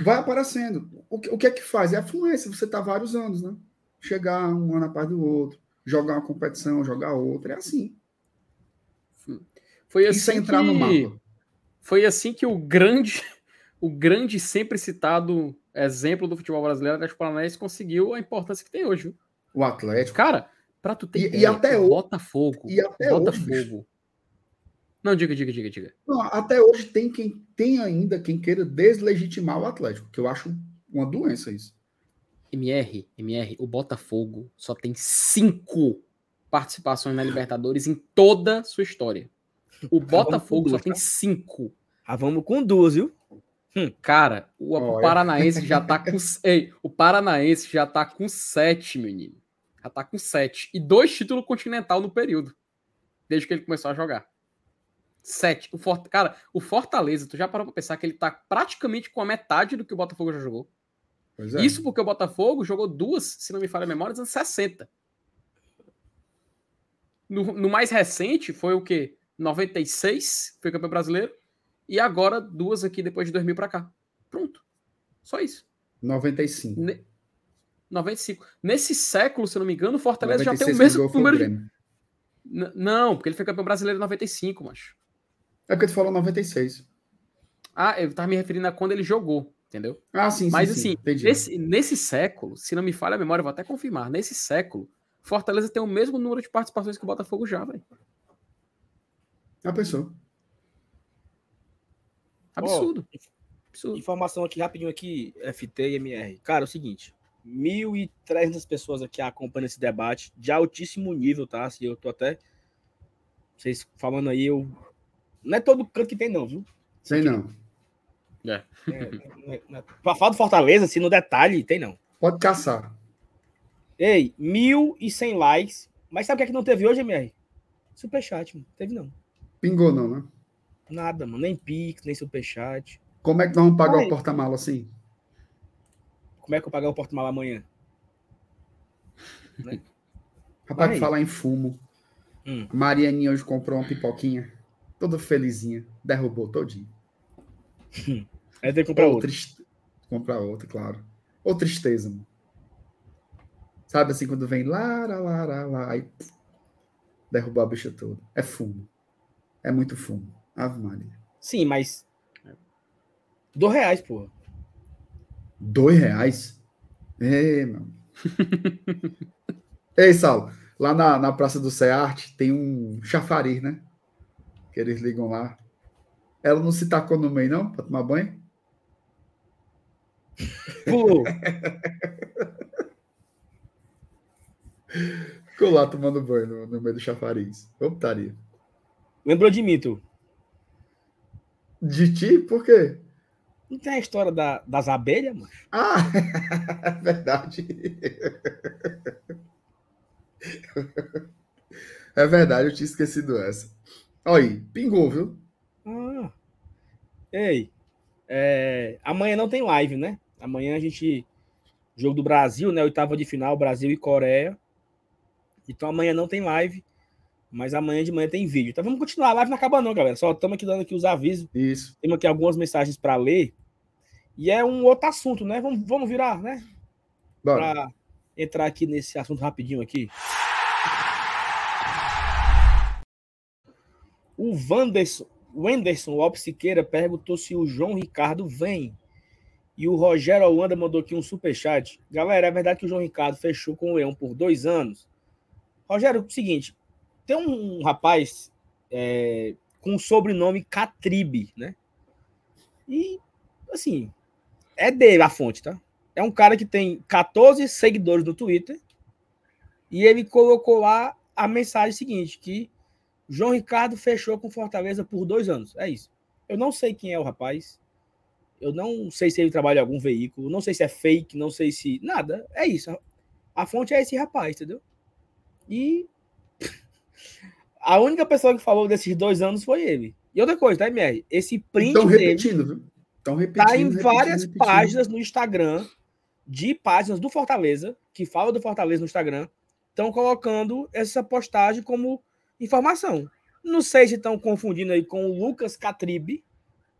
Vai aparecendo. O que, o que é que faz? É a fluência. Você tá vários anos, né? Chegar um ano a par do outro, jogar uma competição, jogar outra. É assim.
Foi assim Isso é entrar que... no mapa. Foi assim que o grande, o grande sempre citado exemplo do futebol brasileiro, o Atlético Paranaense, conseguiu a importância que tem hoje. Viu?
O Atlético.
Cara, para tu ter
e, ideia, e até
o Botafogo.
E até
Botafogo. Hoje, não, diga, diga, diga, diga.
Não, até hoje tem quem tem ainda quem queira deslegitimar o Atlético, que eu acho uma doença isso.
MR, MR, o Botafogo só tem cinco participações na Libertadores em toda sua história. O Botafogo duas, só tem tá? cinco.
Ah, vamos com duas, viu?
Hum. Cara, o, o Paranaense já tá com. Ei, o Paranaense já tá com sete, menino. Já tá com sete. E dois títulos continental no período. Desde que ele começou a jogar. Sete. O Fort... Cara, o Fortaleza, tu já parou pra pensar que ele tá praticamente com a metade do que o Botafogo já jogou? É. Isso porque o Botafogo jogou duas, se não me falha a memória, nos anos 60. No, no mais recente foi o quê? 96, foi campeão brasileiro, e agora duas aqui depois de 2000 para cá. Pronto. Só isso.
95.
Ne 95. Nesse século, se eu não me engano, o Fortaleza já tem o mesmo número de... Não, porque ele foi campeão brasileiro em 95, macho.
É porque tu falou 96.
Ah, eu tava me referindo a quando ele jogou, entendeu?
Ah, sim,
Mas
sim,
assim, sim, nesse, nesse século, se não me falha a memória, vou até confirmar, nesse século, Fortaleza tem o mesmo número de participações que o Botafogo já, velho.
A pessoa.
Absurdo. Oh,
Absurdo. Informação aqui rapidinho aqui, FT e MR. Cara, é o seguinte, 1.300 pessoas aqui acompanham esse debate de altíssimo nível, tá? Assim, eu tô até vocês falando aí, eu não é todo canto que tem não, viu?
Sei não.
É. é, é, pra falar do Fortaleza, assim, no detalhe, tem não.
Pode caçar.
Ei, 1.100 likes. Mas sabe o que é que não teve hoje, MR? Superchat, mano. Teve não.
Pingou, não, né?
Nada, mano. Nem Pix, nem Superchat.
Como é que nós vamos pagar Ai. o porta-mala assim?
Como é que eu pagar o porta-mala amanhã?
né? Rapaz, que falar em fumo. Hum. Marianinha hoje comprou uma pipoquinha. Toda felizinha. Derrubou todinho.
Aí tem que comprar outra.
Triste... Comprar outra, claro. Ou tristeza, mano. Sabe assim, quando vem lá, lá, lá, lá, lá, aí derrubar a bicha toda. É fumo. É muito fumo. Ave Maria.
Sim, mas. Dois reais, pô.
Dois reais? É, meu. Ei, Saulo, lá na, na Praça do Cearte tem um chafariz, né? Que eles ligam lá. Ela não se tacou no meio, não, pra tomar banho?
Pô!
Ficou lá tomando banho no, no meio do chafariz. Optaria.
Lembrou de mito?
De ti? Por quê?
Não tem a história da, das abelhas, mano?
Ah, é verdade. É verdade, eu tinha esquecido essa. Olha aí, pingou, viu?
Ah. Ei, é, amanhã não tem live, né? Amanhã a gente. Jogo do Brasil, né? Oitava de final, Brasil e Coreia. Então amanhã não tem live. Mas amanhã de manhã tem vídeo. Então vamos continuar. A live não acaba, não, galera. Só estamos aqui dando aqui os avisos.
Isso.
Temos aqui algumas mensagens para ler. E é um outro assunto, né? Vamos, vamos virar, né? Para entrar aqui nesse assunto rapidinho aqui. O Wanderson, Wenderson Lopes Siqueira perguntou se o João Ricardo vem. E o Rogério Holanda mandou aqui um superchat. Galera, é verdade que o João Ricardo fechou com o Leão por dois anos? Rogério, é o seguinte: tem um rapaz é, com o sobrenome Catribe, né? E, assim, é dele a fonte, tá? É um cara que tem 14 seguidores no Twitter e ele colocou lá a mensagem seguinte, que João Ricardo fechou com Fortaleza por dois anos. É isso. Eu não sei quem é o rapaz. Eu não sei se ele trabalha em algum veículo. Não sei se é fake, não sei se. Nada. É isso. A fonte é esse rapaz, entendeu? E a única pessoa que falou desses dois anos foi ele. E outra coisa, tá, MR? Esse print. Estão
repetindo, viu? Estão repetindo.
Tá em várias repetindo. páginas no Instagram, de páginas do Fortaleza, que fala do Fortaleza no Instagram, estão colocando essa postagem como informação. Não sei se estão confundindo aí com o Lucas Catribe,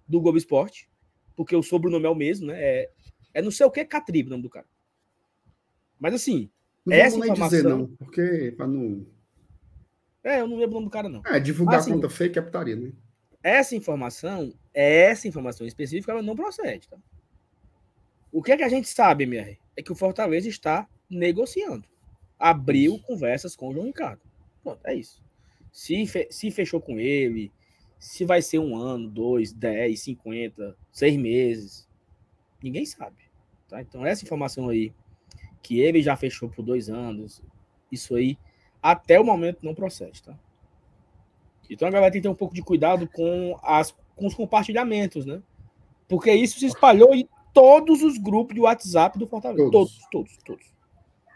do Globo Esporte, porque o sobrenome é o mesmo, né? É, é não sei o que Catribe o nome do cara. Mas assim,
não essa informação... dizer não, porque para não
é, eu não lembro o nome do cara, não.
É, divulgar assim, conta fake é putaria, né?
Essa informação, essa informação específica, ela não procede, tá? O que é que a gente sabe, MR? É que o Fortaleza está negociando. Abriu conversas com o João Ricardo. Pronto, é isso. Se, fe se fechou com ele, se vai ser um ano, dois, dez, cinquenta, seis meses, ninguém sabe. Tá? Então, essa informação aí, que ele já fechou por dois anos, isso aí até o momento não procede, tá? Então a galera tem que ter um pouco de cuidado com, as, com os compartilhamentos, né? Porque isso se espalhou em todos os grupos de WhatsApp do Fortaleza. Todos, todos, todos. todos.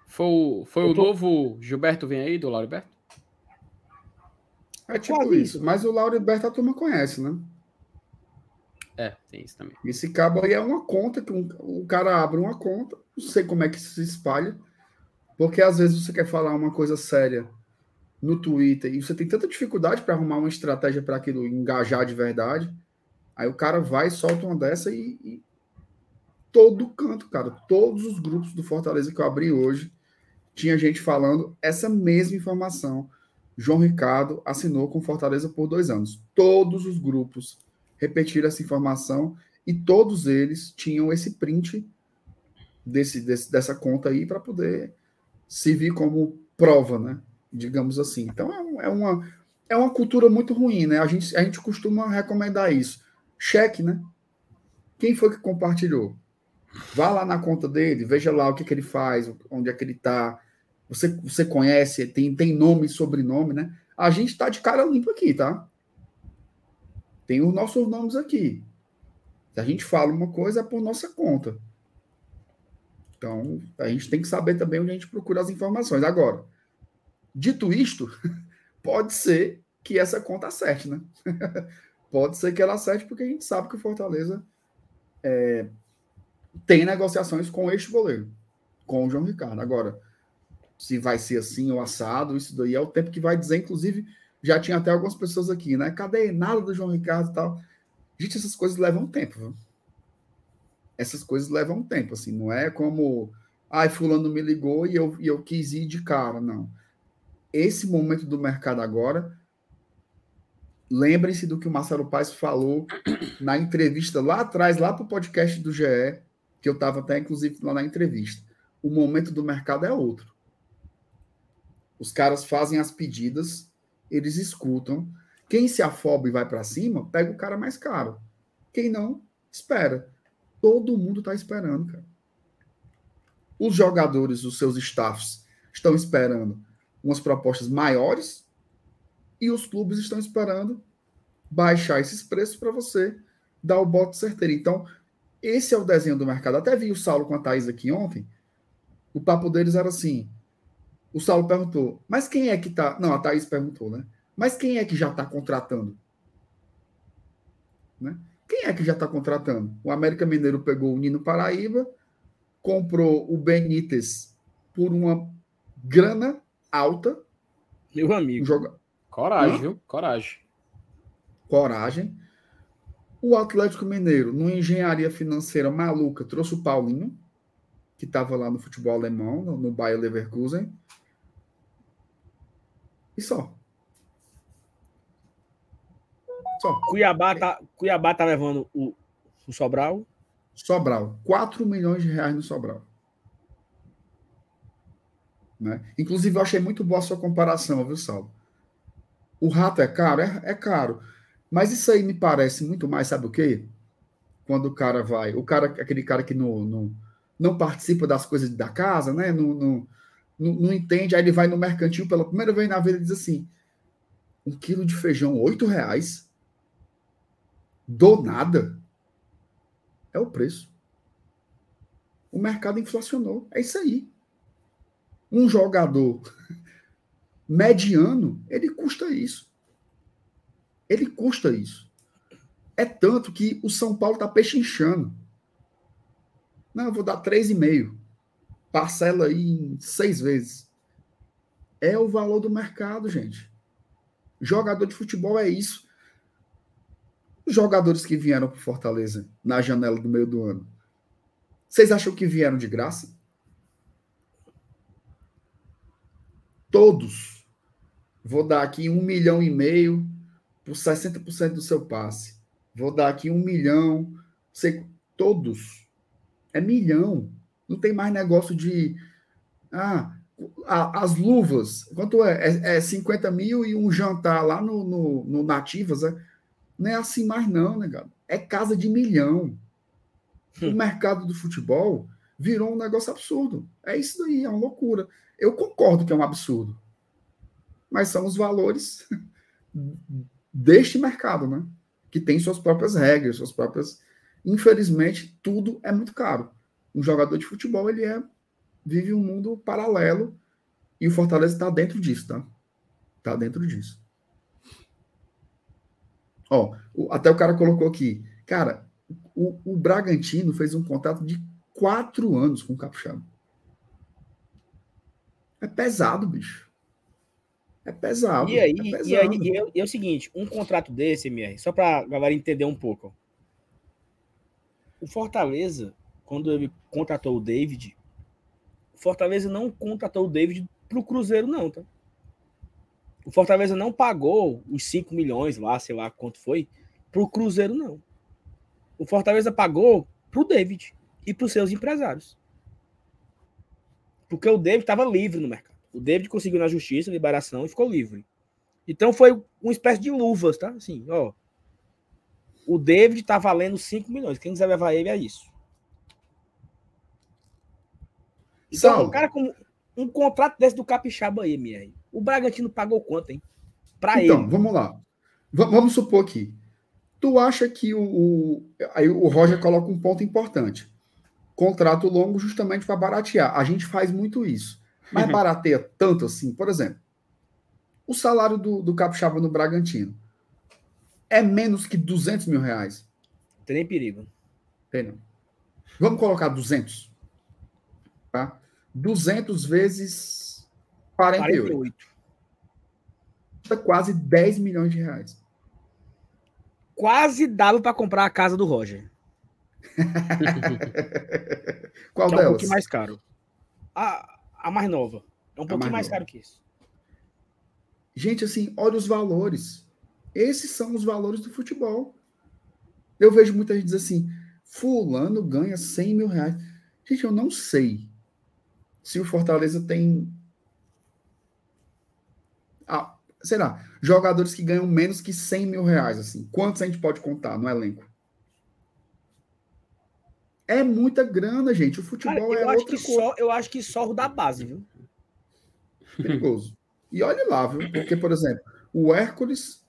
Foi, o, foi o tô... novo Gilberto vem aí, do Lauriberto?
É tipo Quase isso. Mas o Lauriberto a turma conhece, né?
É, tem isso também.
Esse cabo aí é uma conta que um, o cara abre uma conta, não sei como é que se espalha. Porque às vezes você quer falar uma coisa séria no Twitter e você tem tanta dificuldade para arrumar uma estratégia para aquilo engajar de verdade. Aí o cara vai, solta uma dessa e, e, todo canto, cara, todos os grupos do Fortaleza que eu abri hoje, tinha gente falando essa mesma informação. João Ricardo assinou com Fortaleza por dois anos. Todos os grupos repetiram essa informação e todos eles tinham esse print desse, desse dessa conta aí para poder servir como prova, né? Digamos assim. Então é, é, uma, é uma cultura muito ruim, né? A gente, a gente costuma recomendar isso. Cheque, né? Quem foi que compartilhou? Vá lá na conta dele, veja lá o que, que ele faz, onde é que ele está. Você, você conhece, tem, tem nome e sobrenome, né? A gente está de cara limpa aqui, tá? Tem os nossos nomes aqui. Se a gente fala uma coisa, é por nossa conta. Então, a gente tem que saber também onde a gente procura as informações. Agora, dito isto, pode ser que essa conta acerte, né? pode ser que ela acerte, porque a gente sabe que o Fortaleza é, tem negociações com este goleiro, com o João Ricardo. Agora, se vai ser assim ou assado, isso daí é o tempo que vai dizer. Inclusive, já tinha até algumas pessoas aqui, né? Cadê nada do João Ricardo e tal? Gente, essas coisas levam tempo, viu? Essas coisas levam tempo, assim, não é como, ai, fulano me ligou e eu, e eu quis ir de cara, não. Esse momento do mercado agora, lembrem-se do que o Marcelo Paes falou na entrevista lá atrás, lá para o podcast do GE, que eu estava até, inclusive, lá na entrevista. O momento do mercado é outro. Os caras fazem as pedidas, eles escutam. Quem se afoba e vai para cima, pega o cara mais caro. Quem não, espera. Todo mundo está esperando, cara. Os jogadores, os seus staffs, estão esperando umas propostas maiores e os clubes estão esperando baixar esses preços para você dar o bote certeiro. Então, esse é o desenho do mercado. Até vi o Saulo com a Thaís aqui ontem. O papo deles era assim. O Saulo perguntou, mas quem é que está. Não, a Thaís perguntou, né? Mas quem é que já está contratando? Né? Quem é que já está contratando? O América Mineiro pegou o Nino Paraíba, comprou o Benítez por uma grana alta.
Meu amigo.
Joga... Coragem, viu? Coragem.
Coragem. O Atlético Mineiro, numa engenharia financeira maluca, trouxe o Paulinho, que estava lá no futebol alemão, no, Bayer Leverkusen. E só.
Só. Cuiabá tá, Cuiabá tá levando o, o Sobral.
Sobral. 4 milhões de reais no Sobral. Né? Inclusive, eu achei muito boa a sua comparação, viu, Saulo? O rato é caro? É, é caro. Mas isso aí me parece muito mais, sabe o quê? Quando o cara vai, o cara, aquele cara que não, não, não participa das coisas da casa, né? Não, não, não, não, entende, aí ele vai no mercantil pela primeira vez na vida e diz assim: um quilo de feijão, oito reais. Do nada. É o preço. O mercado inflacionou. É isso aí um jogador mediano, ele custa isso. Ele custa isso. É tanto que o São Paulo está pechinchando. Não, eu vou dar 3,5. Parcela aí em seis vezes. É o valor do mercado, gente. Jogador de futebol é isso. Os jogadores que vieram para Fortaleza na janela do meio do ano, vocês acham que vieram de graça? todos. Vou dar aqui um milhão e meio por 60% do seu passe. Vou dar aqui um milhão. Sei, todos. É milhão. Não tem mais negócio de. Ah, as luvas. Quanto é? É, é 50 mil e um jantar lá no, no, no Nativas. É? Não é assim mais, não, negado. É casa de milhão. O hum. mercado do futebol virou um negócio absurdo. É isso daí, é uma loucura. Eu concordo que é um absurdo. Mas são os valores deste mercado, né? Que tem suas próprias regras, suas próprias. Infelizmente, tudo é muito caro. Um jogador de futebol, ele é vive um mundo paralelo e o Fortaleza está dentro disso, tá? Tá dentro disso. Ó, até o cara colocou aqui, cara, o, o Bragantino fez um contrato de quatro anos com o Capixaba. É pesado, bicho. É pesado.
E aí,
é, pesado.
E, aí e, é, e é o seguinte: um contrato desse, MR, só para galera entender um pouco. O Fortaleza, quando ele contratou o David, o Fortaleza não contratou o David para o Cruzeiro, não, tá? O Fortaleza não pagou os 5 milhões lá, sei lá quanto foi, para o Cruzeiro, não. O Fortaleza pagou para o David e para os seus empresários. Porque o David estava livre no mercado. O David conseguiu na justiça liberação e ficou livre. Então foi uma espécie de luvas, tá? Assim, ó. O David está valendo 5 milhões. Quem quiser levar ele é isso. Então, um cara com um contrato desse do Capixaba aí, MR. O Bragantino pagou quanto, hein?
Para então, ele. Então, vamos lá. V vamos supor aqui. Tu acha que o, o, aí o Roger coloca um ponto importante contrato longo justamente para baratear. A gente faz muito isso. Mas uhum. barateia tanto assim, por exemplo, o salário do, do Capixaba no Bragantino é menos que 200 mil reais.
Tem nem perigo.
Tem não. Vamos colocar 200. Tá? 200 vezes 48. 48. Custa quase 10 milhões de reais.
Quase dava para comprar a casa do Roger.
Qual
que
delas?
É um pouquinho mais caro. A, a mais nova. É um pouquinho mais, mais caro que isso.
Gente, assim, olha os valores. Esses são os valores do futebol. Eu vejo muita gente dizer assim: Fulano ganha 100 mil reais. Gente, eu não sei se o Fortaleza tem. Ah, sei lá, jogadores que ganham menos que 100 mil reais. Assim. Quantos a gente pode contar no elenco? É muita grana, gente. O futebol Cara,
eu
é
acho que coisa. só Eu acho que só o da base, viu?
Perigoso. E olha lá, viu? Porque, por exemplo, o Hércules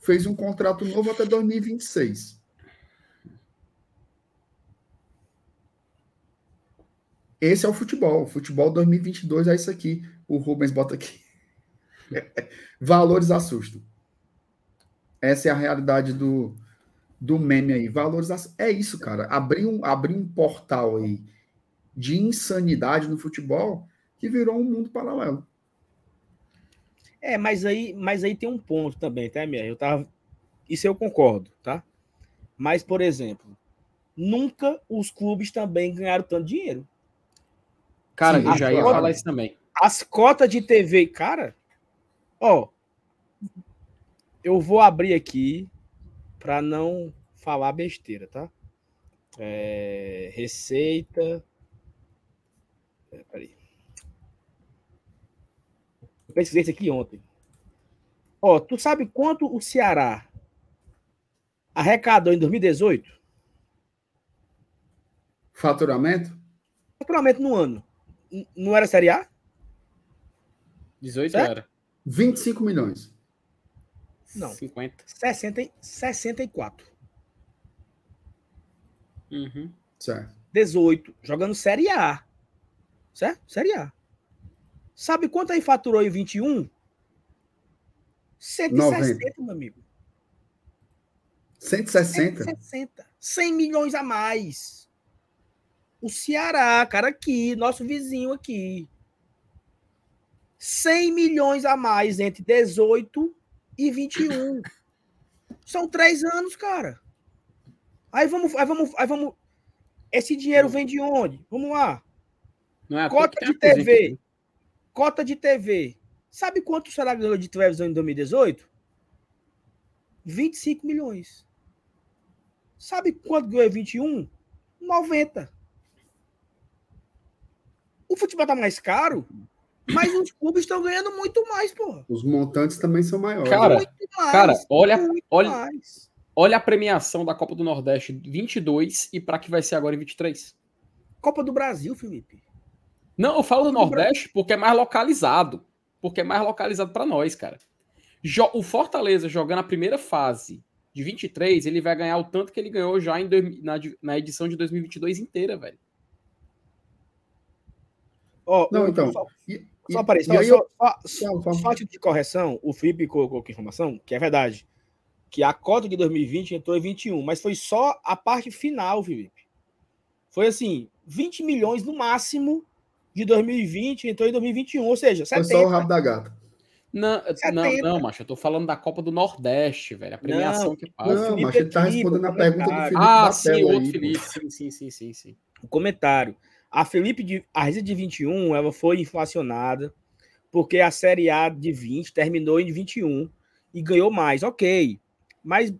fez um contrato novo até 2026. Esse é o futebol. O futebol 2022 é isso aqui. O Rubens bota aqui. Valores assustam. Essa é a realidade do, do meme aí, valorização. É isso, cara. Abrir um, abrir um portal aí de insanidade no futebol que virou um mundo paralelo.
É, mas aí, mas aí tem um ponto também, tá, minha? Eu tava. Isso eu concordo, tá? Mas, por exemplo, nunca os clubes também ganharam tanto dinheiro.
Cara, Sim, eu já ia cota, falar isso também.
As cotas de TV, cara, ó, eu vou abrir aqui para não falar besteira, tá? É, receita. É, peraí. Eu pesquisei isso aqui ontem. Ó, tu sabe quanto o Ceará arrecadou em 2018?
Faturamento?
Faturamento no ano. Não era Série A?
18 certo? era.
25 milhões.
Não. 50. 60, 64.
Uhum.
Certo.
18. Jogando Série A. Certo? Série A. Sabe quanto aí faturou em 21? 160, 90. meu amigo.
160?
160. 100 milhões a mais. O Ceará, cara, aqui, nosso vizinho aqui. 100 milhões a mais entre 18 e 21. São três anos, cara. Aí vamos, aí vamos, aí vamos. Esse dinheiro vem de onde? Vamos lá. É Cota de TV. Cota de TV. Sabe quanto será ganhou de televisão em 2018? 25 milhões. Sabe quanto ganhou em 21? 90. O futebol tá mais caro, mas os clubes estão ganhando muito mais, pô.
Os montantes também são maiores.
Cara, mais, cara olha, olha, mais. olha a premiação da Copa do Nordeste 22 e para que vai ser agora em 23.
Copa do Brasil, Felipe.
Não, eu falo do Nordeste porque é mais localizado. Porque é mais localizado para nós, cara. O Fortaleza jogando a primeira fase de 23, ele vai ganhar o tanto que ele ganhou já em, na, na edição de 2022 inteira, velho.
Oh, não, então. Só, só para isso, só, eu... só, só, só de correção, o Felipe colocou aqui informação, que é verdade, que a cota de 2020 entrou em 21, mas foi só a parte final, Felipe. Foi assim, 20 milhões no máximo de 2020 entrou em 2021, ou seja, 70.
Foi só o rabo da gata.
Não, não, não, macho, eu tô falando da Copa do Nordeste, velho. A premiação não, que
passa. Não, macho, ele tá respondendo a pergunta do Felipe.
Ah, sim, outro aí, Felipe. Sim, sim, sim, sim, sim.
O comentário. A Felipe de, a receita de 21 ela foi inflacionada porque a Série A de 20 terminou em 21 e ganhou mais, ok. Mas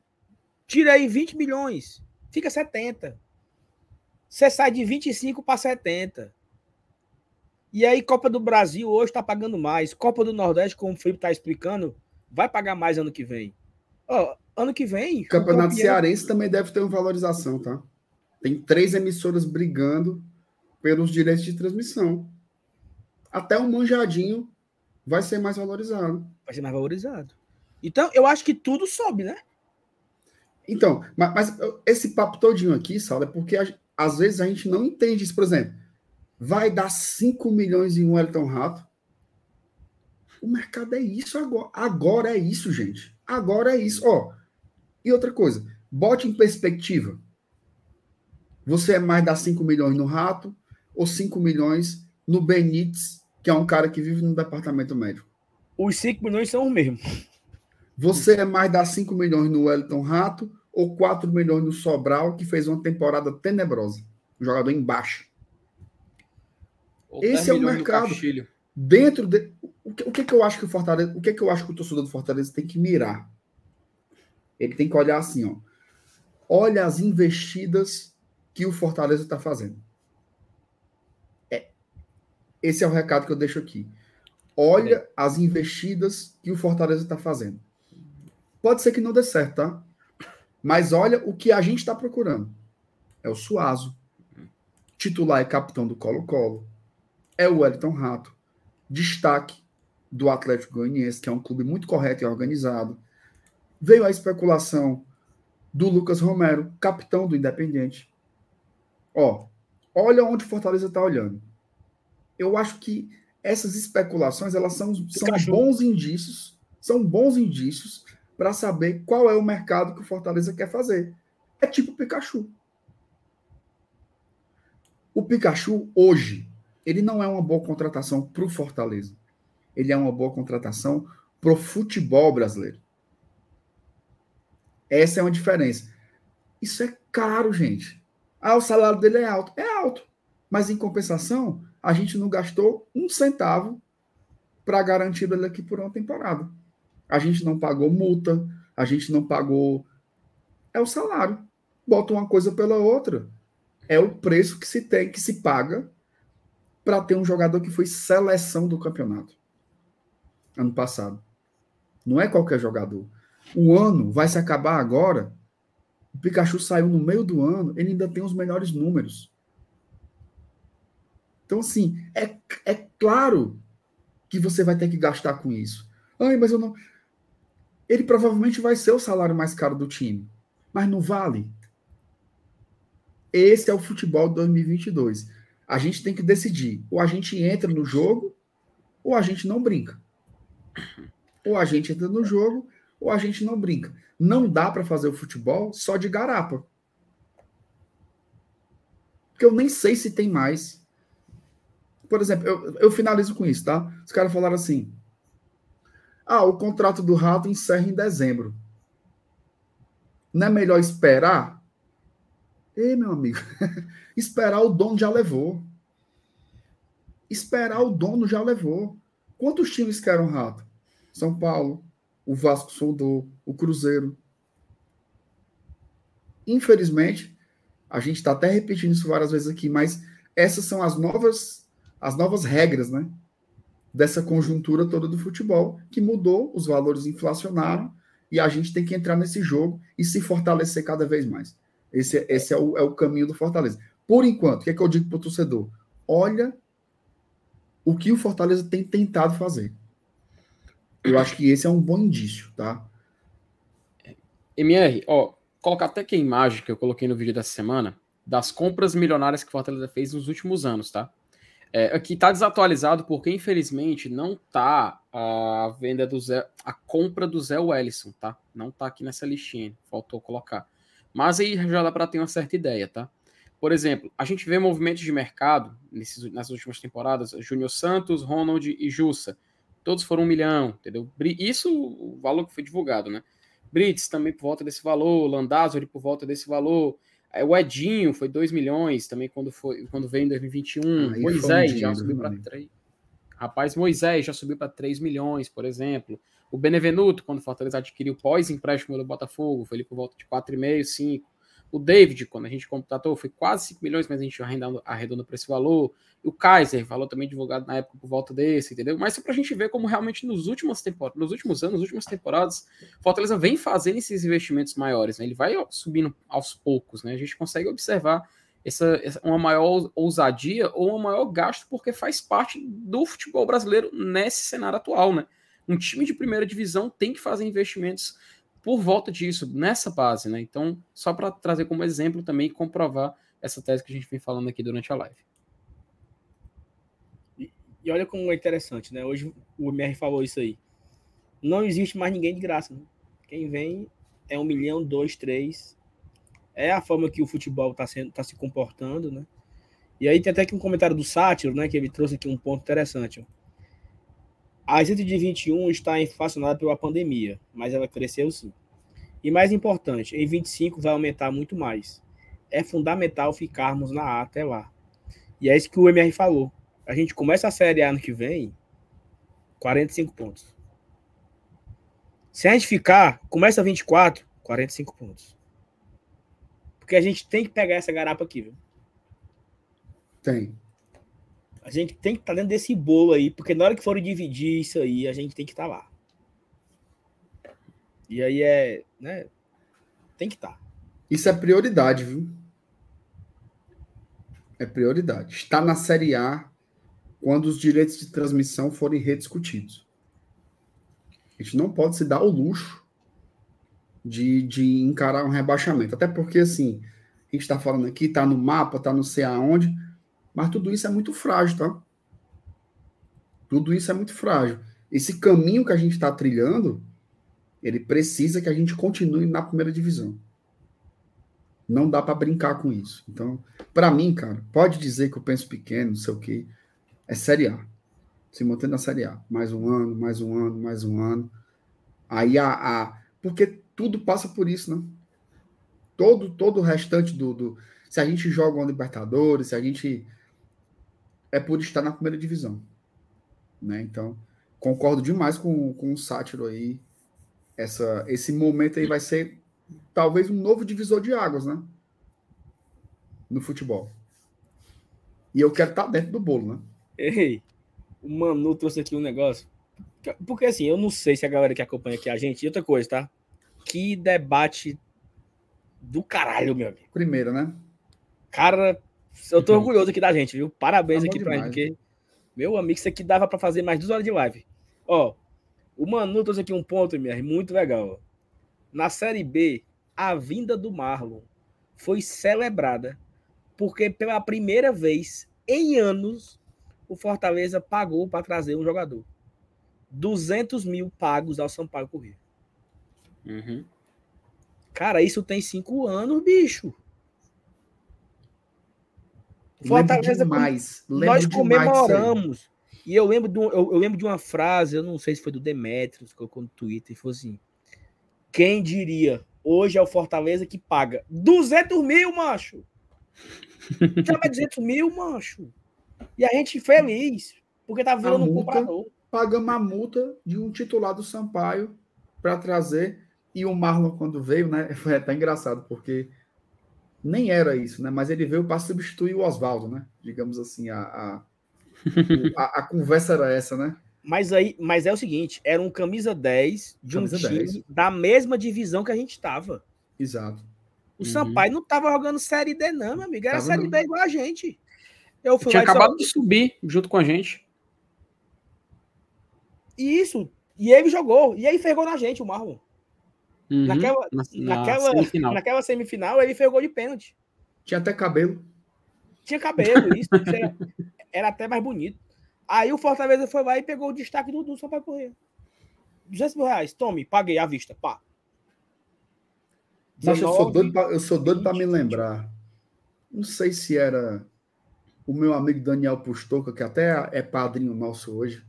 tira aí 20 milhões, fica 70. Você sai de 25 para 70. E aí, Copa do Brasil hoje está pagando mais. Copa do Nordeste, como o Felipe está explicando, vai pagar mais ano que vem. Oh, ano que vem.
O Campeonato campeão... Cearense também deve ter uma valorização, tá? Tem três emissoras brigando pelos direitos de transmissão. Até o manjadinho vai ser mais valorizado.
Vai ser mais valorizado. Então, eu acho que tudo sobe, né?
Então, mas, mas esse papo todinho aqui, Saulo, é porque a, às vezes a gente não entende isso. Por exemplo, vai dar 5 milhões em um Elton Rato. O mercado é isso agora. Agora é isso, gente. Agora é isso. Ó, e outra coisa, bote em perspectiva. Você é mais dar 5 milhões no Rato, ou 5 milhões no Benítez, que é um cara que vive no departamento médico?
Os 5 milhões são os mesmos.
Você é mais dar 5 milhões no Wellington Rato ou 4 milhões no Sobral, que fez uma temporada tenebrosa? Um jogador embaixo. Esse é o mercado. Dentro de. O que, o que, que eu acho que o Fortaleza. O que, que eu acho que o torcedor do Fortaleza tem que mirar? Ele tem que olhar assim, ó. Olha as investidas que o Fortaleza está fazendo. Esse é o recado que eu deixo aqui. Olha as investidas que o Fortaleza está fazendo. Pode ser que não dê certo, tá? Mas olha o que a gente está procurando. É o Suazo. Titular e capitão do Colo-Colo. É o Wellington Rato. Destaque do Atlético Goianiense, que é um clube muito correto e organizado. Veio a especulação do Lucas Romero, capitão do Independente. Ó, olha onde o Fortaleza está olhando eu acho que essas especulações elas são, são bons indícios, são bons indícios para saber qual é o mercado que o Fortaleza quer fazer. É tipo o Pikachu. O Pikachu hoje ele não é uma boa contratação para o Fortaleza. Ele é uma boa contratação para o futebol brasileiro. Essa é uma diferença. Isso é caro, gente. Ah, o salário dele é alto. É alto. Mas em compensação, a gente não gastou um centavo para garantir ele aqui por uma temporada. A gente não pagou multa, a gente não pagou É o salário. Bota uma coisa pela outra. É o preço que se tem, que se paga para ter um jogador que foi seleção do campeonato ano passado. Não é qualquer jogador. O ano vai se acabar agora. O Pikachu saiu no meio do ano, ele ainda tem os melhores números. Então, assim, é, é claro que você vai ter que gastar com isso. Ai, mas eu não. Ele provavelmente vai ser o salário mais caro do time, mas não vale. Esse é o futebol de 2022. A gente tem que decidir: ou a gente entra no jogo, ou a gente não brinca. Ou a gente entra no jogo, ou a gente não brinca. Não dá para fazer o futebol só de garapa. Porque eu nem sei se tem mais. Por exemplo, eu, eu finalizo com isso, tá? Os caras falaram assim: ah, o contrato do Rato encerra em dezembro. Não é melhor esperar? Ei, meu amigo, esperar o dono já levou. Esperar o dono já levou. Quantos times querem o Rato? São Paulo, o Vasco sondou, o Cruzeiro. Infelizmente, a gente está até repetindo isso várias vezes aqui, mas essas são as novas as novas regras, né? Dessa conjuntura toda do futebol, que mudou, os valores inflacionaram, e a gente tem que entrar nesse jogo e se fortalecer cada vez mais. Esse, esse é, o, é o caminho do Fortaleza. Por enquanto, o que é que eu digo para o torcedor? Olha o que o Fortaleza tem tentado fazer. Eu acho que esse é um bom indício, tá?
MR, ó, colocar até que a imagem que eu coloquei no vídeo dessa semana das compras milionárias que o Fortaleza fez nos últimos anos, tá? É, aqui está desatualizado porque, infelizmente, não está a venda do Zé, a compra do Zé Wellison, tá? Não está aqui nessa listinha, faltou colocar. Mas aí já dá para ter uma certa ideia, tá? Por exemplo, a gente vê movimentos de mercado nesses, nessas últimas temporadas, Júnior Santos, Ronald e Jussa. Todos foram um milhão, entendeu? Isso o valor que foi divulgado, né? Brits também por volta desse valor, Landázuri por volta desse valor. É, o Edinho foi 2 milhões também quando, foi, quando veio em 2021. Aí Moisés um já subiu para 3. Rapaz, Moisés já subiu para 3 milhões, por exemplo. O Benevenuto, quando o Fortaleza adquiriu pós-empréstimo do Botafogo, foi ali por volta de 4,5, 5. O David, quando a gente contratou, foi quase 5 milhões, mas a gente arredondou para esse valor. O Kaiser, valor também divulgado na época por volta desse, entendeu? Mas só para a gente ver como realmente nos últimos, temporadas, nos últimos anos, nas últimas temporadas, Fortaleza vem fazendo esses investimentos maiores, né? Ele vai subindo aos poucos, né? A gente consegue observar essa, essa, uma maior ousadia ou um maior gasto, porque faz parte do futebol brasileiro nesse cenário atual, né? Um time de primeira divisão tem que fazer investimentos por volta disso, nessa base, né? Então, só para trazer como exemplo também e comprovar essa tese que a gente vem falando aqui durante a live.
E, olha como é interessante, né? Hoje o MR falou isso aí. Não existe mais ninguém de graça. Né? Quem vem é um milhão, dois, três. É a forma que o futebol está tá se comportando, né? E aí tem até aqui um comentário do Sátiro, né? Que ele trouxe aqui um ponto interessante. Ó. A receita de 21 está inflacionada pela pandemia, mas ela cresceu sim. E mais importante, em 25 vai aumentar muito mais. É fundamental ficarmos na A até lá. E é isso que o MR falou. A gente começa a Série A ano que vem, 45 pontos. Se a gente ficar, começa 24, 45 pontos. Porque a gente tem que pegar essa garapa aqui, viu?
Tem.
A gente tem que estar tá dentro desse bolo aí, porque na hora que for dividir isso aí, a gente tem que estar tá lá. E aí é, né? Tem que estar. Tá.
Isso é prioridade, viu? É prioridade. Está na Série A quando os direitos de transmissão forem rediscutidos. A gente não pode se dar o luxo de, de encarar um rebaixamento. Até porque, assim, a gente está falando aqui, está no mapa, está não sei aonde mas tudo isso é muito frágil, tá? Tudo isso é muito frágil. Esse caminho que a gente está trilhando, ele precisa que a gente continue na primeira divisão. Não dá para brincar com isso. Então, para mim, cara, pode dizer que eu penso pequeno, não sei o quê. É Série A. Se manter na Série A. Mais um ano, mais um ano, mais um ano. Aí a. a... Porque tudo passa por isso, né? Todo, todo o restante do, do. Se a gente joga uma Libertadores, se a gente é por estar na primeira divisão. Né? Então, concordo demais com, com o Sátiro aí. Essa, esse momento aí vai ser talvez um novo divisor de águas, né? No futebol. E eu quero estar dentro do bolo, né?
Ei, o Manu trouxe aqui um negócio. Porque assim, eu não sei se a galera que acompanha aqui a gente. E outra coisa, tá? Que debate do caralho, meu amigo.
Primeiro, né?
Cara, eu tô orgulhoso aqui da gente, viu? Parabéns tá aqui pra gente, porque, meu amigo, isso aqui dava para fazer mais duas horas de live. Ó, o Manu trouxe aqui um ponto, minha, muito legal. Na Série B, a vinda do Marlon foi celebrada porque pela primeira vez em anos o Fortaleza pagou para trazer um jogador. 200 mil pagos ao Sampaio Corrêa. Uhum. Cara, isso tem cinco anos, bicho.
Fortaleza demais.
nós comemoramos. E eu lembro, de, eu, eu, lembro de uma frase, eu não sei se foi do Demetrios, colocou no Twitter, e falou assim: quem diria, hoje é o Fortaleza que paga 200 mil, macho. Chama 200 mil, macho. E a gente feliz, porque tá virando um comprador.
Pagamos a multa de um titular do Sampaio para trazer. E o Marlon, quando veio, né? Foi até engraçado, porque nem era isso, né? Mas ele veio para substituir o Oswaldo, né? Digamos assim, a, a, a, a, conversa era essa, né?
Mas aí, mas é o seguinte, era um camisa 10 de camisa um time 10. da mesma divisão que a gente estava.
Exato.
O uhum. Sampaio não estava jogando Série D, não, meu amigo. Era tava Série não. B igual a gente.
Eu fui Tinha acabado só... de subir junto com a gente.
Isso. E ele jogou. E aí ferrou na gente, o Marlon. Uhum. Naquela, na, naquela, semifinal. naquela semifinal, ele fez gol de pênalti.
Tinha até cabelo.
Tinha cabelo, isso. era, era, até mais bonito. Aí o Fortaleza foi lá e pegou o destaque do, do Sampaio Correr. 200 mil reais. Tome, paguei à vista. Pá.
Mas eu sou doido pra, eu sou doido para me lembrar. Não sei se era o meu amigo Daniel Pustoca, que até é padrinho nosso hoje,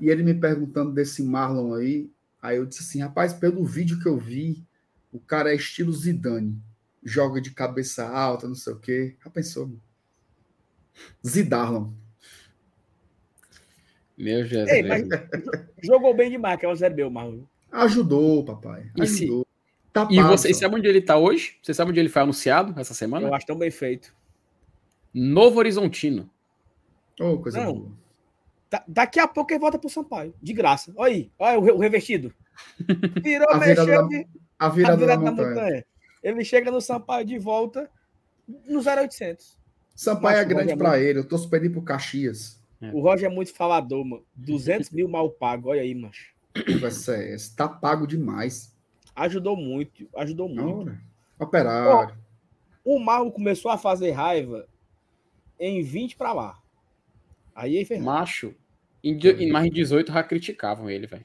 e ele me perguntando desse Marlon aí. Aí eu disse assim, rapaz, pelo vídeo que eu vi, o cara é estilo Zidane. Joga de cabeça alta, não sei o quê. Já pensou? Zidarlon.
Meu Jesus. Ei, mas jogou bem demais, que é o Zé Bel, Marlon.
Ajudou, papai. Ajudou.
Tá e você sabe onde ele está hoje? Você sabe onde ele foi anunciado essa semana?
Eu acho tão bem feito.
Novo Horizontino.
Oh, coisa Não. boa.
Da, daqui a pouco ele volta pro Sampaio, de graça. Olha aí, olha o, o revestido.
Virou, a virada, mexeu, da, a virada, a virada da, montanha. da, montanha.
Ele chega no Sampaio de volta no 0800.
Sampaio é grande para ele, eu tô super pro Caxias.
É. O Roger é muito falador, mano. 200 mil mal pago, olha aí, macho.
Esse tá pago demais.
Ajudou muito, ajudou muito.
Operário.
o Marlon começou a fazer raiva em 20 para lá. Aí
aí Macho, em, em mais de 18 já criticavam ele, velho.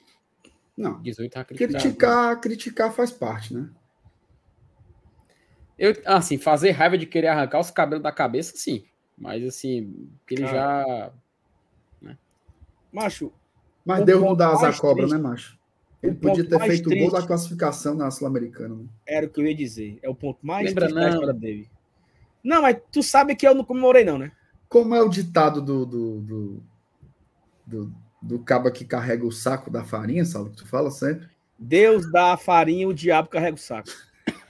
Não. 18 já criticavam. Criticar, criticar faz parte, né?
Eu, assim, fazer raiva de querer arrancar os cabelos da cabeça, sim. Mas, assim, que ele já.
Né? Macho.
Mas deu um dar asa cobra, né, macho? Ele podia ter feito o gol da classificação na Sul-Americana. Né?
Era o que eu ia dizer. É o ponto mais Lembra, triste não. da história dele. Não, mas tu sabe que eu não comemorei, não, né?
Como é o ditado do, do, do, do, do cabo que carrega o saco da farinha, sabe que tu fala sempre?
Deus dá a farinha, o diabo carrega o saco.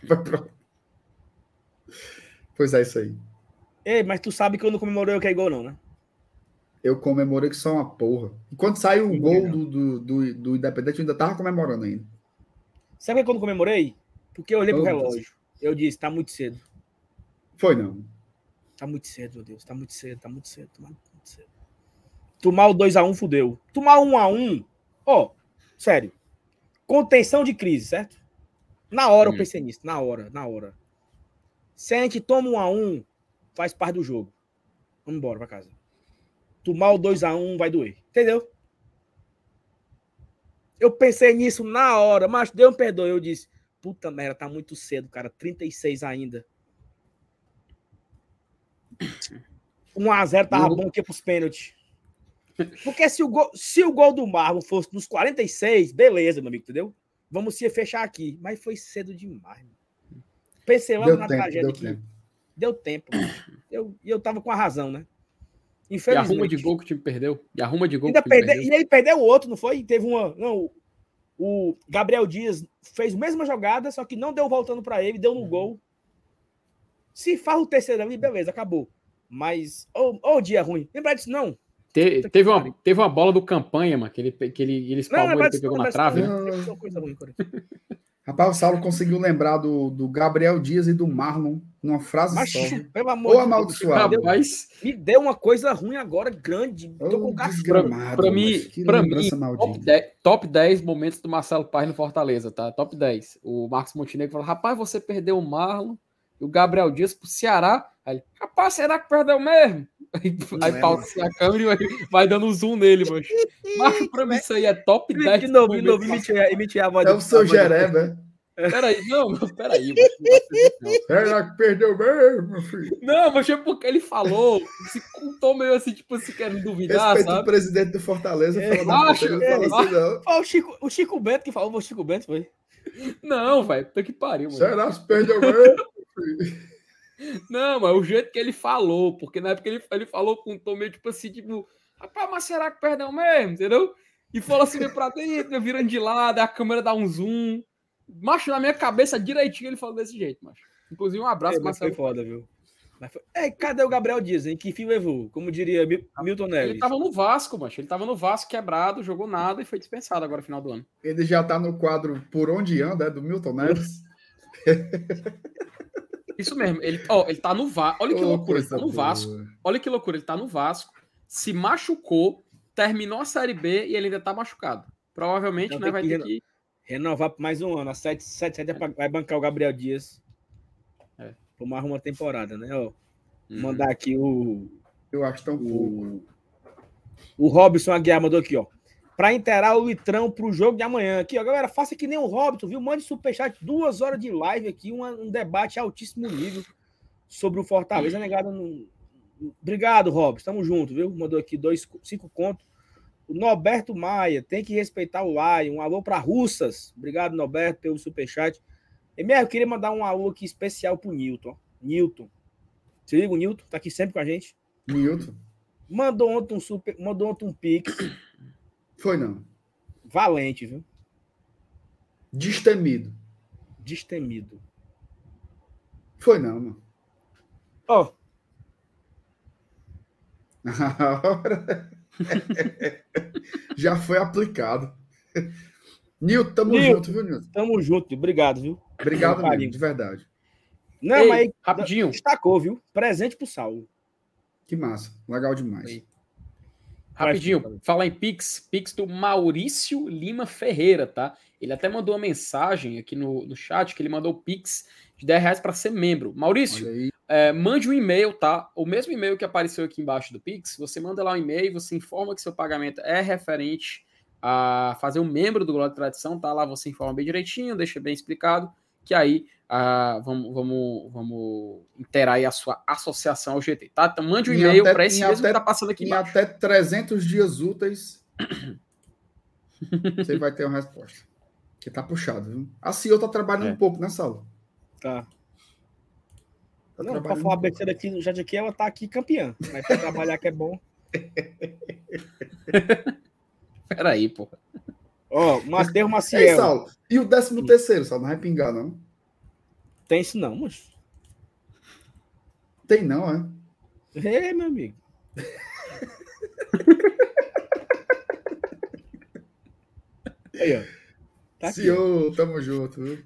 pois é isso aí.
Ei, mas tu sabe que eu não comemorei o que é gol, não, né?
Eu comemorei que só uma porra. Enquanto saiu o gol do, do, do, do, Independente, eu ainda tava comemorando ainda.
Sabe quando comemorei? Porque eu olhei pro relógio. Eu disse, tá muito cedo.
Foi não.
Tá muito cedo, meu Deus. Tá muito cedo, tá muito cedo. Tá muito cedo. Tomar o 2x1 fudeu. Tomar 1x1, ó, oh, sério. Contenção de crise, certo? Na hora hum. eu pensei nisso, na hora, na hora. Se a gente toma 1x1, faz parte do jogo. Vamos embora pra casa. Tomar o 2x1 vai doer. Entendeu? Eu pensei nisso na hora, mas Deus me perdoe. Eu disse, puta merda, tá muito cedo, cara. 36 ainda. 1x0 tava bom aqui pros pênaltis. Porque se o, gol, se o gol do Marlon fosse nos 46, beleza, meu amigo, entendeu? Vamos se fechar aqui. Mas foi cedo demais. Pensei logo na tempo, tragédia deu aqui. Tempo. Deu tempo. E eu, eu tava com a razão, né?
Infelizmente. E arruma de gol que o time perdeu. E arruma de gol
Ainda que o time perdeu. E ele perdeu o outro, não foi? Teve uma. Não, O Gabriel Dias fez a mesma jogada, só que não deu voltando para ele, deu no gol. Se faz o terceiro ali, beleza, acabou. Mas, ô oh, oh, dia ruim. Lembra disso, não?
Te, teve, uma, teve uma bola do campanha, mano, que ele, que ele, ele espalmou, não, ele pegou na trave. Não?
Rapaz, o Saulo conseguiu lembrar do, do Gabriel Dias e do Marlon numa frase Mas, só. Pelo amor Ou amaldiçoado.
Rapaz, me deu uma coisa ruim agora, grande.
Oh, tô com pra, pra mim, pra mim top 10, top 10 momentos do Marcelo Paz no Fortaleza, tá? Top 10. O Marcos Montenegro falou: rapaz, você perdeu o Marlon e o Gabriel Dias pro Ceará. Aí ele, rapaz, será que perdeu mesmo? Aí, aí é, pausa a câmera e vai, vai, dando zoom nele, mano. Mas pra mim isso aí é top 10.
De novo, de novo, emitir a voz.
É o seu Jeré, né?
Peraí, não, peraí.
Será que perdeu mesmo, filho?
Não, mas é porque ele falou, se contou meio assim, tipo, se querendo duvidar,
Respeito sabe? o presidente do Fortaleza
é, falando acho,
não é,
assim,
não. O, Chico, o Chico Bento que falou, o Chico Bento foi.
Não, velho, puta que pariu,
mano. Será que perdeu mesmo?
Não, mas o jeito que ele falou, porque na época ele, ele falou com um tom meio tipo assim, tipo, rapaz, mas será que perdeu mesmo, entendeu? E falou assim pra dentro, virando de lado, a câmera dá um zoom. Macho, na minha cabeça direitinho ele falou desse jeito, macho. Inclusive, um abraço,
é, Marcelo. Foi foda, viu? Foi... É, cadê o Gabriel Dias, hein? Que fim levou? Como diria Milton Neves.
Ele tava no Vasco, macho. Ele tava no Vasco quebrado, jogou nada e foi dispensado agora no final do ano.
Ele já tá no quadro Por Onde Anda, é do Milton Neves.
Isso mesmo. Ele, ó, ele tá no Vasco. Olha que oh, loucura, ele tá no Vasco. Olha que loucura, ele tá no Vasco, se machucou, terminou a Série B e ele ainda tá machucado. Provavelmente, então, né, vai ter que
renovar por mais um ano. A 77 vai bancar o Gabriel Dias é. por mais uma temporada, né? Ó, uhum. Mandar aqui o.
Eu acho tão
o, O Robson Aguiar mandou aqui, ó. Para inteirar o litrão pro jogo de amanhã. Aqui, ó, galera, faça que nem o Robson, viu? Mande superchat, duas horas de live aqui, um, um debate altíssimo nível sobre o Fortaleza negado no... Obrigado, Robson. Tamo junto, viu? Mandou aqui dois, cinco contos. O Norberto Maia, tem que respeitar o Lion. Um alô para Russas. Obrigado, Norberto, pelo superchat. Emer, eu queria mandar um alô aqui especial pro Newton. Newton. Você liga o Newton? Tá aqui sempre com a gente.
Newton.
Mandou ontem um super, mandou ontem um pix.
Foi não.
Valente, viu?
Destemido.
Destemido.
Foi não, mano.
Ó. Oh.
A hora. Já foi aplicado. Nilton, tamo Nilton, junto, viu, Nilton?
Tamo junto, obrigado, viu?
Obrigado, mesmo, de verdade.
Não, Ei, mas rapidinho. Destacou, viu? Presente pro Saulo.
Que massa, legal demais.
Ei. Rapidinho, falar em Pix, Pix do Maurício Lima Ferreira, tá? Ele até mandou uma mensagem aqui no, no chat que ele mandou Pix de 10 reais para ser membro. Maurício, é, mande um e-mail, tá? O mesmo e-mail que apareceu aqui embaixo do Pix, você manda lá um e-mail, você informa que seu pagamento é referente a fazer um membro do Glória de Tradição, tá? Lá você informa bem direitinho, deixa bem explicado, que aí ah, vamos, vamos, vamos interar aí a sua associação ao GT, tá? Então mande um e-mail para esse mesmo até, que tá passando aqui
em embaixo. até 300 dias úteis você vai ter uma resposta. Que tá puxado, viu? A CEO tá trabalhando é. um pouco nessa aula.
Tá. Tá não, pra falar besteira aqui no chat aqui, ela tá aqui campeã. Mas pra trabalhar que é bom.
Peraí, pô.
Ó, oh, Matheus Maciel. Ei,
Saulo, e o décimo terceiro, Saulo? Não vai pingar, não?
Tem isso não, mas.
Tem não, é?
É, meu amigo. Aí, ó.
Tá Senhor, tamo junto, viu?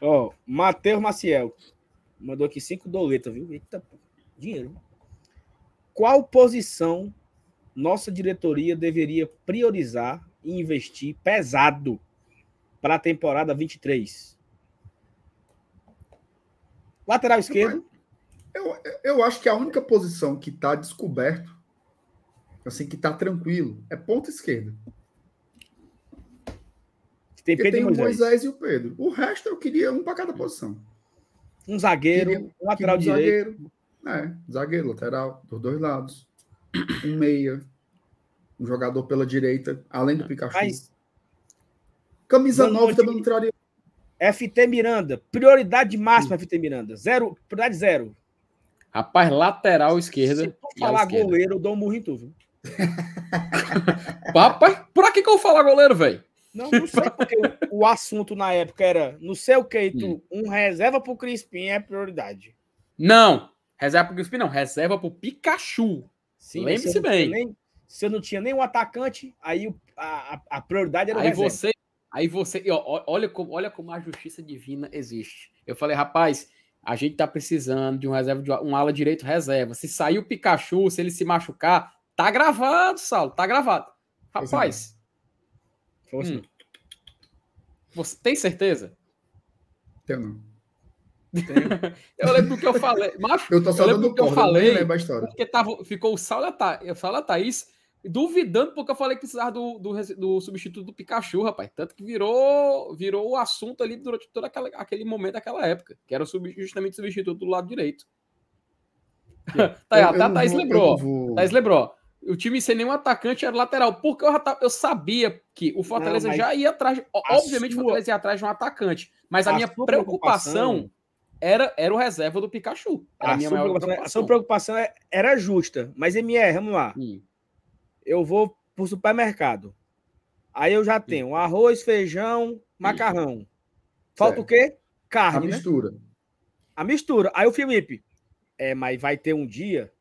Ó, Matheus Maciel. Mandou aqui cinco doletas, viu? Eita, dinheiro. Qual posição nossa diretoria deveria priorizar investir pesado para a temporada 23? Lateral esquerdo.
Eu, eu acho que a única posição que está descoberto, assim, que está tranquilo, é ponta esquerda. Tem, Pedro tem o Moisés. Moisés e o Pedro. O resto eu queria um para cada posição.
Um zagueiro, queria, um lateral um direito.
Zagueiro, é, zagueiro, lateral, dos dois lados. Um meia, um jogador pela direita, além do Pikachu. Mas, Camisa 9 também entraria.
FT Miranda, prioridade máxima, FT Miranda. Zero, prioridade zero.
Rapaz, lateral esquerda. Se
tu falar goleiro, eu dou um murro em tu, viu?
Rapaz, por aqui que eu vou falar goleiro, velho?
Não, não sei porque o, o, assunto na época era não sei o que, tu, hum. um reserva pro Crispim é prioridade.
Não, reserva pro Crispim não, reserva pro Pikachu. Lembre-se bem.
Nem, você não tinha nenhum atacante, aí a, a prioridade era o
aí reserva. Você, aí você, ó, olha, como, olha como a justiça divina existe. Eu falei, rapaz, a gente tá precisando de um reserva, de um ala direito reserva. Se sair o Pikachu, se ele se machucar, tá gravado, Saulo, tá gravado. Rapaz. Hum, você tem certeza?
Tenho não.
eu lembro do que eu falei. Macho,
eu tô só
eu
dando
que eu falei. a história. Porque tava, ficou o Saulo e a Thaís duvidando porque eu falei que precisava do, do, do, substituto do Pikachu, rapaz. Tanto que virou virou o assunto ali durante todo aquela, aquele momento, aquela época, que era justamente o substituto do lado direito. tá, eu, tá, Thaís lembrou. Vou... Thaís lembrou. O time sem nenhum atacante era lateral. Porque eu, eu sabia que o Fortaleza Não, já ia atrás. Obviamente, sua... o Fortaleza ia atrás de um atacante. Mas a, a minha preocupação, era, era o reserva do Pikachu.
A, minha maior preocupação. A sua preocupação é, era justa. Mas, MR, vamos lá. Hum eu vou pro supermercado. Aí eu já tenho arroz, feijão, macarrão. Falta certo. o quê? Carne.
A
né?
mistura.
Né? A mistura. Aí o Felipe, é, mas vai ter um dia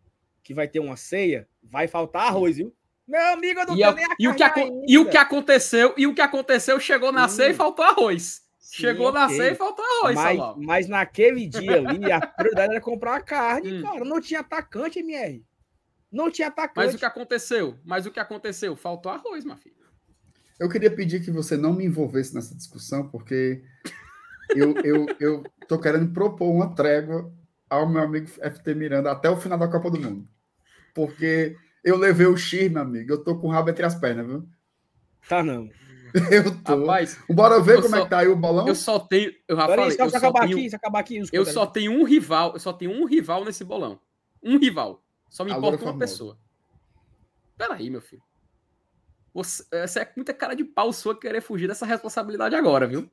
que vai ter uma ceia, vai faltar arroz, viu? Meu amigo, eu não
e tenho nem a e o, que e o que aconteceu? E o que aconteceu? Chegou na ceia e faltou arroz. Sim, Chegou na ceia e faltou arroz,
mas, mas naquele dia ali, a prioridade era comprar a carne, hum. cara. Não tinha atacante, MR. Não tinha atacante.
Mas o que aconteceu? Mas o que aconteceu? Faltou arroz, minha filha.
Eu queria pedir que você não me envolvesse nessa discussão, porque eu, eu, eu tô querendo propor uma trégua ao meu amigo FT Miranda até o final da Copa do Mundo. Porque eu levei o X, meu amigo. Eu tô com o rabo entre as pernas, viu?
Tá não.
Eu tô. Rapaz, Bora ver como só, é que tá aí o bolão.
Eu só tenho. Eu já falei, eu só acabar tenho, aqui, acabar aqui. Eu só tenho um rival. Eu só tenho um rival nesse bolão. Um rival. Só me importa uma pessoa. Peraí, meu filho. Você, essa é muita cara de pau sua querer fugir dessa responsabilidade agora, viu?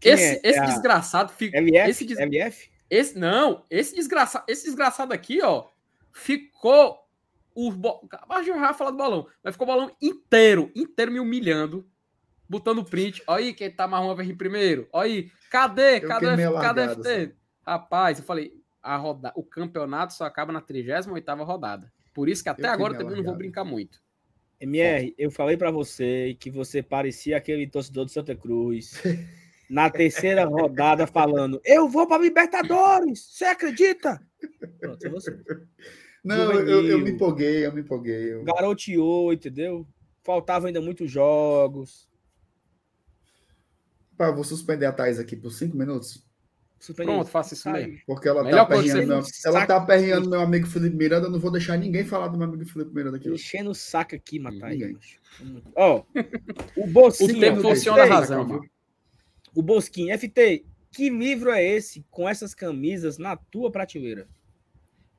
esse, é? esse é desgraçado fica.
LF?
Esse des...
LF?
Esse, não, esse desgraçado, esse desgraçado aqui, ó, ficou. O bo... Mas já falar do balão, mas ficou o balão inteiro, inteiro me humilhando, botando print. Olha aí quem tá marrom vir primeiro. Olha aí, cadê? Eu cadê? Cadê FT? Rapaz, eu falei, a roda... o campeonato só acaba na 38 rodada. Por isso que até eu agora também não vou brincar muito.
MR, eu falei para você que você parecia aquele torcedor do Santa Cruz. na terceira rodada falando: "Eu vou para Libertadores". Você acredita?
Pronto, é você. Não, eu, eu, me empolguei, eu me empolguei. Eu...
Garoteou, entendeu? Faltavam ainda muitos jogos.
Pá, vou suspender a Thais aqui por cinco minutos.
Pronto, faça isso mesmo.
Porque ela Melhor tá ela tá aperreando meu amigo Felipe Miranda. Eu não vou deixar ninguém falar do meu amigo Felipe Miranda aqui.
Enchendo o saco aqui, Matai. Ó, o Bosquinho.
O tempo funciona a razão, mano.
O Bosquinho, FT, que livro é esse com essas camisas na tua prateleira?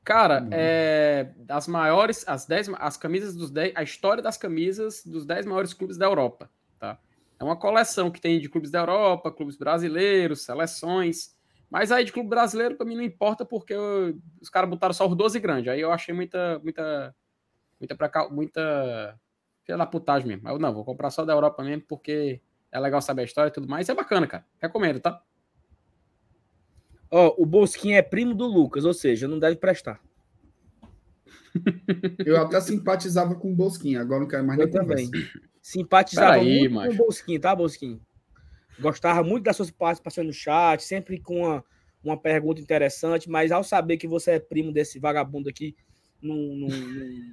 Cara, hum. é, as maiores, as 10, as camisas dos 10, a história das camisas dos 10 maiores clubes da Europa, tá? É uma coleção que tem de clubes da Europa, clubes brasileiros, seleções. Mas aí de clube brasileiro para mim não importa porque eu, os caras botaram só os 12 grandes. Aí eu achei muita muita muita pra cá, muita filha da putagem mesmo. Eu não, vou comprar só da Europa mesmo porque é legal saber a história e tudo mais. É bacana, cara. Recomendo, tá?
Ó, oh, o Bosquinho é primo do Lucas, ou seja, não deve prestar.
Eu até simpatizava com o Bosquinho, agora não quero mais
eu nem também. Simpatizava aí, muito macho. com o Bosquinho, tá, Bosquinho? Gostava muito das suas participações no chat, sempre com uma, uma pergunta interessante, mas ao saber que você é primo desse vagabundo aqui, num,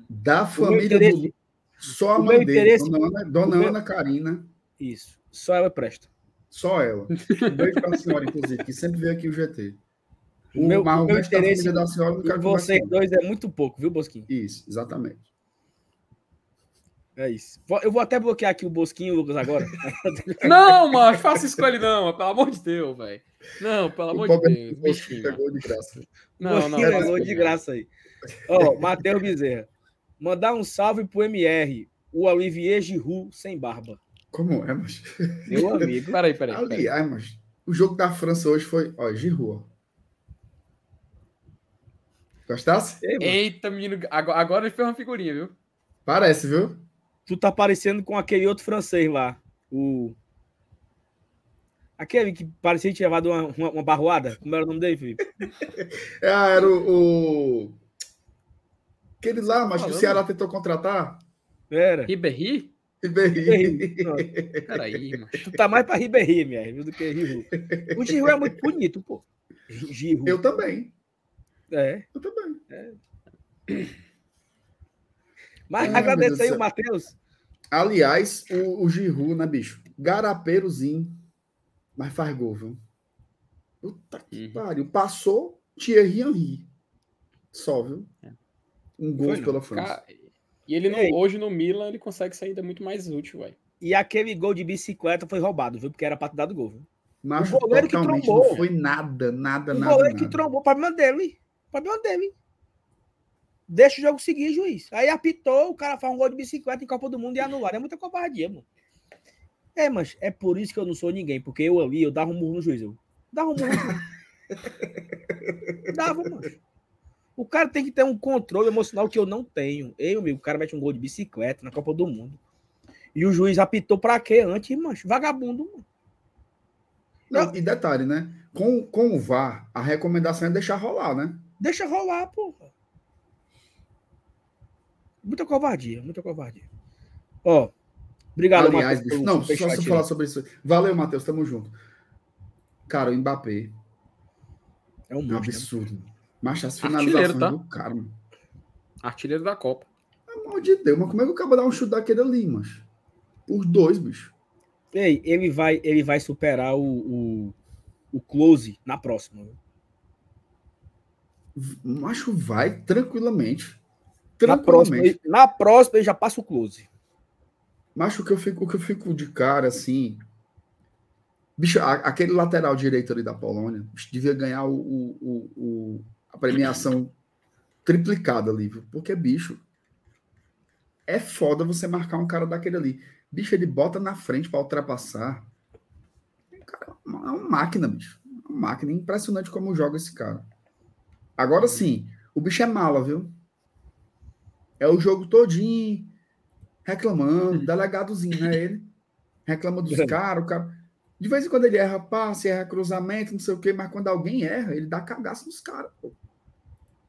da família do... Só a mãe dele, interesse... Dona, Ana, Dona meu... Ana Karina.
Isso, só ela presta.
Só ela. Um beijo para a senhora, inclusive, que sempre veio aqui o GT.
O, meu, o meu interesse da, senhora, e vocês dois é muito pouco, viu, Bosquinho?
Isso, exatamente.
É isso. Eu vou até bloquear aqui o Bosquinho, Lucas, agora.
não, mano, faça isso com ele, não, pelo amor de Deus, velho. Não, pelo amor de Deus.
Pegou de graça.
Não, não. Pegou de graça aí. Ó, oh, Matheus Bezerra. Mandar um salve pro MR, o Olivier Giroud sem barba.
Como é, mas?
Meu amigo.
peraí, peraí.
Aliás, mas o jogo da França hoje foi, ó, Giroud. Gostasse?
Eita, menino. Agora ele fez uma figurinha, viu?
Parece, viu?
Tu tá parecendo com aquele outro francês lá. O. Aquele que parecia que tinha levado uma, uma, uma barroada. Como era o nome dele, Felipe?
É, era o. o... Aquele lá, mas que o Ceará tentou contratar.
Era. Ribéry?
Ribéry.
Peraí, mano. Tu tá mais pra Ribéry, minha, do que Giru. O Giru é muito bonito, pô.
Giru. Eu também.
É.
Eu também. É.
Mas agradeço aí o Matheus.
Aliás, o, o Giru, né, bicho? Garapeirozinho. Mas faz gol, viu? Puta que uhum. pariu. Passou Thierry Henry. Só, viu? É. Um gol pela França.
E ele não, hoje no Milan ele consegue sair muito mais útil, vai.
E aquele gol de bicicleta foi roubado, viu? Porque era pra ter dado gol, viu?
Mas o goleiro que trombou. Não foi nada, nada, o nada. O goleiro
nada. que trombou, problema dele. Problema dele. Deixa o jogo seguir, juiz. Aí apitou, o cara faz um gol de bicicleta em Copa do Mundo e anular. É muita covardia, mano. É, mas é por isso que eu não sou ninguém, porque eu ali, eu dava um murro no juiz. Eu dava um murro. dava, mano. O cara tem que ter um controle emocional que eu não tenho. Eu, meu, o cara mete um gol de bicicleta na Copa do Mundo. E o juiz apitou pra quê antes, mancho? Vagabundo, mano.
Não, e detalhe, né? Com, com o VAR, a recomendação é deixar rolar, né?
Deixa rolar, porra. Muita covardia, muita covardia. Ó, obrigado,
Aliás, Matheus, bicho, não, só você falar sobre isso. Valeu, Matheus, tamo junto. Cara, o Mbappé.
É um,
é um né? absurdo. Mas as finalizações tá? do cara, mano.
Artilheiro da Copa.
Amor de Deus, mas como é que o cara dá um chute daquele ali, mas? Os dois, bicho.
Ei, ele vai, ele vai superar o, o, o Close na próxima.
Macho vai tranquilamente.
Na próxima, na próxima ele já passa o Close.
Macho, o que eu fico, o que eu fico de cara, assim. Bicho, aquele lateral direito ali da Polônia devia ganhar o, o, o, a premiação triplicada ali, viu? Porque, bicho, é foda você marcar um cara daquele ali. Bicho, ele bota na frente para ultrapassar. Cara, é uma máquina, bicho. Uma máquina. Impressionante como joga esse cara. Agora sim, o bicho é mala, viu? É o jogo todinho reclamando, delegadozinho, né? Ele reclama dos caras, o cara. De vez em quando ele erra passe, erra cruzamento, não sei o quê, mas quando alguém erra, ele dá cagaço nos caras.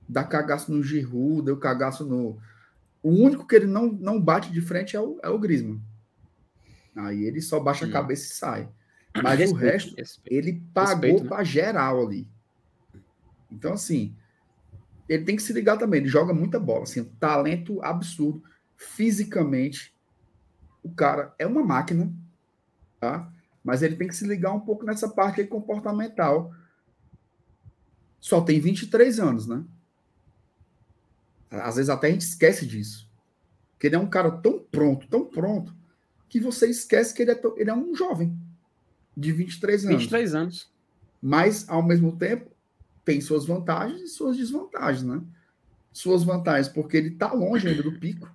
Dá cagaço no Giroud, deu cagaço no. O único que ele não, não bate de frente é o, é o Griezmann. Aí ele só baixa a cabeça e sai. Mas respeito, o resto, respeito. ele pagou né? para geral ali. Então, assim, ele tem que se ligar também. Ele joga muita bola, assim, um talento absurdo. Fisicamente, o cara é uma máquina, tá? Mas ele tem que se ligar um pouco nessa parte aí comportamental. Só tem 23 anos, né? Às vezes até a gente esquece disso. Que ele é um cara tão pronto, tão pronto, que você esquece que ele é, ele é um jovem de 23 anos.
23 anos.
Mas, ao mesmo tempo, tem suas vantagens e suas desvantagens, né? Suas vantagens, porque ele está longe ainda do pico.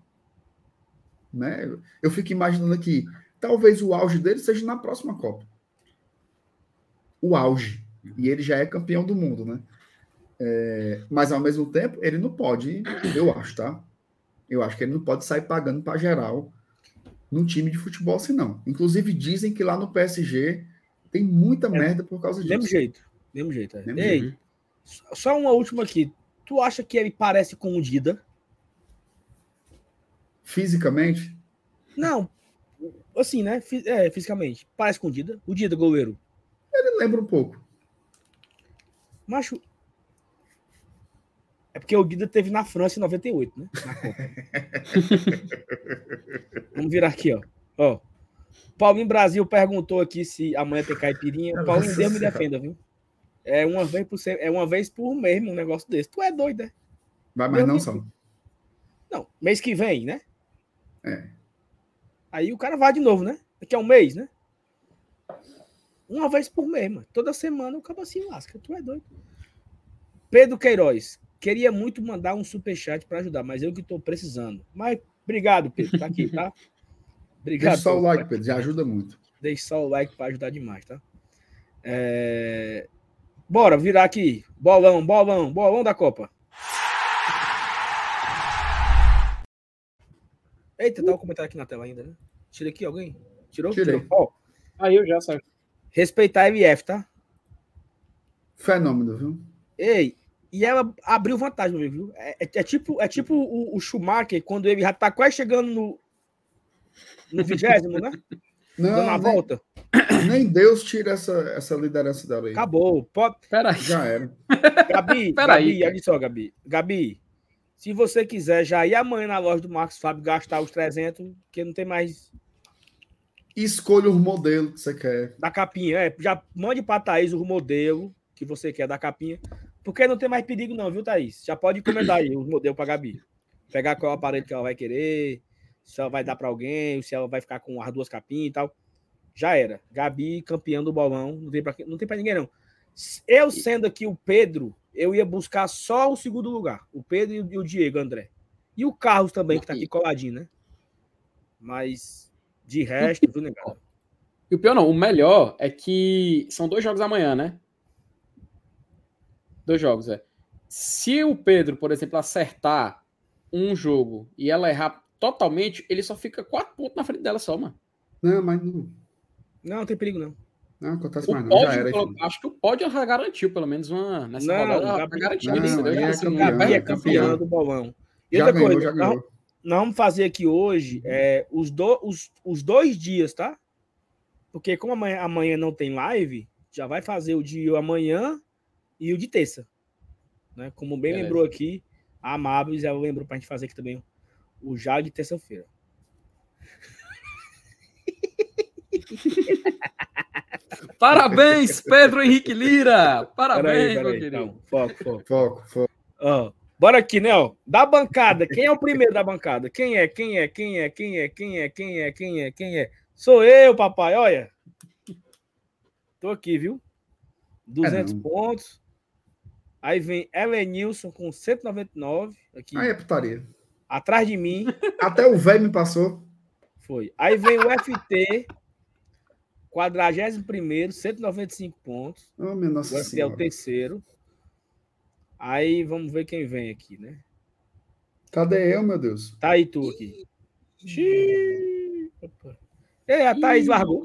Né? Eu fico imaginando aqui, talvez o auge dele seja na próxima Copa. O auge. E ele já é campeão do mundo, né? É, mas ao mesmo tempo, ele não pode, eu acho, tá? Eu acho que ele não pode sair pagando para geral num time de futebol assim, não. Inclusive, dizem que lá no PSG tem muita é, merda por causa disso.
Mesmo jeito. Mesmo jeito. É. Mesmo Ei, jeito. Só uma última aqui. Tu acha que ele parece com o Dida?
Fisicamente?
Não, Assim, né? É, fisicamente. Parece com o Dida. O Dida, goleiro.
Ele lembra um pouco.
Macho. É porque o Dida teve na França em 98, né? Vamos virar aqui, ó. Ó. Paulinho Brasil perguntou aqui se amanhã tem caipirinha. Paulinho, Deus me defenda, viu? É uma vez por é uma vez por mês um negócio desse. Tu é doido, né?
Vai, mas Deus não são.
Não, mês que vem, né?
É.
Aí o cara vai de novo, né? Daqui a um mês, né? Uma vez por mês, mano. Toda semana o cara se lasca. Tu é doido. Pedro Queiroz. Queria muito mandar um superchat para ajudar, mas eu que estou precisando. Mas obrigado, Pedro. Tá aqui, tá?
Obrigado. Deixa só o like, Pedro. Já ajuda muito.
Deixa só o like para ajudar demais, tá? É... Bora virar aqui. Bolão, bolão, bolão da Copa. Eita, tá o comentário aqui na tela ainda, né? Tira aqui alguém? Tirou?
Tirei.
Ó,
Aí eu já saio.
respeitar a MF, tá?
Fenômeno, viu?
Ei, e ela abriu vantagem, viu? É, é- é tipo, é tipo o, o Schumacher, quando ele já tá quase chegando no, no vigésimo, né? Dando
Não,
a
nem,
volta.
Nem Deus tira essa, essa liderança dela aí.
Acabou. Pode...
Pera aí.
Já era.
Gabi,
Peraí,
Gabi, olha só, Gabi. Gabi, se você quiser já ir amanhã na loja do Marcos Fábio gastar os 300, que não tem mais
Escolha o modelo que você quer.
da capinha. É, já mande pra Thaís o modelo que você quer da capinha. Porque não tem mais perigo, não, viu, Thaís? Já pode encomendar aí o modelo pra Gabi. Pegar qual aparelho que ela vai querer, se ela vai dar pra alguém, se ela vai ficar com as duas capinhas e tal. Já era. Gabi, campeão do bolão. Não tem pra, quem- não tem pra ninguém, não. Eu sendo aqui o Pedro, eu ia buscar só o segundo lugar. O Pedro e o, e o Diego, André. E o Carlos também, que tá aqui coladinho, né? Mas, de resto, viu, negado?
E o pior não, o melhor é que são dois jogos amanhã, né? Dois jogos, é. Se o Pedro, por exemplo, acertar um jogo e ela errar totalmente, ele só fica quatro pontos na frente dela só, mano.
Não, mas não,
Não, não tem perigo, não.
não acontece
O
mais não. Já
pódio,
era.
pelo-
enfim.
acho que o pódio já garantiu pelo menos uma nessa
Não,
rodada. Garantiu
não,
isso,
é
Assim,
campeão,
é
é
campeã
campeão.
do bolão. E
Já
outra
ganhou,
coisa,
já
nós-
ganhou.
nós vamos fazer aqui hoje é, os, do- os, os dois dias, tá? Porque como amanhã, amanhã não tem live, já vai fazer o de amanhã e o de terça. Né? Como bem
Beleza.
lembrou aqui, a Amabis, ela lembrou pra gente fazer aqui também o já de terça-feira.
Parabéns, Pedro Henrique Lira! Parabéns,
Peraí,
meu
peraí,
querido.
então, foco, foco.
Foco, foco.
Ó, bora aqui, né? Ó. Da bancada, quem é o primeiro da bancada? Quem é? Quem é? Quem é? Quem é? Quem é? Quem é? Quem é? Quem é? Sou eu, papai, olha. Tô aqui, viu? 200
não.
pontos. Aí vem Elenilson com 199 aqui
Aí é putaria.
atrás de mim.
Até o velho me passou.
Foi. Aí vem o FT 41 195 pontos.
Oh, minha
O
nossa
FT é o
senhora.
terceiro. Aí vamos ver quem vem aqui, né?
Cadê eu, meu Deus?
Tá aí tu aqui. Xiii. Opa. Ei, a Thaís largou.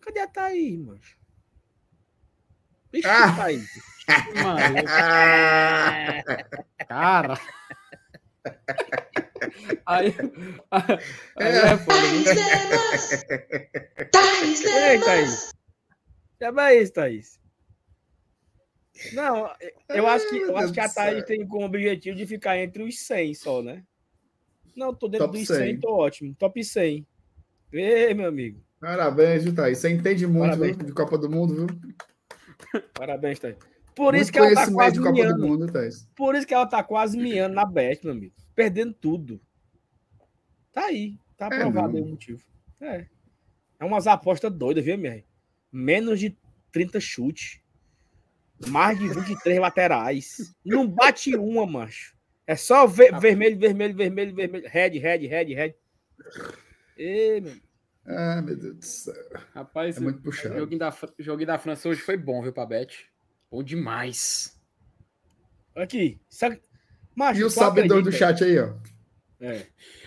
Cadê a Thaís, mano? Ixi,
Ah.
Thaís.
Ah,
cara. Aí, aí
É.
é foda, viu?
Ei, Thaís. Chama isso, Thaís. Não, eu acho que, eu acho que a Thaís tem como objetivo de ficar entre os 100 só, né? Não, tô dentro
Top
dos 100,
100.
tô ótimo. Top 100. Ei, meu amigo.
Parabéns, viu, Thaís? Você entende muito
Parabéns.
viu, de Copa do Mundo, viu?
Parabéns, Thaís. Por
muito
isso que ela tá quase miando.
do Mundo.
Por isso que ela tá quase miando na bet, meu amigo. Perdendo tudo. Tá aí. Tá
É,
aprovado
não.
aí o motivo. É. É umas apostas doidas, viu, MR? Menos de 30 chutes. Mais de 23 laterais. Não bate uma, macho. É só ve- vermelho, vermelho, vermelho, vermelho. Red, red, red, red. Ei, meu.
Ah, meu Deus do céu.
Rapaz,
É muito
o
puxado.
joguinho da, o joguinho da França hoje foi bom, viu, pra Bom demais.
Aqui. Sabe... Macho,
E o sabedor do chat aí, ó.
É.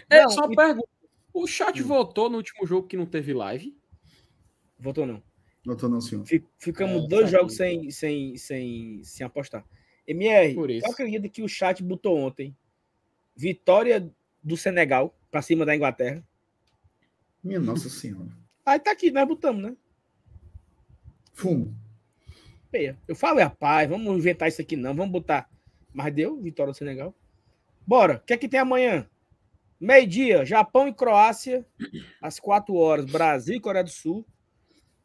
É,
Não,
só uma
e-
pergunta. O chat
Hum.
votou no último jogo que não teve live?
Votou não.
Não tô não, senhor.
Fi- Ficamos
É,
dois jogos sem, sem, sem, sem apostar. MR, eu acredito que o chat botou ontem vitória do Senegal para cima da Inglaterra.
Minha nossa senhora.
Aí tá aqui, nós botamos, né?
Fumo.
Peia. Eu falei, rapaz, vamos inventar isso aqui não, vamos botar. Mas deu, vitória do Senegal. Bora, o que é que tem amanhã? Meio-dia, Japão e Croácia, às 4 horas, Brasil e Coreia do Sul.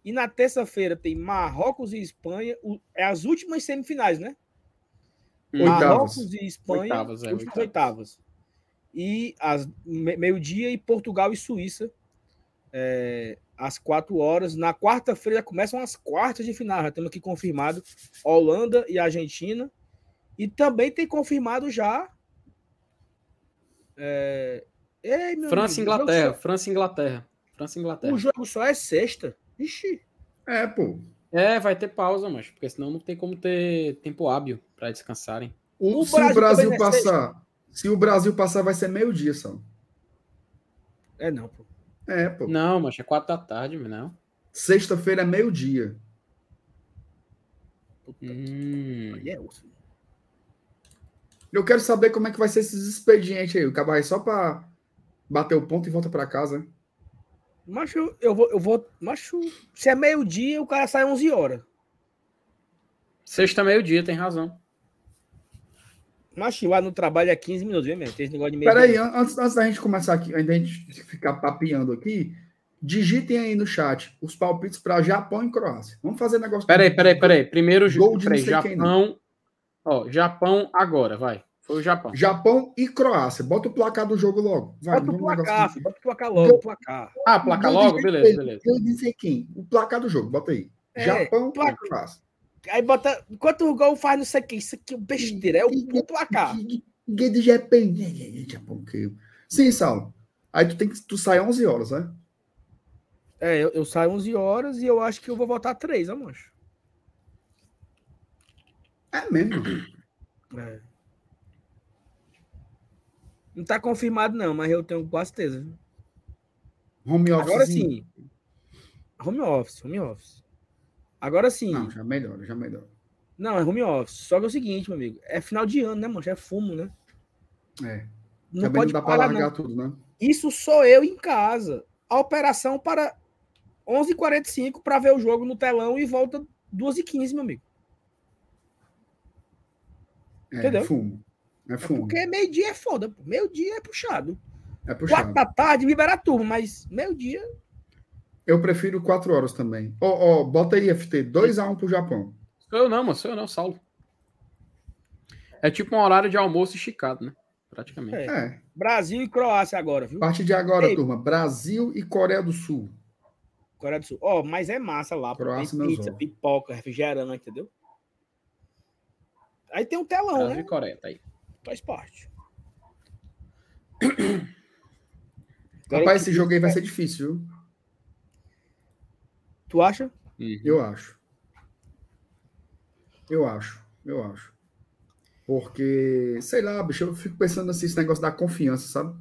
E na terça-feira tem Marrocos e Espanha, o- é as últimas semifinais, né?
Oitavas.
Marrocos e Espanha,
Oitavas, é, oitavas.
oitavas. E às me- meio-dia e Portugal e Suíça é, às quatro horas. Na quarta-feira já começam as quartas de final. Já temos aqui confirmado Holanda e Argentina. E também tem confirmado já. É... Ei, meu
França e
amigo,
Inglaterra. França e Inglaterra. França e
só-
Inglaterra.
O jogo só é sexta. Ixi.
É, pô.
É, vai ter pausa, mas porque senão não tem como ter tempo hábil pra descansarem.
O-
O
se
Brasil
o Brasil
é
passar, se o Brasil passar, vai ser meio-dia só.
É não, pô.
É, pô.
Não, mas é quatro da tarde, não.
Sexta-feira é meio-dia.
Hum.
Eu quero saber como é que vai ser esses expedientes aí. O cabo vai só pra bater o ponto e volta pra casa.
Macho, eu vou, eu vou. Macho, se é meio-dia, o cara sai 11 horas.
Sexta, meio-dia, tem razão.
Macho, lá no trabalho é 15 minutos, viu, mesmo? Tem esse negócio de meio
Peraí, antes, antes da gente começar aqui, antes da gente ficar papiando aqui, digitem aí no chat os palpites para Japão e Croácia. Vamos fazer negócio.
Peraí, peraí, peraí. Primeiro,
Gol de
peraí, Japão. Ó, Japão agora, vai. Foi o Japão.
Japão e Croácia. Bota o placar do jogo logo. Vai,
Bota o placar, bota o placar logo, placar.
Ah, placar logo? Beleza, beleza.
Eu disse quem? O placar do jogo, bota aí.
É,
Japão
placa-
e Croácia.
Aí bota. Enquanto o gol faz não sei o que, isso aqui é um besteira, é o, o placar.
Ninguém do Japão. Que- Sim, Saulo. Aí tu tem que tu sai 11 horas, né?
É, eu, eu saio 11 horas e eu acho que eu vou votar 3, ó, mancho.
É mesmo.
É. Não tá confirmado, não, mas eu tenho quase certeza.
Home office.
Agora sim. Home office, home office. Agora sim.
Não, já melhora, já melhora.
Não, é home office. Só que é o seguinte, meu amigo. É final de ano, né, mancho? É fumo, né?
É.
Não
Também
pode
não dá pra largar
não.
tudo, né?
Isso sou eu em casa. A operação para 11h45 para ver o jogo no telão e volta 2h15, meu amigo.
É,
Entendeu?
fumo. É
É
fumo.
porque meio-dia é foda. pô. Meio-dia é puxado.
É
Quatro
puxado.
da tarde libera turma, mas meio-dia.
Eu prefiro 4 horas também. Ó, ó, bota aí, FT. 2x1 pro Japão.
Sou eu não, mano. Sou eu não, Saulo. É tipo um horário de almoço esticado, né? Praticamente.
É.
É.
Brasil e Croácia agora, viu?
A partir de agora,
Ei.
turma. Brasil e Coreia do Sul.
Coreia do Sul. Ó, mas é massa lá.
Croácia,
Tem pizza, pipoca, refrigerante, entendeu? Aí tem um telão,
Brasil
né?
e Coreia, tá aí.
Faz parte.
Rapaz, esse jogo aí vai ser difícil, viu?
Tu acha?
Uhum.
Eu acho. Eu acho. Eu acho. Porque, sei lá, bicho, eu fico pensando assim, esse negócio da confiança, sabe?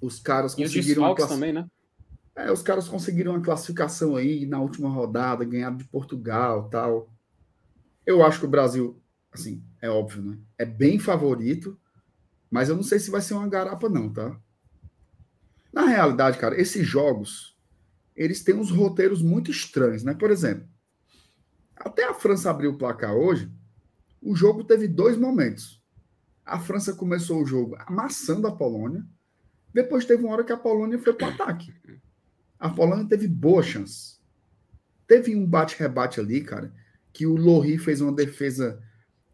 Os caras
E os
conseguiram. uma
desfalques
classi-
também, né?
É, os caras conseguiram uma classificação aí na última rodada, ganharam de Portugal tal. Eu acho que o Brasil, assim, é óbvio, né? É bem favorito, mas eu não sei se vai ser uma garapa, não, tá? Na realidade, cara, esses jogos, eles têm uns roteiros muito estranhos, né? Por exemplo, até a França abrir o placar hoje, o jogo teve dois momentos. A França começou o jogo amassando a Polônia, depois teve uma hora que a Polônia foi para o ataque. A Polônia teve boa chance. Teve um bate-rebate ali, cara, que o Lohri fez uma defesa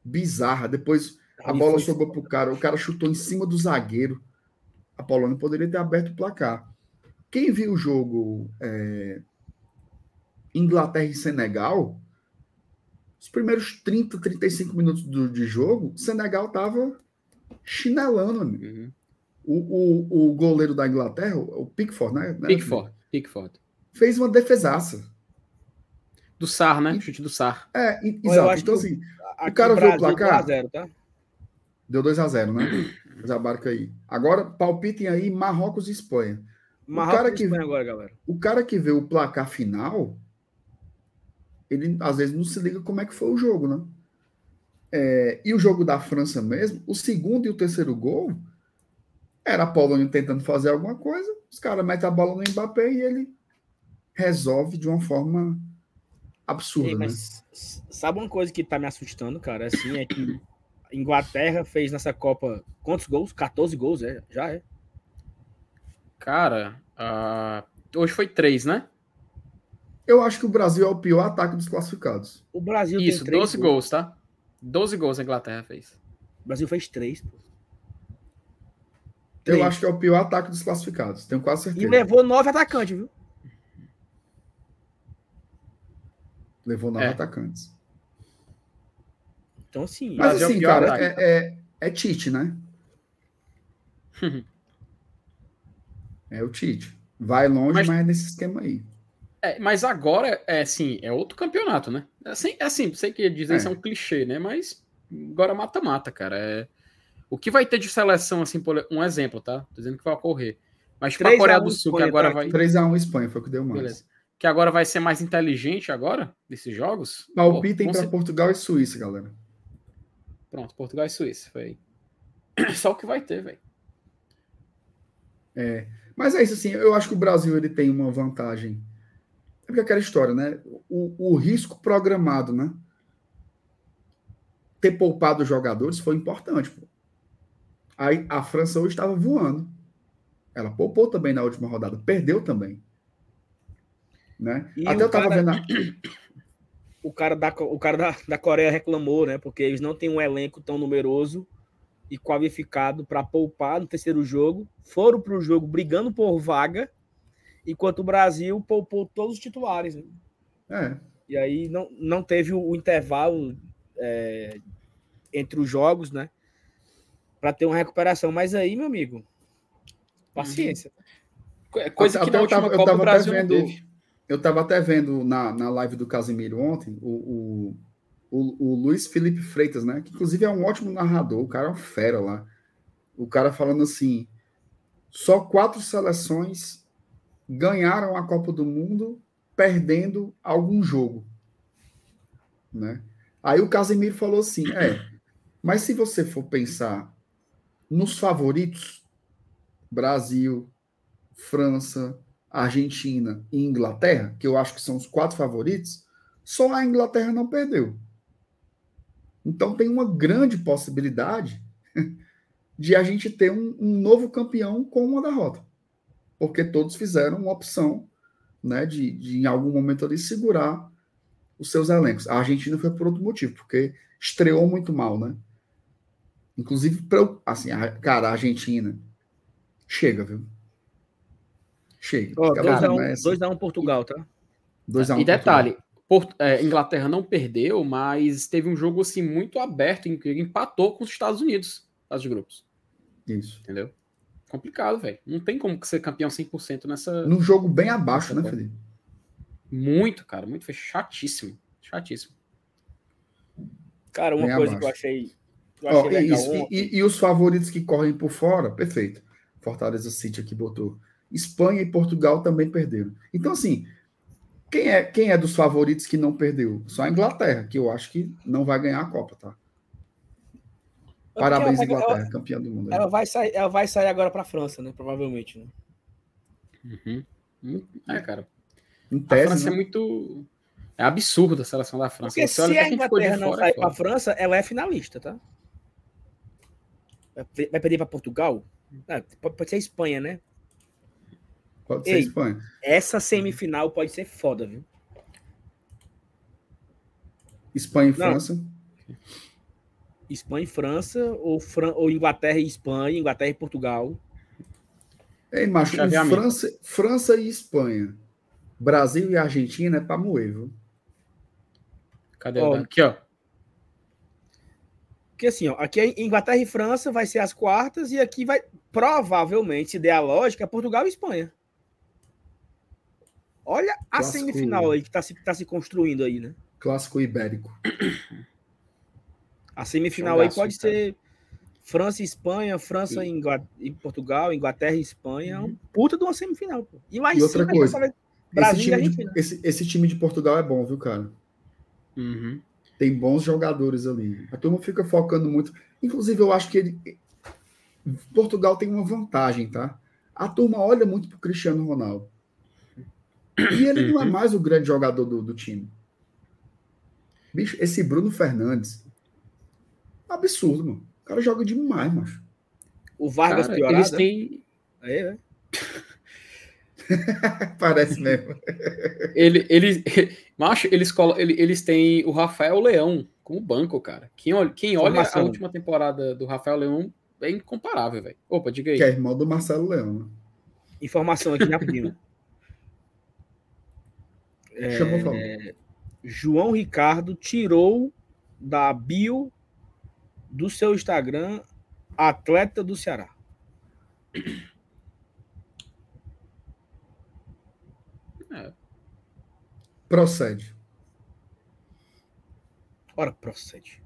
bizarra. Depois a bola sobrou pro cara, o cara chutou em cima do zagueiro. A Polônia poderia ter aberto o placar. Quem viu o jogo é, Inglaterra e Senegal, os primeiros 30, 35 minutos do, de jogo, Senegal tava chinelando. amigo.
Uhum.
O, o, o goleiro da Inglaterra, o Pickford, né? né?
Pickford. Pickford.
Fez uma defesaça.
Do SAR, né? Chute do SAR.
É, e-
Eu
exato.
acho
Então,
que
assim,
Aqui,
cara viu o placar?
2x0, tá?
deu 2x0, né? Desabarca aí. Agora, palpitem aí Marrocos e Espanha.
Marrocos
cara que-
agora, galera.
O cara que vê o placar final, ele às vezes não se liga como é que foi o jogo, né? É, e o jogo da França mesmo, o segundo e o terceiro gol era a Polônia tentando fazer alguma coisa, os caras metem a bola no Mbappé e ele resolve de uma forma absurda,
Ei,
né?
mas s- sabe uma coisa que tá me assustando, cara? Assim, é que Inglaterra fez nessa Copa quantos gols? 14 gols, é? Já é.
Cara, ah, hoje foi três, né?
Eu acho que o Brasil é o pior ataque dos classificados.
O Brasil
Isso,
tem três
12 gols, tá? 12 gols a Inglaterra fez.
O Brasil fez três, pô.
Eu
Três.
acho que é o pior ataque dos classificados, tenho quase
E
certeza.
levou nove atacantes, viu?
Levou nove
É.
atacantes.
Então, assim,
Mas
é o
assim,
pior
cara,
ataque.
é, é, é Tite, né? É o Tite. Vai longe,
Mas-
mas, é nesse esquema aí.
É, mas agora, é assim, é outro campeonato, né? Assim, é assim, sei que dizer
É.
isso é um clichê, né? Mas agora mata-mata, cara. É... O que vai ter de seleção, assim, por um exemplo, tá? Tô dizendo que vai ocorrer. Mas para a Coreia do Sul, que agora
tá
vai.
3x1 Espanha, foi o que deu mais. Beleza.
Que agora vai ser mais inteligente agora, desses jogos.
Palpitem para Portugal e Suíça, galera.
Pronto, Portugal e Suíça. Foi só o que vai ter, velho.
É. Mas é isso, assim, eu acho que o Brasil ele tem uma vantagem. É porque aquela história, né? O, o risco programado, né? Ter poupado os jogadores foi importante. Pô. Aí a França hoje estava voando. Ela poupou também na última rodada, perdeu também. Né?
E Até eu estava cara... vendo. A... O cara, da, o cara da, da Coreia reclamou, né? Porque eles não têm um elenco tão numeroso e qualificado para poupar no terceiro jogo. Foram para o jogo brigando por vaga, enquanto o Brasil poupou todos os titulares. Né? É. E aí não, não teve o, o intervalo é, entre os jogos, né? Para ter uma recuperação. Mas aí, meu amigo, Paciência.
É coisa que até na última tava, Copa eu Brasil vendo, Eu estava até vendo na, na live do Casimiro ontem o, o, o, o Luiz Felipe Freitas, né? Que inclusive é um ótimo narrador, o cara é um fera lá. O cara falando assim: só quatro seleções ganharam a Copa do Mundo perdendo algum jogo. Né? Aí o Casimiro falou assim: é, mas se você for pensar nos favoritos, Brasil, França, Argentina e Inglaterra, que eu acho que são os quatro favoritos, só a Inglaterra não perdeu. Então tem uma grande possibilidade de a gente ter um, um novo campeão com uma derrota. Porque todos fizeram uma opção né, de, de, em algum momento ali, segurar os seus elencos. A Argentina foi por outro motivo, porque estreou muito mal, né? Inclusive, assim, a, cara, a Argentina Chega, viu? Chega.
2x1 um, um Portugal, tá?
2x1 um E detalhe, Porto, é, Inglaterra não perdeu, mas teve um jogo assim muito aberto, em que empatou com os Estados Unidos, as grupos.
Isso.
Entendeu? Complicado, velho. Não tem como ser campeão 100% nessa.
Num jogo bem abaixo, né, Felipe?
Muito, cara. Muito. Foi chatíssimo. Chatíssimo.
Cara, uma bem coisa abaixo. que eu achei.
Eu achei oh, e, e, e, os favoritos que correm por fora, perfeito. Fortaleza City aqui botou. Espanha e Portugal também perderam. Então, assim, quem é, quem é dos favoritos que não perdeu? Só a Inglaterra, que eu acho que não vai ganhar a Copa, tá? Parabéns, ela, Inglaterra, ela, campeã do mundo.
Ela vai, sair, ela vai sair agora para a França, né? Provavelmente, né?
Uhum. Hum, é, cara. Em tese, a França é né? é muito. É absurdo a seleção da França.
Porque se a Inglaterra não sair para a França, ela é finalista, tá? Vai perder para Portugal? Ah, pode ser a Espanha, né?
Pode ser Ei, Espanha.
Essa semifinal pode ser foda, viu?
Espanha e França.
Espanha e França, ou, Fran... ou Inglaterra e Espanha, Inglaterra e Portugal.
Ei, macho, França, França e Espanha. Brasil e Argentina é pra moer, viu?
Cadê? Ó, aqui, ó.
Porque assim, ó, aqui é Inglaterra e França vai ser as quartas e aqui vai provavelmente, se der a lógica, Portugal e Espanha. Olha a Clássico... semifinal aí que está se, tá se construindo aí, né?
Clássico ibérico.
A semifinal aí pode cara. ser França e Espanha, França e, e Portugal, Inglaterra e Espanha. Uhum. Puta de uma semifinal. Pô.
E, mais e outra coisa, Brasil esse time, de, esse, esse time de Portugal é bom, viu, cara?
Uhum
tem bons jogadores ali. A turma fica focando muito. Inclusive, eu acho que ele... Portugal tem uma vantagem, tá? A turma olha muito pro Cristiano Ronaldo. E ele não é uhum. mais o grande jogador do, do time. Bicho, esse Bruno Fernandes. Absurdo, mano. O cara joga demais, macho.
O Vargas cara, piorado. Eles têm.
É, é. Parece mesmo.
Ele, ele, macho, eles, ele, eles têm o Rafael Leão como banco, cara. Quem olha, quem olha a última temporada do Rafael Leão é incomparável, velho. Opa, diga aí.
Que é irmão do Marcelo Leão. Né?
Informação aqui rapidinho. é, João Ricardo tirou da bio do seu Instagram atleta do Ceará.
Procede.
Ora, procede.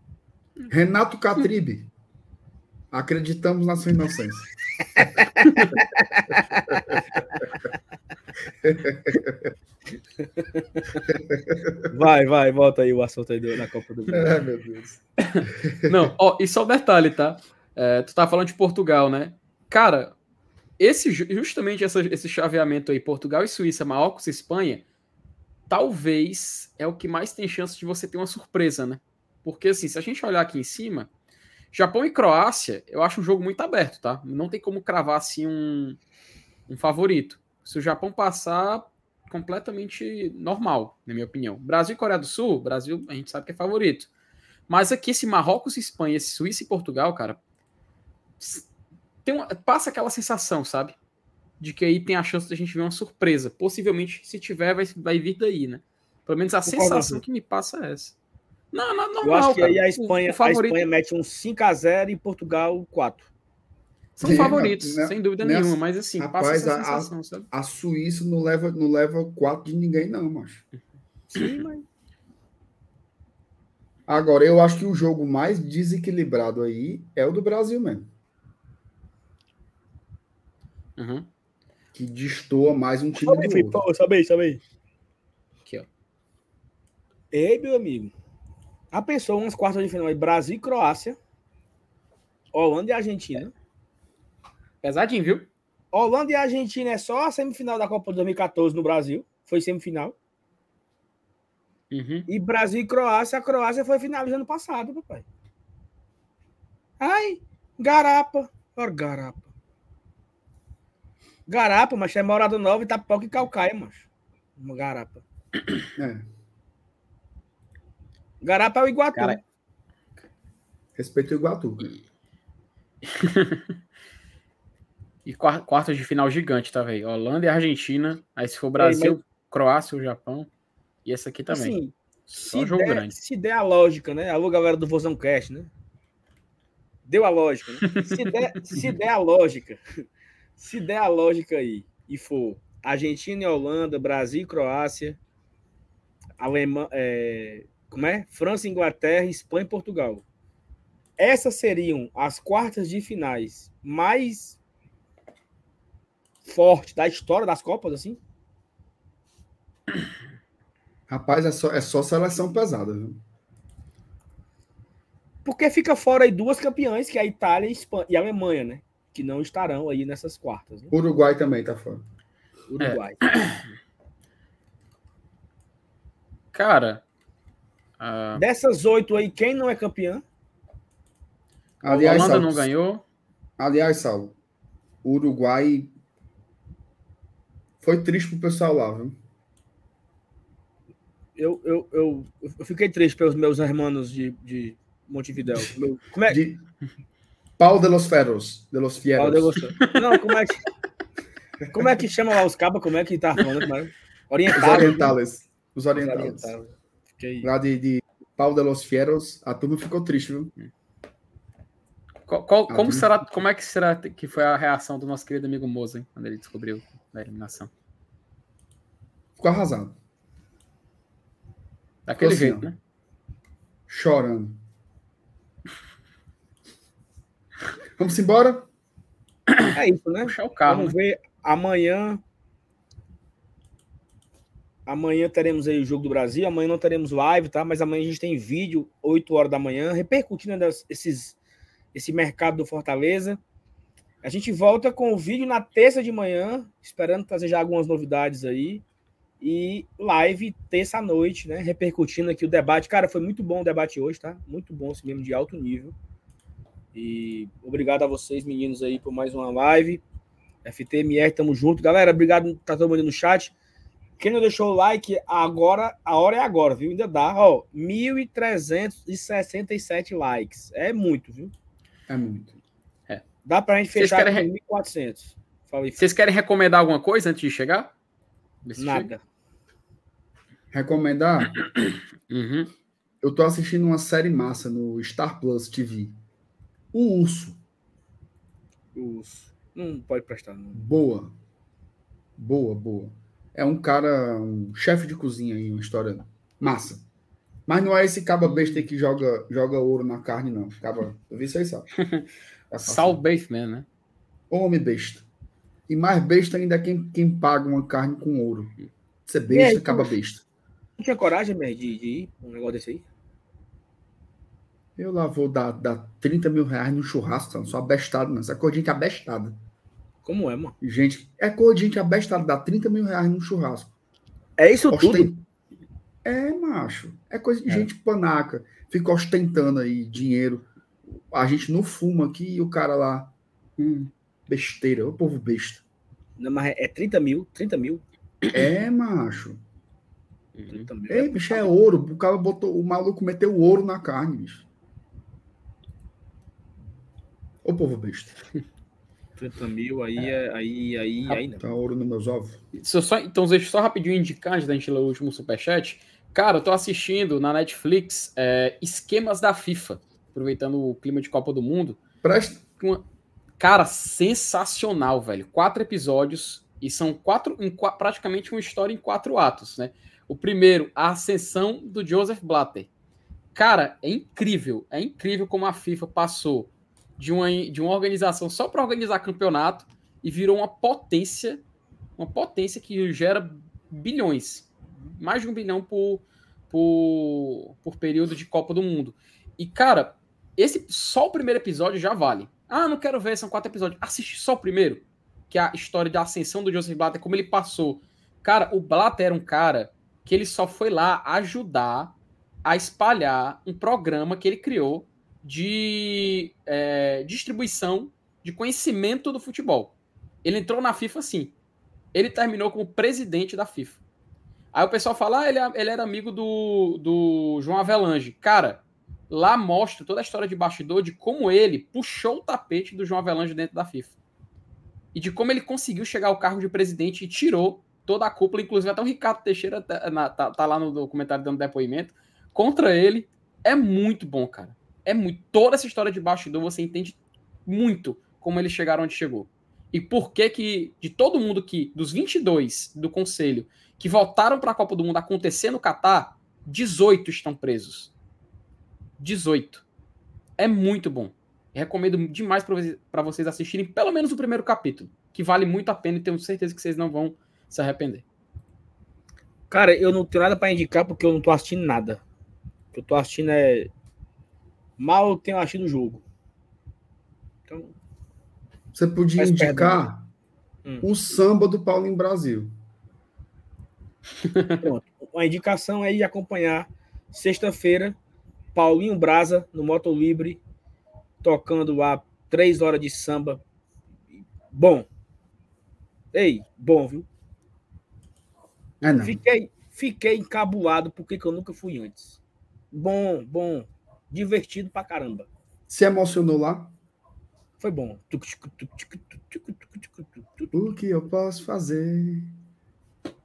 Renato Catribe. Acreditamos na sua inocência.
Vai, vai, volta aí o assunto aí da Copa do Mundo.
É, meu Deus.
Não, ó, e só um detalhe, tá? É, tu tá falando de Portugal, né? Cara, esse justamente essa, esse chaveamento aí, Portugal e Suíça, Marrocos e Espanha, talvez é o que mais tem chance de você ter uma surpresa, né? Porque assim, se a gente olhar aqui em cima, Japão e Croácia, eu acho um jogo muito aberto, tá? Não tem como cravar assim um, um favorito. Se o Japão passar, completamente normal, na minha opinião. Brasil e Coreia do Sul, Brasil a gente sabe que é favorito. Mas aqui, esse Marrocos e Espanha, esse Suíça e Portugal, cara, tem uma, passa aquela sensação, sabe? De que aí tem a chance de a gente ver uma surpresa. Possivelmente, se tiver, vai, vai vir daí, né? Pelo menos a sensação que me passa é essa.
Não, não, normal, Eu acho que cara. aí a Espanha, favorito... a Espanha mete um 5x0 e Portugal 4.
São favoritos, sem dúvida nenhuma, mas assim,
rapaz, passa essa sensação, a, sabe? A Suíça não leva, não leva 4 de ninguém, não, macho. Sim, mas. Agora, eu acho que o jogo mais desequilibrado aí é o do Brasil mesmo. Uhum. Que destoa mais um time
sobe, do outro. Sobe aí, sobe aí. Aqui, ó. Ei, meu amigo. A pessoa, umas quartas de final aí, Brasil e Croácia, Holanda e Argentina.
Pesadinho, viu?
Holanda e Argentina é só a semifinal da Copa de 2014 no Brasil. Foi semifinal. Uhum. E Brasil e Croácia, a Croácia foi final ano passado, papai. Ai, garapa. Olha, garapa. Garapa, mas é morada nova e tapoca e calcaia, macho. Uma garapa. É. Garapa é o Iguatu. Cara...
Respeito o Iguatu.
e quartas de final gigante, tá, velho? Holanda e Argentina. Aí se for Brasil, mas... Croácia ou Japão. E essa aqui também. Sim.
Só se jogo der, grande. Se der a lógica, né? Alô, galera do Vozão Cast, né? Deu a lógica, né? Se der, se der a lógica, se der a lógica aí e for Argentina e Holanda, Brasil e Croácia, Alemanha, é, como é? França, Inglaterra, Espanha e Portugal. Essas seriam as quartas de finais mais fortes da história das Copas, assim?
Rapaz, é só, é só seleção pesada, viu?
Porque fica fora aí duas campeãs, que é a Itália e, Espanha, e a Alemanha, né? Que não estarão aí nessas quartas. Né?
Uruguai também tá fora.
Uruguai.
É. Cara,
Uh... Dessas oito aí, quem não é campeão?
Aliás, a Holanda Salvo, não ganhou.
Aliás, Saulo, o Uruguai foi triste pro pessoal lá, viu?
Eu, eu, eu, eu fiquei triste pelos meus irmãos de, de Montevidéu. Meu, como é? De...
Pau de los Ferros. De los Fieros. De los...
Não, como é que. Como é que chama lá os cabos? Como é que tá falando? É?
Orientales. Os orientales. Os orientales. Os orientales. Fiquei... Lá de, de Pau de los Fieros, a turma ficou triste, viu?
Qual, qual, como, será, como é que será que foi a reação do nosso querido amigo Moza quando ele descobriu a eliminação?
Ficou arrasado.
Daquele assim, jeito, né?
Chorando. Vamos embora?
É isso, né? Puxar o carro. Vamos ver amanhã Amanhã teremos aí o Jogo do Brasil. Amanhã não teremos live, tá? Mas amanhã a gente tem vídeo, 8 horas da manhã, repercutindo esses, esse mercado do Fortaleza. A gente volta com o vídeo na terça de manhã, esperando trazer já algumas novidades aí. E live terça noite, né? Repercutindo aqui o debate. Cara, foi muito bom o debate hoje, tá? Muito bom, assim mesmo, de alto nível. E obrigado a vocês, meninos, aí, por mais uma live. FTMR, tamo junto. Galera, obrigado tá todo mundo no chat. Quem não deixou o like, agora, a hora é agora, viu? Ainda dá, ó, 1.367 likes. É muito, viu?
É muito.
Dá pra gente fechar com 1.400.
Vocês querem recomendar alguma coisa antes de chegar?
Nada.
Recomendar? Uhum. Eu tô assistindo uma série massa no Star Plus TV. O Urso.
O Urso. Não pode prestar. Não.
Boa. Boa, boa é um cara, um chefe de cozinha aí, uma história massa. Mas não é esse caba besta que joga, joga ouro na carne, não. Caba, eu vi isso aí, sabe?
Sal Baseman, né?
Homem besta. E mais besta ainda é quem, quem paga uma carne com ouro. Você besta, aí, acaba besta.
Não tinha coragem, mesmo de, de ir um negócio desse aí?
Eu lá vou dar, dar 30 mil reais no churrasco, não sou abestado, não. Essa é coisa de gente abestada.
Como é, mano?
Gente, é coisa de gente abestada, dá 30 mil reais no churrasco.
É isso tudo?
É, macho. É coisa de é. gente panaca. Fica ostentando aí dinheiro. A gente não fuma aqui e o cara lá. Hum, besteira. O povo besta.
Não, mas é 30 mil? 30 mil?
É, macho. 30 mil. Ei, bicho, é ouro. O cara botou. O maluco meteu ouro na carne, bicho. O povo besta.
30 mil, aí é. Aí, aí, aí
não. Tá ouro nos meus ovos.
Só, então, deixa eu só rapidinho indicar antes da gente ler o último superchat. Cara, eu tô assistindo na Netflix é, Esquemas da FIFA, aproveitando o clima de Copa do Mundo.
Presta.
Uma... Cara, sensacional, velho. Quatro episódios e são quatro, em, praticamente uma história em quatro atos, né? O primeiro, a ascensão do Joseph Blatter. Cara, é incrível, é incrível como a FIFA passou de uma, de uma organização só para organizar campeonato e virou uma potência, uma potência que gera bilhões, mais de um bilhão por, por, por período de Copa do Mundo. E, cara, esse só o primeiro episódio já vale. Ah, não quero ver, são quatro episódios. Assiste só o primeiro, que é a história da ascensão do Joseph Blatter, como ele passou. Cara, o Blatter era um cara que ele só foi lá ajudar a espalhar um programa que ele criou de é, distribuição de conhecimento do futebol. Ele entrou na FIFA assim. Ele terminou como presidente da FIFA. Aí o pessoal fala, ah, ele, é, ele era amigo do, do João Avelange. Cara, lá mostra toda a história de bastidor de como ele puxou o tapete do João Avelange dentro da FIFA. E de como ele conseguiu chegar ao cargo de presidente e tirou toda a cúpula, inclusive até o Ricardo Teixeira tá, na, tá, tá lá no documentário dando depoimento, contra ele. É muito bom, cara. É muito. Toda essa história de bastidor você entende muito como eles chegaram onde chegou. E por que que, de todo mundo que, dos 22 do conselho, que votaram para a Copa do Mundo acontecer no Catar, 18 estão presos. 18. É muito bom. recomendo demais para vocês assistirem pelo menos o primeiro capítulo, que vale muito a pena e tenho certeza que vocês não vão se arrepender.
Cara, eu não tenho nada para indicar porque eu não tô assistindo nada. O que eu tô assistindo é. Mal eu tenho assistido o jogo.
Então. Você podia indicar hum. o samba do Paulinho Brasil.
Pronto. Uma indicação é ir acompanhar sexta-feira Paulinho Brasa no Moto Libre tocando lá três horas de samba. Bom. Ei, bom, viu? É. Fiquei, fiquei encabulado porque eu nunca fui antes. Bom, bom. Divertido pra caramba.
Se emocionou lá?
Foi bom.
O que eu posso fazer?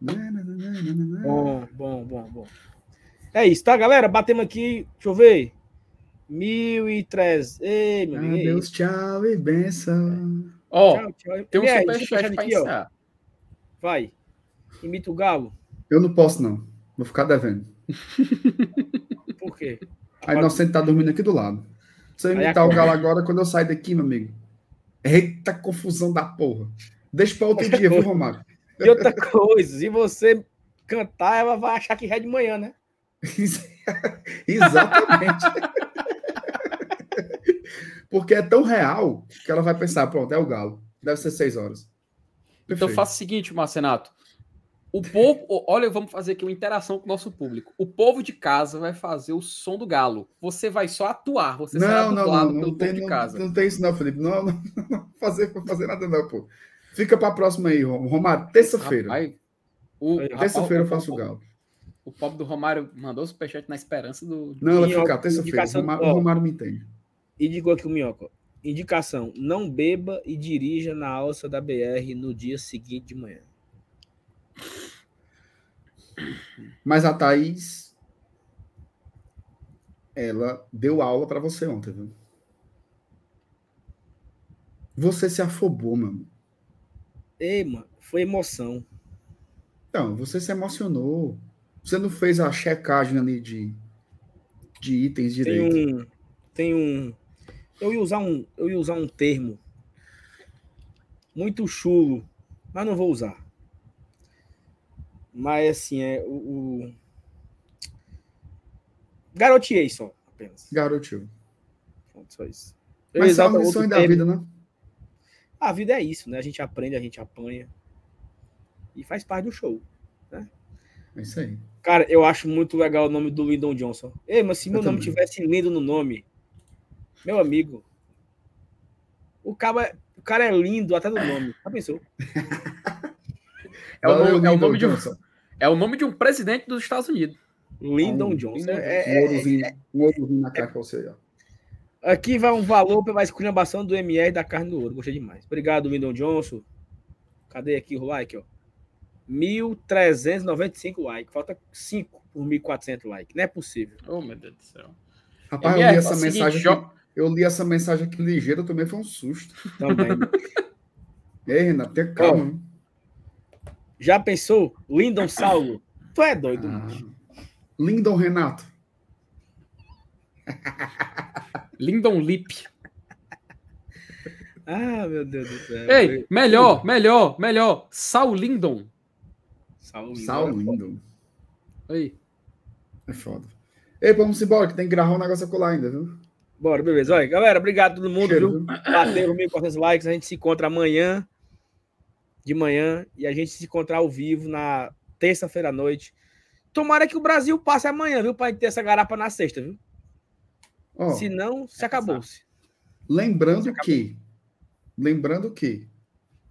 Bom, bom, bom, bom. É isso, tá, galera? Batemos aqui, deixa eu ver. Mil e três. Ei, meu
amigo. Adeus, tchau e benção.
Ó, oh, tem um superchat aqui, ó.
Vai. Imita o galo.
Eu não posso, não. Vou ficar devendo.
Por quê?
A Inocente tá dormindo aqui do lado. Se eu imitar o galo agora, quando eu sair daqui, meu amigo. Eita confusão da porra. Deixa para outro dia, viu, Romário?
E outra coisa, se você cantar, ela vai achar que é de manhã, né?
Exatamente. Porque é tão real que ela vai pensar, pronto, é o galo. Deve ser seis horas.
Então Perfeito. Então faça o seguinte, Marcenato. O povo, olha, vamos fazer aqui uma interação com o nosso público. O povo de casa vai fazer o som do galo. Você vai só atuar, você
não, será não, não, não, tem, de casa. Não, não tem isso não, Felipe. Não, não, não fazer, fazer nada não, pô. Fica para a próxima aí, Romário. Terça-feira. Terça-feira eu faço o galo.
O pobre do Romário mandou o superchat na esperança do.
Não, ela fica terça-feira. O Romário, o Romário me entende.
E digo aqui o Minhoca. Indicação: não beba e dirija na alça da BR no dia seguinte de manhã.
Mas a Thaís. Ela deu aula para você ontem, viu? Você se afobou, mano.
Ei, mano, foi emoção.
Não, você se emocionou. Você não fez a checagem ali de, de itens direito.
Tem um, tem um, eu ia usar um, eu ia usar um termo muito chulo, mas não vou usar. Mas assim, é o, o... garoteei só, apenas.
Garoteou.
Só isso.
Mas são lições da vida, né?
A vida é isso, né? A gente aprende, a gente apanha. E faz parte do show. Né?
É isso aí.
Cara, eu acho muito legal o nome do Lyndon Johnson. Ei, mas se eu meu também. nome tivesse lindo no nome, meu amigo, o cara, o cara é lindo até no nome. Já pensou?
é, o nome, é, o nome de um, é o nome de um presidente dos Estados Unidos.
Lyndon um, Johnson.
É, é, um ourozinho, é, um ourozinho na cara pra você, ó.
Aqui vai um valor pela esculhambação do MR da carne do ouro. Gostei demais. Obrigado, Lyndon Johnson. Cadê aqui o like, ó? 1.395 likes. Falta 5 por 1.400 likes. Não é possível.
Oh, meu Deus do céu.
Rapaz, eu li essa mensagem aqui, eu li essa mensagem aqui ligeira, também foi um susto. Também. Ei, Renato, tem calma.
Oh. Já pensou? Lindon Saulo. Tu é doido. Ah.
Lindon Renato.
Lindon Lip.
Ah, meu Deus do céu.
Ei, melhor, melhor, melhor. Saul Lindon.
Saul Lindon. Saul Lindon.
Aí.
É foda. Ei, vamos embora, que tem que gravar um negócio colar ainda, viu?
Bora, beleza. Olha, galera, obrigado a todo mundo, Cheiro, viu? Bateram 1.400 likes. A gente se encontra amanhã, de manhã, e a gente se encontrar ao vivo na terça-feira à noite. Tomara que o Brasil passe amanhã, viu? Pra gente ter essa garapa na sexta, viu? Oh, se não, se acabou-se.
Lembrando se acabou. que, lembrando que,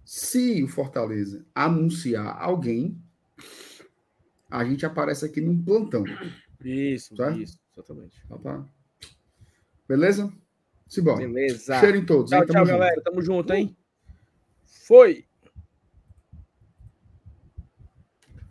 se o Fortaleza anunciar alguém, a gente aparece aqui num plantão.
Isso, tá? isso, exatamente.
Tá, tá. Beleza? Simbora.
Beleza.
Cheiro em todos.
Tchau, hein? tchau, junto. galera. Tamo junto, hein? Foi.